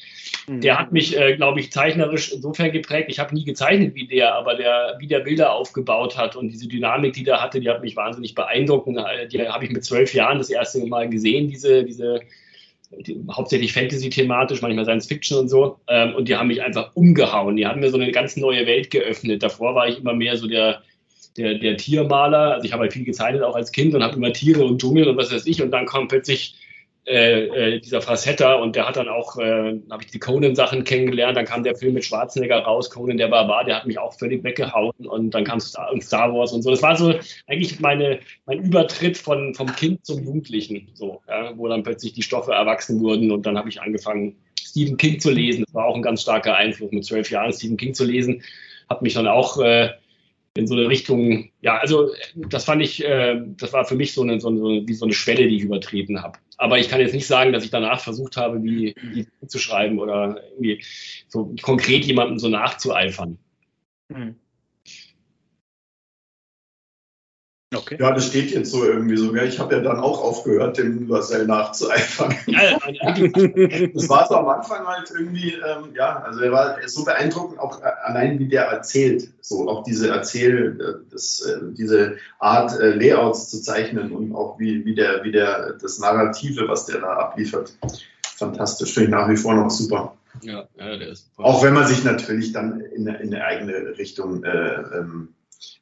Der hat mich, äh, glaube ich, zeichnerisch insofern geprägt. Ich habe nie gezeichnet wie der, aber der, wie der Bilder aufgebaut hat und diese Dynamik, die der hatte, die hat mich wahnsinnig beeindruckt. Äh, die habe ich mit zwölf Jahren das erste Mal gesehen, diese, diese die, hauptsächlich Fantasy-thematisch, manchmal Science-Fiction und so. Ähm, und die haben mich einfach umgehauen. Die haben mir so eine ganz neue Welt geöffnet. Davor war ich immer mehr so der, der, der Tiermaler. Also ich habe halt viel gezeichnet, auch als Kind und habe immer Tiere und Dschungel und was weiß ich. Und dann kam plötzlich äh, äh, dieser Facetta und der hat dann auch, äh, habe ich die Conan-Sachen kennengelernt, dann kam der Film mit Schwarzenegger raus, Conan der Barbar, der hat mich auch völlig weggehauen und dann kam Star, Star Wars und so. Das war so eigentlich meine, mein Übertritt von, vom Kind zum Jugendlichen, so, ja, wo dann plötzlich die Stoffe erwachsen wurden und dann habe ich angefangen, Stephen King zu lesen. Das war auch ein ganz starker Einfluss, mit zwölf Jahren Stephen King zu lesen. Habe mich dann auch äh, in so eine Richtung, ja, also das fand ich, äh, das war für mich so eine, so eine, wie so eine Schwelle, die ich übertreten habe. Aber ich kann jetzt nicht sagen, dass ich danach versucht habe, wie, wie zu schreiben oder irgendwie so konkret jemandem so nachzueifern. Mhm. Okay. Ja, das steht jetzt so irgendwie so. Ich habe ja dann auch aufgehört, dem Marcel nachzueifern. das war so am Anfang halt irgendwie, ähm, ja, also er war so beeindruckend, auch äh, allein wie der erzählt, so auch diese Erzähl, äh, das, äh, diese Art Layouts zu zeichnen und auch wie, wie der, wie der, das Narrative, was der da abliefert. Fantastisch, finde ich nach wie vor noch super. Ja, ja der ist super. Auch wenn man sich natürlich dann in, in eine eigene Richtung äh, ähm,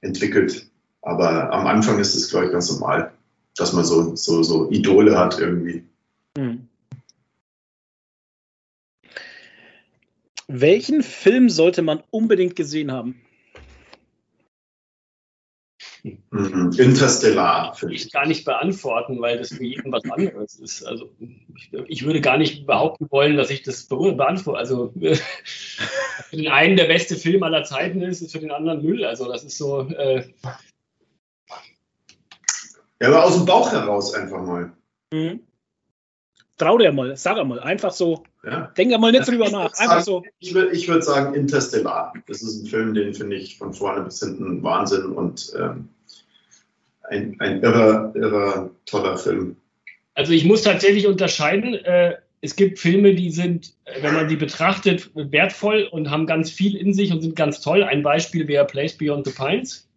entwickelt. Aber am Anfang ist es, glaube ich, ganz normal, dass man so, so, so Idole hat irgendwie. Hm. Welchen Film sollte man unbedingt gesehen haben? Mhm. Interstellar. Will ich gar nicht beantworten, weil das für jeden was anderes ist. Also ich, ich würde gar nicht behaupten wollen, dass ich das beantworte. Also für den einen der beste Film aller Zeiten ist, ist für den anderen Müll. Also das ist so. Äh, ja, aber aus dem Bauch heraus einfach mal. Mhm. Trau dir mal, sag mal, einfach so. Ja. Denk mal nicht drüber nach. Einfach so. Ich würde ich würd sagen, Interstellar. Das ist ein Film, den finde ich von vorne bis hinten Wahnsinn und ähm, ein, ein irrer, irrer, toller Film. Also ich muss tatsächlich unterscheiden. Äh, es gibt Filme, die sind, wenn man sie betrachtet, wertvoll und haben ganz viel in sich und sind ganz toll. Ein Beispiel wäre Place Beyond the Pines.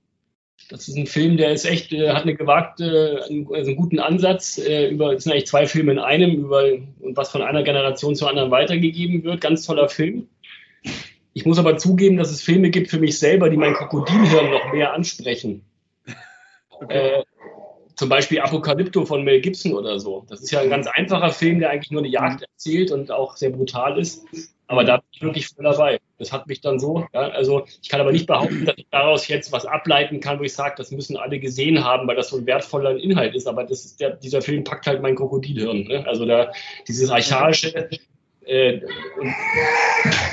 Das ist ein Film, der ist echt, äh, hat eine gewagte, einen, also einen guten Ansatz äh, über, es sind eigentlich zwei Filme in einem, über und was von einer Generation zur anderen weitergegeben wird. Ganz toller Film. Ich muss aber zugeben, dass es Filme gibt für mich selber, die mein Krokodilhirn noch mehr ansprechen. Okay. Äh, zum Beispiel Apokalypto von Mel Gibson oder so. Das ist ja ein ganz einfacher Film, der eigentlich nur eine Jagd erzählt und auch sehr brutal ist. Aber da bin ich wirklich voll dabei. Das hat mich dann so, ja, also ich kann aber nicht behaupten, dass ich daraus jetzt was ableiten kann, wo ich sage, das müssen alle gesehen haben, weil das so ein wertvoller Inhalt ist. Aber das ist der, dieser Film packt halt mein Krokodilhirn. Ne? Also da dieses archaische. Äh, und,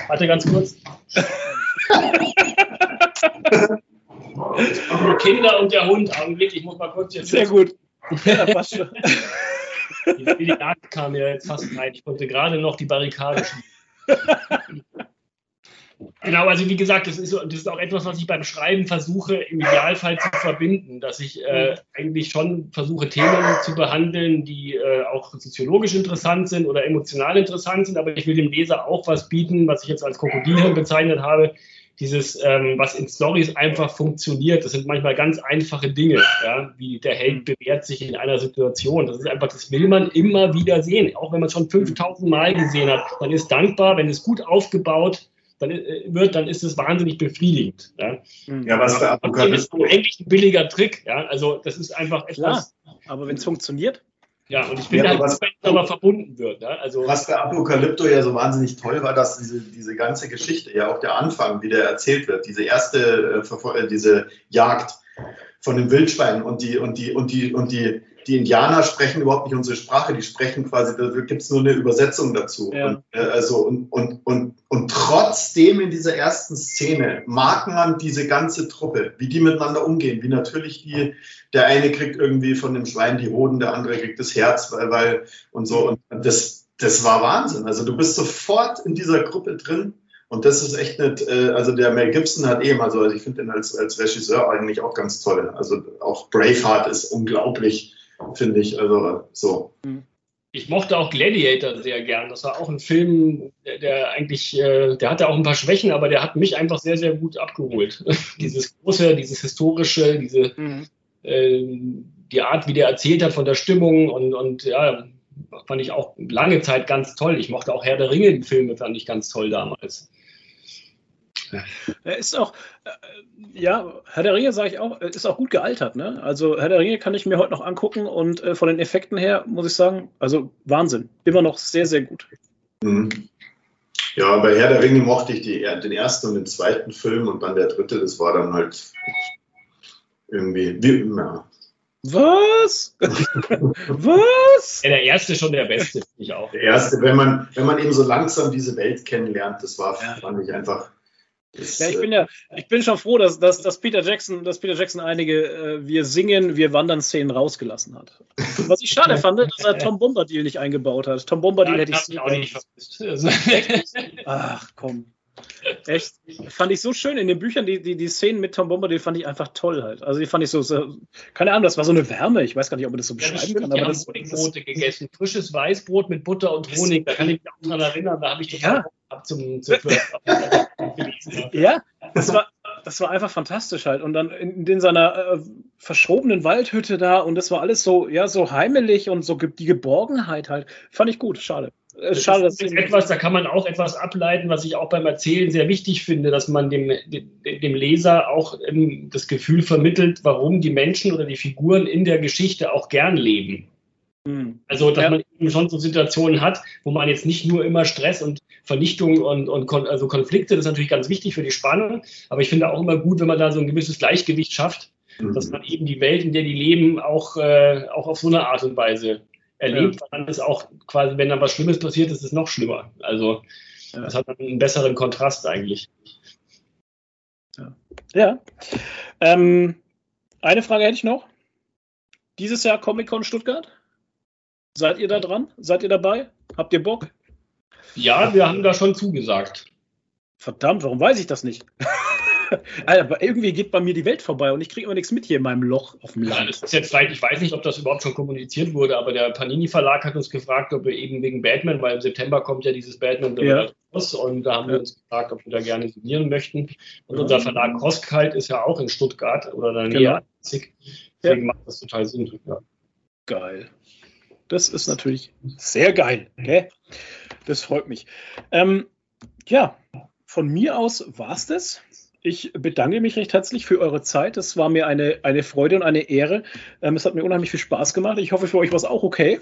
warte ganz kurz. Kinder und der Hund, Augenblick, ich muss mal kurz jetzt. Sehr gut. Ja, passt schon. Die Jagd kam ja jetzt fast rein. Ich konnte gerade noch die Barrikade schieben. Genau, also wie gesagt, das ist, das ist auch etwas, was ich beim Schreiben versuche, im Idealfall zu verbinden, dass ich äh, eigentlich schon versuche, Themen zu behandeln, die äh, auch soziologisch interessant sind oder emotional interessant sind, aber ich will dem Leser auch was bieten, was ich jetzt als Krokodilhirn bezeichnet habe, dieses, ähm, was in Stories einfach funktioniert. Das sind manchmal ganz einfache Dinge, ja, wie der Held bewährt sich in einer Situation. Das ist einfach, das will man immer wieder sehen. Auch wenn man es schon 5000 Mal gesehen hat, man ist dankbar, wenn es gut aufgebaut dann äh, wird, dann ist es wahnsinnig befriedigend. Ja, ja was für Apokalypse. Das ist eigentlich ein billiger Trick. Ja, also das ist einfach etwas. Klar, aber wenn es funktioniert. Ja, und ich finde ja, halt, was, aber verbunden wird. Ne? Also, was bei Apokalypto ja so wahnsinnig toll war, dass diese, diese ganze Geschichte, ja auch der Anfang, wie der erzählt wird, diese erste, äh, äh diese Jagd von den Wildschweinen und die, und die, und die, und die, die Indianer sprechen überhaupt nicht unsere Sprache, die sprechen quasi, da gibt es nur eine Übersetzung dazu. Ja. Und, äh, also, und, und, und, und trotzdem in dieser ersten Szene mag man diese ganze Truppe, wie die miteinander umgehen, wie natürlich die, der eine kriegt irgendwie von dem Schwein die Hoden, der andere kriegt das Herz, weil, weil und so. Und das, das war Wahnsinn. Also du bist sofort in dieser Gruppe drin. Und das ist echt nicht, äh, also der Mel Gibson hat eben, also ich finde den als, als Regisseur eigentlich auch ganz toll. Also auch Braveheart ist unglaublich finde ich. Also so. Ich mochte auch Gladiator sehr gern. Das war auch ein Film, der, der eigentlich, äh, der hatte auch ein paar Schwächen, aber der hat mich einfach sehr, sehr gut abgeholt. dieses große, dieses historische, diese, mhm. äh, die Art, wie der erzählt hat von der Stimmung und, und ja, fand ich auch lange Zeit ganz toll. Ich mochte auch Herr der Ringe, die Filme fand ich ganz toll damals. Er ist auch, äh, ja, Herr der Ringe sage ich auch, ist auch gut gealtert. Ne? Also Herr der Ringe kann ich mir heute noch angucken und äh, von den Effekten her muss ich sagen, also Wahnsinn. Immer noch sehr, sehr gut. Mhm. Ja, bei Herr der Ringe mochte ich die, den ersten und den zweiten Film und dann der dritte, das war dann halt irgendwie, wie, ja. Was? Was? Ja, der erste schon der beste, finde ich auch. Der erste, wenn man, wenn man eben so langsam diese Welt kennenlernt, das war, ja. fand ich einfach Ja, ich bin ja, ich bin schon froh, dass, dass, dass Peter Jackson, dass Peter Jackson einige äh, Wir singen, wir wandern Szenen rausgelassen hat. Was ich schade fand, dass er Tom Bombadil nicht eingebaut hat. Tom Bombadil ja, hätte ich auch nicht vermisst. Ach komm. Echt? Fand ich so schön in den Büchern, die, die, die Szenen mit Tom Bombadil fand ich einfach toll halt. Also die fand ich so, so, keine Ahnung, das war so eine Wärme. Ich weiß gar nicht, ob man das so beschreiben ja, das kann. Aber das, Honigbrote gegessen. Frisches Weißbrot mit Butter und Honig. Da kann ich mich auch dran erinnern. Da habe ich total ja. ab zum, zum Ja, das war, das war einfach fantastisch halt. Und dann in, in seiner äh, verschrobenen Waldhütte da und das war alles so, ja, so heimelig und so die Geborgenheit halt. Fand ich gut, schade. Äh, schade, das ist etwas, da kann man auch etwas ableiten, was ich auch beim Erzählen sehr wichtig finde, dass man dem, dem Leser auch ähm, das Gefühl vermittelt, warum die Menschen oder die Figuren in der Geschichte auch gern leben. Mhm. Also, dass ja. man eben schon so Situationen hat, wo man jetzt nicht nur immer Stress und Vernichtung und, und Kon also Konflikte, das ist natürlich ganz wichtig für die Spannung, aber ich finde auch immer gut, wenn man da so ein gewisses Gleichgewicht schafft, mhm. dass man eben die Welt, in der die leben, auch, äh, auch auf so eine Art und Weise erlebt. Ja. Dann ist auch quasi, wenn dann was Schlimmes passiert, ist es noch schlimmer. Also, ja. das hat dann einen besseren Kontrast eigentlich. Ja. ja. Ähm, eine Frage hätte ich noch. Dieses Jahr Comic-Con Stuttgart? Seid ihr da dran? Seid ihr dabei? Habt ihr Bock? Ja, wir haben da schon zugesagt. Verdammt, warum weiß ich das nicht? Aber irgendwie geht bei mir die Welt vorbei und ich kriege immer nichts mit hier in meinem Loch auf dem Land. Ja, das ist jetzt vielleicht, ich weiß nicht, ob das überhaupt schon kommuniziert wurde, aber der Panini Verlag hat uns gefragt, ob wir eben wegen Batman, weil im September kommt ja dieses Batman ja. raus und da haben ja. wir uns gefragt, ob wir da gerne signieren möchten. Und ja. unser Verlag Koskalt ist ja auch in Stuttgart oder in der Nähe. Genau. Deswegen macht das total Sinn. Geil. Das ist natürlich sehr geil. Okay? Das freut mich. Ähm, ja, von mir aus war es das. Ich bedanke mich recht herzlich für eure Zeit. Es war mir eine, eine Freude und eine Ehre. Ähm, es hat mir unheimlich viel Spaß gemacht. Ich hoffe, für euch war es auch okay.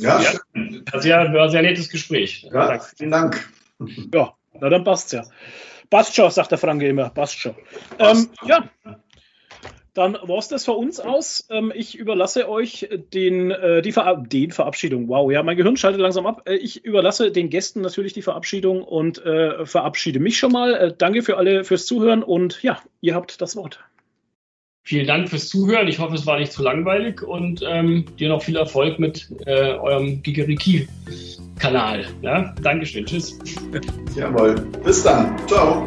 Ja, ja. Das war ein sehr nettes Gespräch. Ja, vielen Dank. Ja, na dann passt's ja. Passt schon, sagt der Franke immer. Passt schon. Ähm, ja, dann war es das für uns aus. Ähm, ich überlasse euch den, äh, die Ver den Verabschiedung. Wow, ja, mein Gehirn schaltet langsam ab. Äh, ich überlasse den Gästen natürlich die Verabschiedung und äh, verabschiede mich schon mal. Äh, danke für alle fürs Zuhören und ja, ihr habt das Wort. Vielen Dank fürs Zuhören. Ich hoffe, es war nicht zu langweilig und ähm, dir noch viel Erfolg mit äh, eurem Gigeriki-Kanal. Ja? Dankeschön. Tschüss. Jawohl. Bis dann. Ciao.